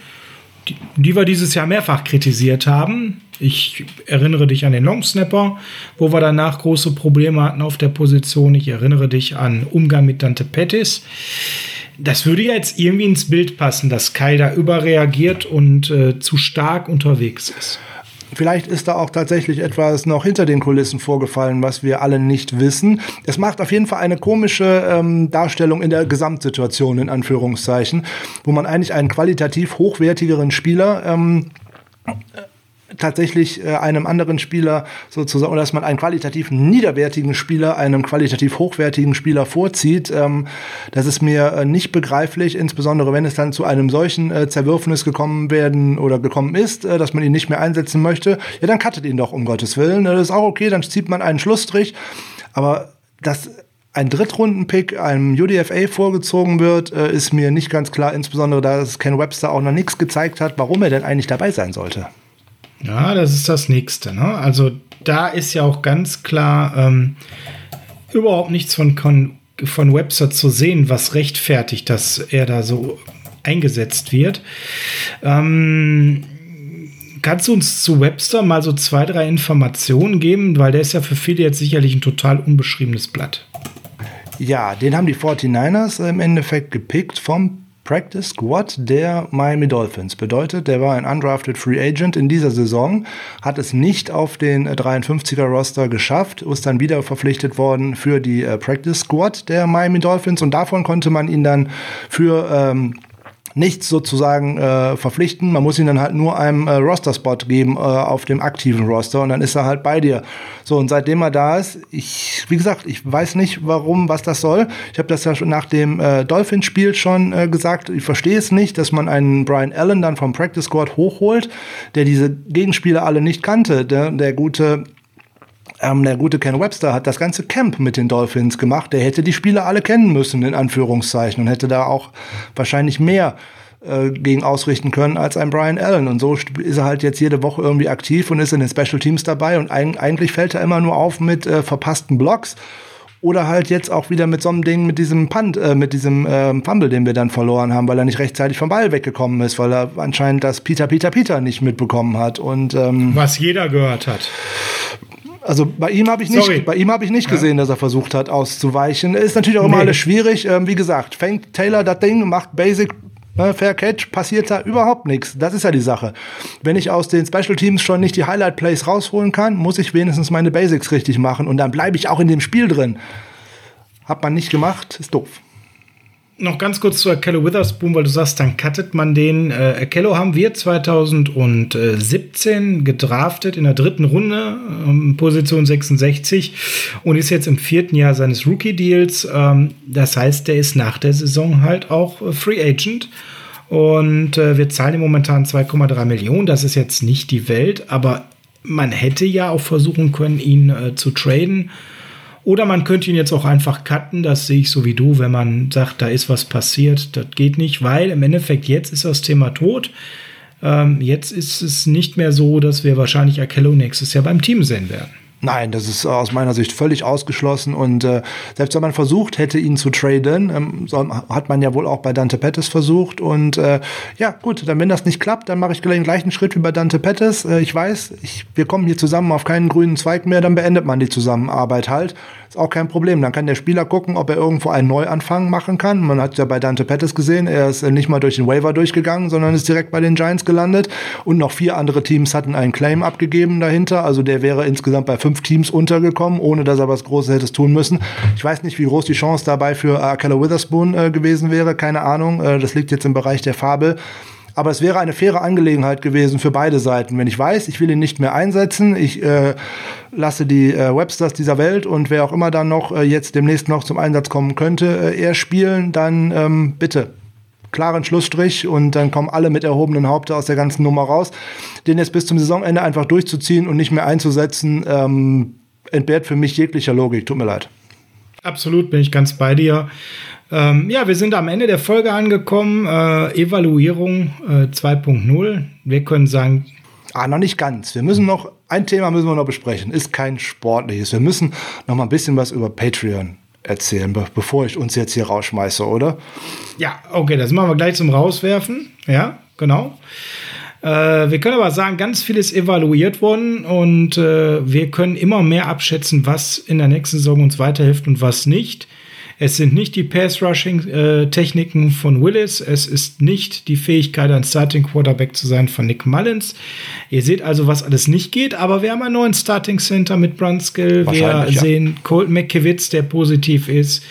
die, die wir dieses Jahr mehrfach kritisiert haben. Ich erinnere dich an den Longsnapper, wo wir danach große Probleme hatten auf der Position. Ich erinnere dich an Umgang mit Dante Pettis. Das würde ja jetzt irgendwie ins Bild passen, dass Kai da überreagiert und äh, zu stark unterwegs ist. Vielleicht ist da auch tatsächlich etwas noch hinter den Kulissen vorgefallen, was wir alle nicht wissen. Es macht auf jeden Fall eine komische ähm, Darstellung in der Gesamtsituation, in Anführungszeichen, wo man eigentlich einen qualitativ hochwertigeren Spieler ähm, tatsächlich äh, einem anderen Spieler sozusagen, oder dass man einen qualitativ niederwertigen Spieler einem qualitativ hochwertigen Spieler vorzieht, ähm, das ist mir äh, nicht begreiflich, insbesondere wenn es dann zu einem solchen äh, Zerwürfnis gekommen werden oder gekommen ist, dass man ihn nicht mehr einsetzen möchte, ja, dann cuttet ihn doch, um Gottes Willen. Das ist auch okay, dann zieht man einen Schlussstrich, aber das ein Drittrunden-Pick einem UDFA vorgezogen wird, ist mir nicht ganz klar, insbesondere da es Ken Webster auch noch nichts gezeigt hat, warum er denn eigentlich dabei sein sollte. Ja, das ist das Nächste. Ne? Also da ist ja auch ganz klar ähm, überhaupt nichts von, von, Webster zu sehen, was rechtfertigt, dass er da so eingesetzt wird. Ähm, kannst du uns zu Webster mal so zwei, drei Informationen geben? Weil der ist ja für viele jetzt sicherlich ein total unbeschriebenes Blatt. Ja, den haben die 49ers im Endeffekt gepickt vom Practice Squad der Miami Dolphins. Bedeutet, der war ein undrafted Free Agent in dieser Saison, hat es nicht auf den 53er Roster geschafft, ist dann wieder verpflichtet worden für die äh, Practice Squad der Miami Dolphins und davon konnte man ihn dann für ähm, nichts sozusagen äh, verpflichten. Man muss ihn dann halt nur einem äh, Roster-Spot geben äh, auf dem aktiven Roster und dann ist er halt bei dir. So, und seitdem er da ist, ich, wie gesagt, ich weiß nicht, warum, was das soll. Ich habe das ja schon nach dem äh, Dolphins-Spiel schon äh, gesagt. Ich verstehe es nicht, dass man einen Brian Allen dann vom Practice Squad hochholt, der diese Gegenspieler alle nicht kannte. Der, der gute ähm, der gute Ken Webster hat das ganze Camp mit den Dolphins gemacht. Der hätte die Spieler alle kennen müssen, in Anführungszeichen, und hätte da auch wahrscheinlich mehr äh, gegen ausrichten können als ein Brian Allen. Und so ist er halt jetzt jede Woche irgendwie aktiv und ist in den Special Teams dabei. Und eigentlich fällt er immer nur auf mit äh, verpassten Blocks. Oder halt jetzt auch wieder mit so einem Ding, mit diesem Punt, äh, mit diesem äh, Fumble, den wir dann verloren haben, weil er nicht rechtzeitig vom Ball weggekommen ist, weil er anscheinend das Peter, Peter, Peter nicht mitbekommen hat. Und, ähm, Was jeder gehört hat. Also bei ihm habe ich nicht, bei ihm habe ich nicht gesehen, dass er versucht hat auszuweichen. Ist natürlich auch immer nee. alles schwierig. Ähm, wie gesagt, fängt Taylor das Ding, macht Basic äh, Fair Catch, passiert da überhaupt nichts. Das ist ja die Sache. Wenn ich aus den Special Teams schon nicht die Highlight Plays rausholen kann, muss ich wenigstens meine Basics richtig machen und dann bleibe ich auch in dem Spiel drin. Hat man nicht gemacht, ist doof noch ganz kurz zu Akello Witherspoon, weil du sagst, dann cuttet man den. Äh, Akello haben wir 2017 gedraftet in der dritten Runde, ähm, Position 66 und ist jetzt im vierten Jahr seines Rookie-Deals. Ähm, das heißt, der ist nach der Saison halt auch äh, Free Agent. Und äh, wir zahlen ihm momentan 2,3 Millionen. Das ist jetzt nicht die Welt, aber man hätte ja auch versuchen können, ihn äh, zu traden oder man könnte ihn jetzt auch einfach cutten, das sehe ich so wie du, wenn man sagt, da ist was passiert, das geht nicht, weil im Endeffekt jetzt ist das Thema tot. Ähm, jetzt ist es nicht mehr so, dass wir wahrscheinlich Akello nächstes Jahr beim Team sehen werden. Nein, das ist aus meiner Sicht völlig ausgeschlossen und äh, selbst wenn man versucht hätte, ihn zu traden, ähm, so, hat man ja wohl auch bei Dante Pettis versucht und äh, ja gut, dann wenn das nicht klappt, dann mache ich den gleichen Schritt wie bei Dante Pettis. Äh, ich weiß, ich, wir kommen hier zusammen auf keinen grünen Zweig mehr, dann beendet man die Zusammenarbeit halt. Ist auch kein Problem. Dann kann der Spieler gucken, ob er irgendwo einen Neuanfang machen kann. Man hat ja bei Dante Pettis gesehen, er ist nicht mal durch den Waiver durchgegangen, sondern ist direkt bei den Giants gelandet und noch vier andere Teams hatten einen Claim abgegeben dahinter. Also der wäre insgesamt bei fünf fünf Teams untergekommen, ohne dass er was Großes hätte tun müssen. Ich weiß nicht, wie groß die Chance dabei für äh, Keller Witherspoon äh, gewesen wäre, keine Ahnung. Äh, das liegt jetzt im Bereich der Fabel. Aber es wäre eine faire Angelegenheit gewesen für beide Seiten. Wenn ich weiß, ich will ihn nicht mehr einsetzen, ich äh, lasse die äh, Websters dieser Welt und wer auch immer dann noch äh, jetzt demnächst noch zum Einsatz kommen könnte, äh, eher spielen, dann ähm, bitte klaren Schlussstrich und dann kommen alle mit erhobenen Haupte aus der ganzen Nummer raus. Den jetzt bis zum Saisonende einfach durchzuziehen und nicht mehr einzusetzen, ähm, entbehrt für mich jeglicher Logik. Tut mir leid. Absolut, bin ich ganz bei dir. Ähm, ja, wir sind am Ende der Folge angekommen. Äh, Evaluierung äh, 2.0. Wir können sagen. Ah, noch nicht ganz. Wir müssen noch, ein Thema müssen wir noch besprechen. Ist kein sportliches. Wir müssen noch mal ein bisschen was über Patreon erzählen, be bevor ich uns jetzt hier rausschmeiße, oder? Ja, okay, das machen wir gleich zum Rauswerfen. Ja, genau. Äh, wir können aber sagen, ganz viel ist evaluiert worden und äh, wir können immer mehr abschätzen, was in der nächsten Saison uns weiterhilft und was nicht. Es sind nicht die Pass-Rushing-Techniken von Willis. Es ist nicht die Fähigkeit, ein Starting-Quarterback zu sein von Nick Mullins. Ihr seht also, was alles nicht geht. Aber wir haben einen neuen Starting-Center mit Brunskill. Wir ja. sehen Colt McKivitz, der positiv ist.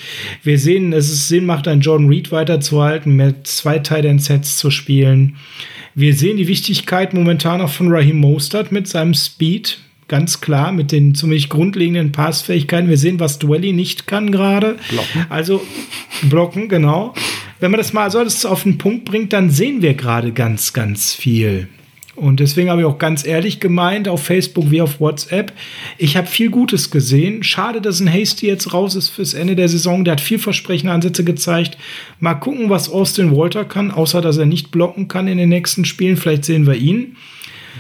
Wir sehen, dass es Sinn macht, einen Jordan Reed weiterzuhalten, mit zwei Tight-End-Sets zu spielen. Wir sehen die Wichtigkeit momentan auch von Raheem Mostert mit seinem Speed ganz klar mit den ziemlich grundlegenden Passfähigkeiten. Wir sehen, was Dwelly nicht kann gerade. Blocken. Also blocken, genau. Wenn man das mal so alles auf den Punkt bringt, dann sehen wir gerade ganz, ganz viel. Und deswegen habe ich auch ganz ehrlich gemeint, auf Facebook wie auf WhatsApp, ich habe viel Gutes gesehen. Schade, dass ein Hasty jetzt raus ist fürs Ende der Saison. Der hat vielversprechende Ansätze gezeigt. Mal gucken, was Austin Walter kann, außer dass er nicht blocken kann in den nächsten Spielen. Vielleicht sehen wir ihn.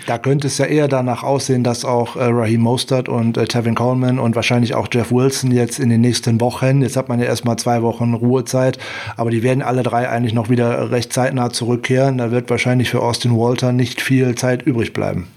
Da könnte es ja eher danach aussehen, dass auch äh, Raheem Mostert und äh, Tevin Coleman und wahrscheinlich auch Jeff Wilson jetzt in den nächsten Wochen, jetzt hat man ja erstmal zwei Wochen Ruhezeit, aber die werden alle drei eigentlich noch wieder recht zeitnah zurückkehren. Da wird wahrscheinlich für Austin Walter nicht viel Zeit übrig bleiben.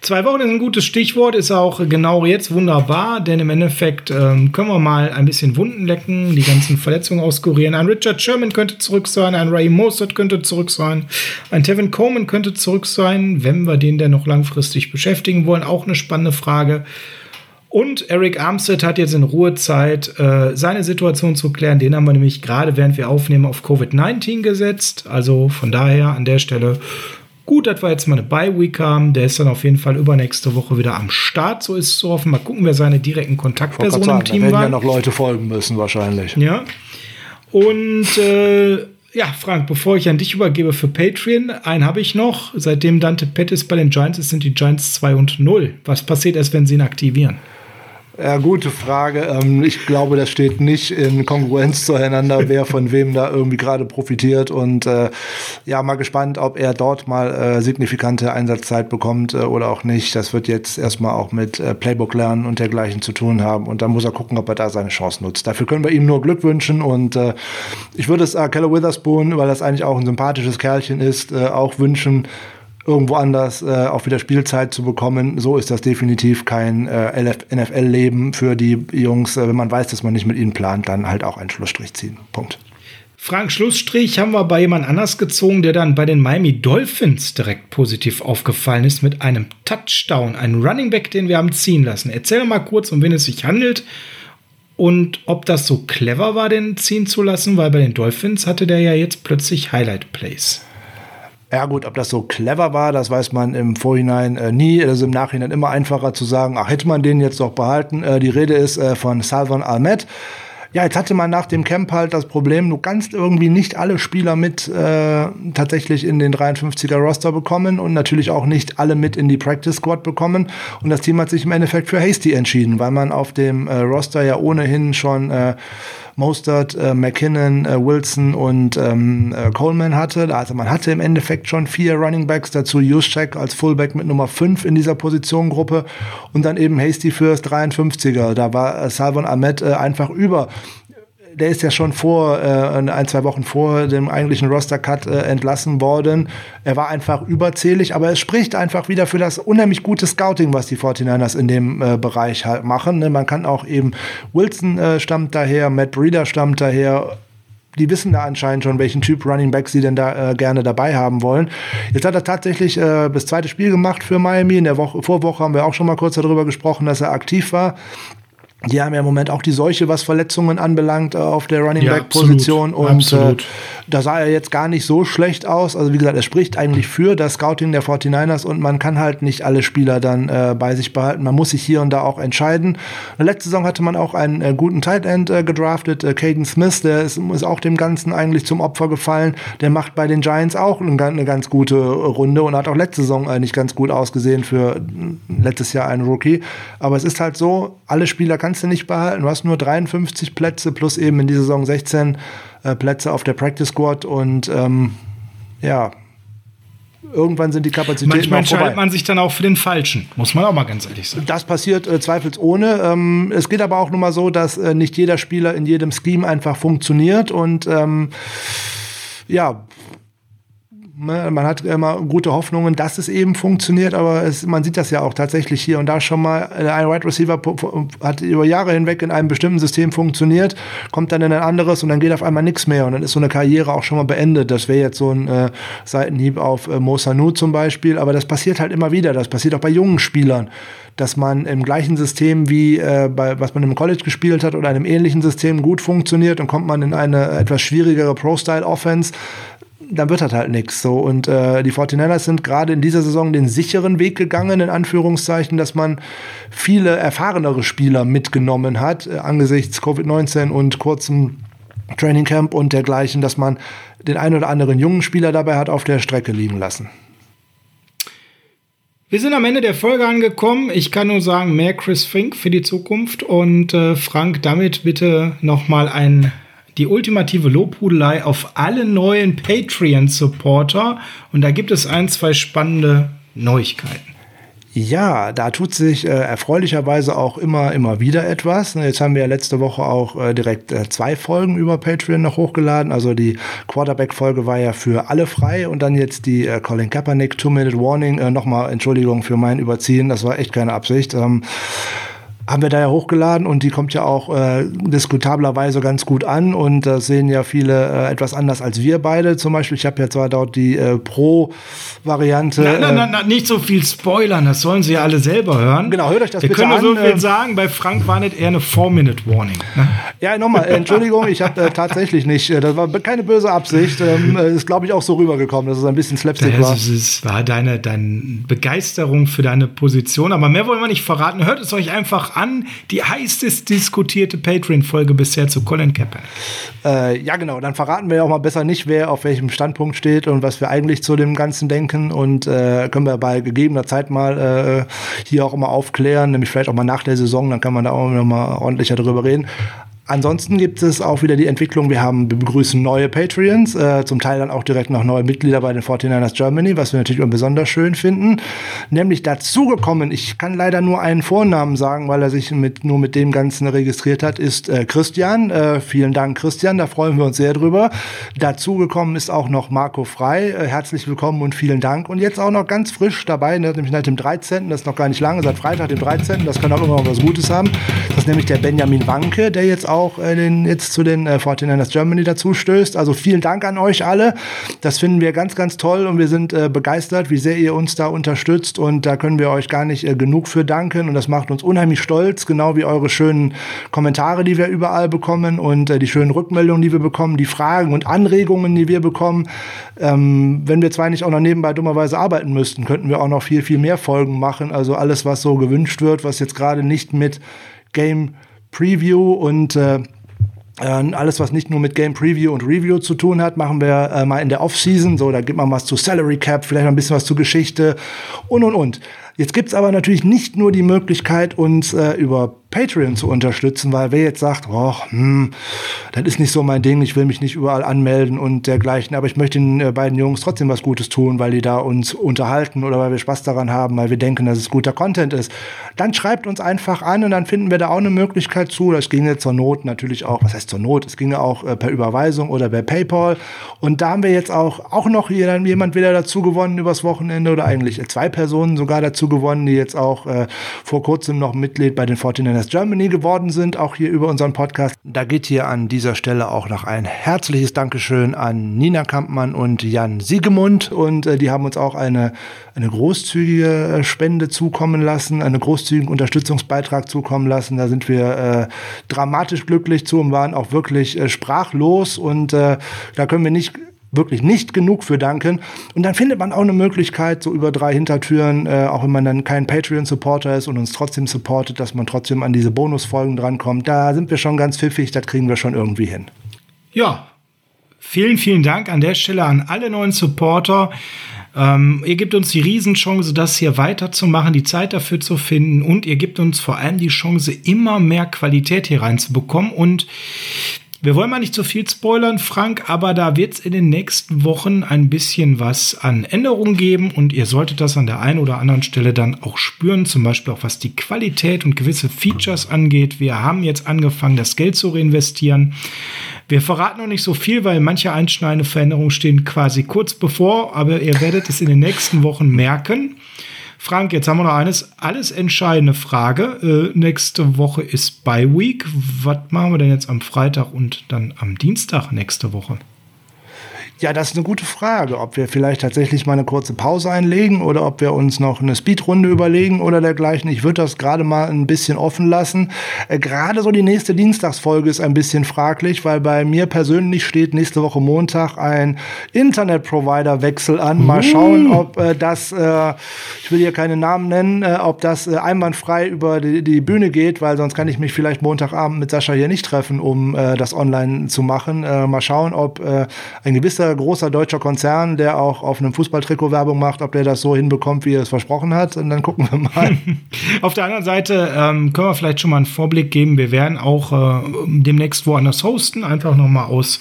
Zwei Wochen ist ein gutes Stichwort, ist auch genau jetzt wunderbar, denn im Endeffekt ähm, können wir mal ein bisschen Wunden lecken, die ganzen Verletzungen auskurieren. Ein Richard Sherman könnte zurück sein, ein Ray Mostert könnte zurück sein, ein Tevin Coleman könnte zurück sein, wenn wir den denn noch langfristig beschäftigen wollen. Auch eine spannende Frage. Und Eric Armstead hat jetzt in Ruhezeit äh, seine Situation zu klären. Den haben wir nämlich gerade, während wir aufnehmen, auf Covid-19 gesetzt. Also von daher an der Stelle Gut, dass wir jetzt mal eine Bye-Week haben. Der ist dann auf jeden Fall übernächste Woche wieder am Start. So ist es zu hoffen. Mal gucken, wer seine direkten Kontaktpersonen im Team waren. Da werden ja noch Leute folgen müssen, wahrscheinlich. Ja. Und äh, ja, Frank, bevor ich an dich übergebe für Patreon, einen habe ich noch. Seitdem Dante Pettis bei den Giants ist, sind die Giants 2 und 0. Was passiert erst, wenn sie ihn aktivieren? Ja, gute Frage. Ähm, ich glaube, das steht nicht in Kongruenz zueinander, wer von wem da irgendwie gerade profitiert. Und äh, ja, mal gespannt, ob er dort mal äh, signifikante Einsatzzeit bekommt äh, oder auch nicht. Das wird jetzt erstmal auch mit Playbook lernen und dergleichen zu tun haben. Und dann muss er gucken, ob er da seine Chance nutzt. Dafür können wir ihm nur Glück wünschen. Und ich würde es äh, Keller Witherspoon, weil das eigentlich auch ein sympathisches Kerlchen ist, auch wünschen, irgendwo anders äh, auch wieder Spielzeit zu bekommen. So ist das definitiv kein äh, NFL-Leben für die Jungs. Äh, wenn man weiß, dass man nicht mit ihnen plant, dann halt auch einen Schlussstrich ziehen. Punkt. Frank, Schlussstrich haben wir bei jemand anders gezogen, der dann bei den Miami Dolphins direkt positiv aufgefallen ist mit einem Touchdown, einem Running Back, den wir haben ziehen lassen. Erzähl mal kurz, um wen es sich handelt und ob das so clever war, den ziehen zu lassen, weil bei den Dolphins hatte der ja jetzt plötzlich Highlight Plays. Ja gut, ob das so clever war, das weiß man im Vorhinein äh, nie. Das ist im Nachhinein immer einfacher zu sagen, ach, hätte man den jetzt doch behalten. Äh, die Rede ist äh, von Salvan Ahmed. Ja, jetzt hatte man nach dem Camp halt das Problem, du kannst irgendwie nicht alle Spieler mit äh, tatsächlich in den 53er Roster bekommen und natürlich auch nicht alle mit in die Practice Squad bekommen. Und das Team hat sich im Endeffekt für Hasty entschieden, weil man auf dem äh, Roster ja ohnehin schon äh, Mostert, äh, McKinnon, äh, Wilson und ähm, äh, Coleman hatte. Also man hatte im Endeffekt schon vier Running Backs, dazu Juszczyk als Fullback mit Nummer 5 in dieser Positionengruppe und dann eben Hasty fürs 53er. Da war äh, Salvon Ahmed äh, einfach über der ist ja schon vor, äh, ein, zwei Wochen vor dem eigentlichen Roster-Cut äh, entlassen worden. Er war einfach überzählig, aber es spricht einfach wieder für das unheimlich gute Scouting, was die 49ers in dem äh, Bereich halt machen. Ne? Man kann auch eben, Wilson äh, stammt daher, Matt Breeder stammt daher, die wissen da anscheinend schon, welchen Typ Running Back sie denn da äh, gerne dabei haben wollen. Jetzt hat er tatsächlich äh, das zweite Spiel gemacht für Miami. In der Woche, Vorwoche haben wir auch schon mal kurz darüber gesprochen, dass er aktiv war. Die haben ja im Moment auch die Seuche, was Verletzungen anbelangt, äh, auf der Running Back Position. Ja, und äh, da sah er jetzt gar nicht so schlecht aus. Also wie gesagt, er spricht eigentlich für das Scouting der 49ers und man kann halt nicht alle Spieler dann äh, bei sich behalten. Man muss sich hier und da auch entscheiden. Letzte Saison hatte man auch einen äh, guten Tight End äh, gedraftet, äh, Caden Smith, der ist, ist auch dem Ganzen eigentlich zum Opfer gefallen. Der macht bei den Giants auch eine, eine ganz gute Runde und hat auch letzte Saison nicht ganz gut ausgesehen für letztes Jahr einen Rookie. Aber es ist halt so, alle Spieler kann kannst du nicht behalten. Du hast nur 53 Plätze plus eben in dieser Saison 16 äh, Plätze auf der Practice Squad und ähm, ja, irgendwann sind die Kapazitäten Manchmal entscheidet man sich dann auch für den Falschen, muss man auch mal ganz ehrlich sagen. Das passiert äh, zweifelsohne. Ähm, es geht aber auch nun mal so, dass äh, nicht jeder Spieler in jedem Scheme einfach funktioniert und ähm, ja, man hat immer gute Hoffnungen, dass es eben funktioniert, aber es, man sieht das ja auch tatsächlich hier und da schon mal. Ein Wide Receiver hat über Jahre hinweg in einem bestimmten System funktioniert, kommt dann in ein anderes und dann geht auf einmal nichts mehr und dann ist so eine Karriere auch schon mal beendet. Das wäre jetzt so ein äh, Seitenhieb auf äh, Mo zum Beispiel, aber das passiert halt immer wieder. Das passiert auch bei jungen Spielern dass man im gleichen System wie äh, bei, was man im College gespielt hat oder einem ähnlichen System gut funktioniert und kommt man in eine etwas schwierigere Pro-Style-Offense, dann wird das halt nichts. So. Und äh, die 49ers sind gerade in dieser Saison den sicheren Weg gegangen, in Anführungszeichen, dass man viele erfahrenere Spieler mitgenommen hat, äh, angesichts Covid-19 und kurzem Training Camp und dergleichen, dass man den einen oder anderen jungen Spieler dabei hat auf der Strecke liegen lassen. Wir sind am Ende der Folge angekommen. Ich kann nur sagen, mehr Chris Fink für die Zukunft und äh, Frank, damit bitte nochmal ein die ultimative Lobhudelei auf alle neuen Patreon-Supporter. Und da gibt es ein, zwei spannende Neuigkeiten. Ja, da tut sich äh, erfreulicherweise auch immer, immer wieder etwas. Jetzt haben wir ja letzte Woche auch äh, direkt äh, zwei Folgen über Patreon noch hochgeladen. Also die Quarterback-Folge war ja für alle frei und dann jetzt die äh, Colin Kaepernick Two-Minute Warning. Äh, Nochmal Entschuldigung für mein Überziehen, das war echt keine Absicht. Ähm, haben wir da ja hochgeladen und die kommt ja auch äh, diskutablerweise ganz gut an und das sehen ja viele äh, etwas anders als wir beide. Zum Beispiel, ich habe ja zwar dort die äh, Pro-Variante. Nein, nein, nein, nein, nicht so viel spoilern, das sollen sie ja alle selber hören. Genau, hört euch das wir bitte an. Wir können so viel sagen, bei Frank war nicht eher eine Four-Minute-Warning. Ne? Ja, nochmal, Entschuldigung, ich habe äh, tatsächlich nicht, äh, das war keine böse Absicht, ähm, äh, ist glaube ich auch so rübergekommen, dass es ein bisschen Slapstick das war. Es war deine, deine Begeisterung für deine Position, aber mehr wollen wir nicht verraten. Hört es euch einfach an die heißest diskutierte Patreon-Folge bisher zu Colin Kaepernick. Äh, ja, genau. Dann verraten wir auch mal besser nicht, wer auf welchem Standpunkt steht und was wir eigentlich zu dem Ganzen denken. Und äh, können wir bei gegebener Zeit mal äh, hier auch immer aufklären, nämlich vielleicht auch mal nach der Saison, dann kann man da auch noch mal ordentlicher drüber reden. Ansonsten gibt es auch wieder die Entwicklung, wir haben, wir begrüßen neue Patreons, äh, zum Teil dann auch direkt noch neue Mitglieder bei den 49ers Germany, was wir natürlich besonders schön finden. Nämlich dazugekommen, ich kann leider nur einen Vornamen sagen, weil er sich mit, nur mit dem Ganzen registriert hat, ist äh, Christian. Äh, vielen Dank, Christian, da freuen wir uns sehr drüber. Dazugekommen ist auch noch Marco Frei. Äh, herzlich willkommen und vielen Dank. Und jetzt auch noch ganz frisch dabei, ne, nämlich seit dem 13., das ist noch gar nicht lange, seit Freitag, dem 13., das kann auch immer was Gutes haben. Nämlich der Benjamin Wanke, der jetzt auch äh, den, jetzt zu den äh, 49ers Germany dazu stößt. Also vielen Dank an euch alle. Das finden wir ganz, ganz toll und wir sind äh, begeistert, wie sehr ihr uns da unterstützt und da können wir euch gar nicht äh, genug für danken und das macht uns unheimlich stolz, genau wie eure schönen Kommentare, die wir überall bekommen und äh, die schönen Rückmeldungen, die wir bekommen, die Fragen und Anregungen, die wir bekommen. Ähm, wenn wir zwar nicht auch noch nebenbei dummerweise arbeiten müssten, könnten wir auch noch viel, viel mehr Folgen machen. Also alles, was so gewünscht wird, was jetzt gerade nicht mit Game Preview und äh, äh, alles, was nicht nur mit Game Preview und Review zu tun hat, machen wir äh, mal in der Off-Season. So, da gibt man was zu Salary Cap, vielleicht ein bisschen was zu Geschichte und und und. Jetzt gibt's aber natürlich nicht nur die Möglichkeit, uns äh, über Patreon zu unterstützen, weil wer jetzt sagt, oh, hm, das ist nicht so mein Ding, ich will mich nicht überall anmelden und dergleichen, aber ich möchte den äh, beiden Jungs trotzdem was Gutes tun, weil die da uns unterhalten oder weil wir Spaß daran haben, weil wir denken, dass es guter Content ist, dann schreibt uns einfach an und dann finden wir da auch eine Möglichkeit zu. Das ginge zur Not natürlich auch, was heißt zur Not? Es ginge auch äh, per Überweisung oder per PayPal. Und da haben wir jetzt auch, auch noch jemand wieder dazu gewonnen übers Wochenende oder eigentlich zwei Personen sogar dazu gewonnen, die jetzt auch äh, vor kurzem noch Mitglied bei den 49 Runners Germany geworden sind, auch hier über unseren Podcast. Da geht hier an dieser Stelle auch noch ein herzliches Dankeschön an Nina Kampmann und Jan Siegemund. Und äh, die haben uns auch eine, eine großzügige äh, Spende zukommen lassen, einen großzügigen Unterstützungsbeitrag zukommen lassen. Da sind wir äh, dramatisch glücklich zu und waren auch wirklich äh, sprachlos. Und äh, da können wir nicht wirklich nicht genug für danken. Und dann findet man auch eine Möglichkeit, so über drei Hintertüren, äh, auch wenn man dann kein Patreon-Supporter ist und uns trotzdem supportet, dass man trotzdem an diese Bonusfolgen drankommt. Da sind wir schon ganz pfiffig, das kriegen wir schon irgendwie hin. Ja, vielen, vielen Dank an der Stelle an alle neuen Supporter. Ähm, ihr gebt uns die Riesenchance, das hier weiterzumachen, die Zeit dafür zu finden und ihr gebt uns vor allem die Chance, immer mehr Qualität hier reinzubekommen und wir wollen mal nicht zu viel spoilern, Frank, aber da wird es in den nächsten Wochen ein bisschen was an Änderungen geben und ihr solltet das an der einen oder anderen Stelle dann auch spüren, zum Beispiel auch was die Qualität und gewisse Features angeht. Wir haben jetzt angefangen, das Geld zu reinvestieren. Wir verraten noch nicht so viel, weil manche einschneidende Veränderungen stehen quasi kurz bevor, aber ihr werdet es in den nächsten Wochen merken. Frank, jetzt haben wir noch eines alles entscheidende Frage. Äh, nächste Woche ist Bye Week. Was machen wir denn jetzt am Freitag und dann am Dienstag nächste Woche? Ja, das ist eine gute Frage, ob wir vielleicht tatsächlich mal eine kurze Pause einlegen oder ob wir uns noch eine Speedrunde überlegen oder dergleichen. Ich würde das gerade mal ein bisschen offen lassen. Äh, gerade so die nächste Dienstagsfolge ist ein bisschen fraglich, weil bei mir persönlich steht nächste Woche Montag ein Internet-Provider-Wechsel an. Mal schauen, ob äh, das, äh, ich will hier keine Namen nennen, äh, ob das äh, einwandfrei über die, die, Bühne geht, weil sonst kann ich mich vielleicht Montagabend mit Sascha hier nicht treffen, um äh, das online zu machen. mal schauen, ob ein gewisser großer deutscher Konzern, der auch auf einem Fußballtrikot Werbung macht, ob der das so hinbekommt, wie er es versprochen hat. Und dann gucken wir mal. auf der anderen Seite ähm, können wir vielleicht schon mal einen Vorblick geben. Wir werden auch äh, demnächst woanders hosten, einfach nochmal aus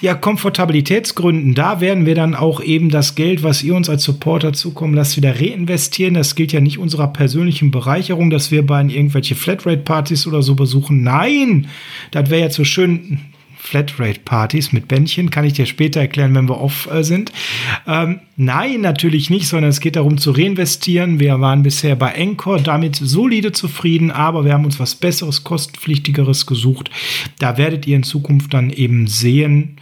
ja, Komfortabilitätsgründen. Da werden wir dann auch eben das Geld, was ihr uns als Supporter zukommen lasst, wieder reinvestieren. Das gilt ja nicht unserer persönlichen Bereicherung, dass wir bei irgendwelche Flatrate-Partys oder so besuchen. Nein, das wäre ja zu schön Flatrate-Partys mit Bändchen, kann ich dir später erklären, wenn wir off äh, sind. Ähm, nein, natürlich nicht, sondern es geht darum zu reinvestieren. Wir waren bisher bei Encore damit solide zufrieden, aber wir haben uns was Besseres, kostenpflichtigeres gesucht. Da werdet ihr in Zukunft dann eben sehen,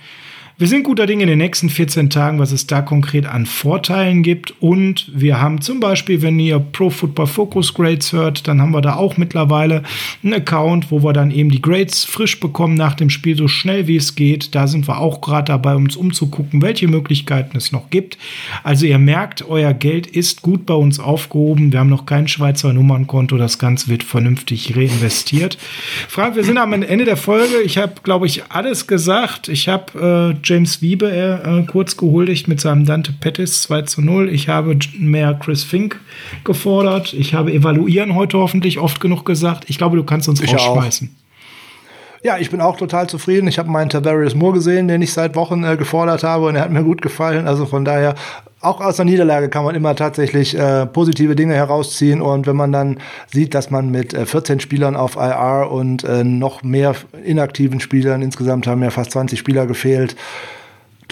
wir sind guter Dinge in den nächsten 14 Tagen, was es da konkret an Vorteilen gibt. Und wir haben zum Beispiel, wenn ihr Pro Football Focus Grades hört, dann haben wir da auch mittlerweile einen Account, wo wir dann eben die Grades frisch bekommen nach dem Spiel, so schnell wie es geht. Da sind wir auch gerade dabei, uns umzugucken, welche Möglichkeiten es noch gibt. Also ihr merkt, euer Geld ist gut bei uns aufgehoben. Wir haben noch kein Schweizer Nummernkonto. Das Ganze wird vernünftig reinvestiert. Frank, wir sind am Ende der Folge. Ich habe, glaube ich, alles gesagt. Ich habe äh, James Wiebe äh, kurz gehuldigt mit seinem Dante Pettis 2 zu 0. Ich habe mehr Chris Fink gefordert. Ich habe evaluieren heute hoffentlich oft genug gesagt. Ich glaube, du kannst uns ich rausschmeißen. Auch. Ja, ich bin auch total zufrieden. Ich habe meinen Tavarius Moore gesehen, den ich seit Wochen äh, gefordert habe und er hat mir gut gefallen. Also von daher, auch aus der Niederlage kann man immer tatsächlich äh, positive Dinge herausziehen. Und wenn man dann sieht, dass man mit äh, 14 Spielern auf IR und äh, noch mehr inaktiven Spielern, insgesamt haben ja fast 20 Spieler gefehlt,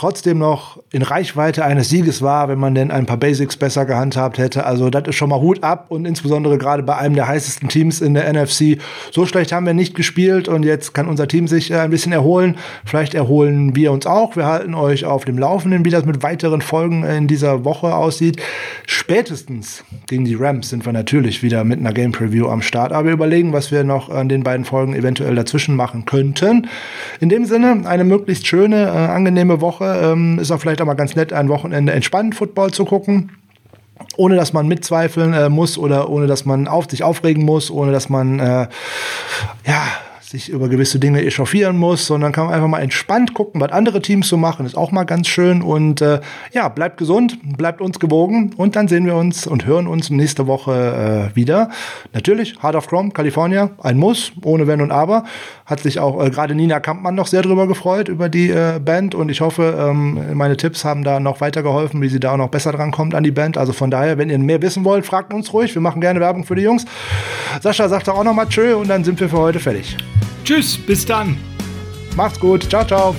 trotzdem noch in Reichweite eines Sieges war, wenn man denn ein paar Basics besser gehandhabt hätte. Also das ist schon mal Hut ab und insbesondere gerade bei einem der heißesten Teams in der NFC. So schlecht haben wir nicht gespielt und jetzt kann unser Team sich äh, ein bisschen erholen. Vielleicht erholen wir uns auch. Wir halten euch auf dem Laufenden, wie das mit weiteren Folgen in dieser Woche aussieht. Spätestens gegen die Rams sind wir natürlich wieder mit einer Game Preview am Start, aber wir überlegen, was wir noch an den beiden Folgen eventuell dazwischen machen könnten. In dem Sinne eine möglichst schöne, äh, angenehme Woche ähm, ist auch vielleicht auch mal ganz nett, ein Wochenende entspannt Football zu gucken ohne dass man mitzweifeln äh, muss oder ohne dass man auf sich aufregen muss, ohne dass man äh, ja sich über gewisse Dinge echauffieren muss, sondern kann man einfach mal entspannt gucken, was andere Teams so machen. Ist auch mal ganz schön. Und äh, ja, bleibt gesund, bleibt uns gewogen und dann sehen wir uns und hören uns nächste Woche äh, wieder. Natürlich, Heart of Chrome, California, ein Muss, ohne Wenn und Aber. Hat sich auch äh, gerade Nina Kampmann noch sehr drüber gefreut, über die äh, Band. Und ich hoffe, ähm, meine Tipps haben da noch weitergeholfen, wie sie da auch noch besser dran kommt an die Band. Also von daher, wenn ihr mehr wissen wollt, fragt uns ruhig. Wir machen gerne Werbung für die Jungs. Sascha sagt auch noch mal Tschö und dann sind wir für heute fertig. Tschüss, bis dann. Macht's gut. Ciao, ciao.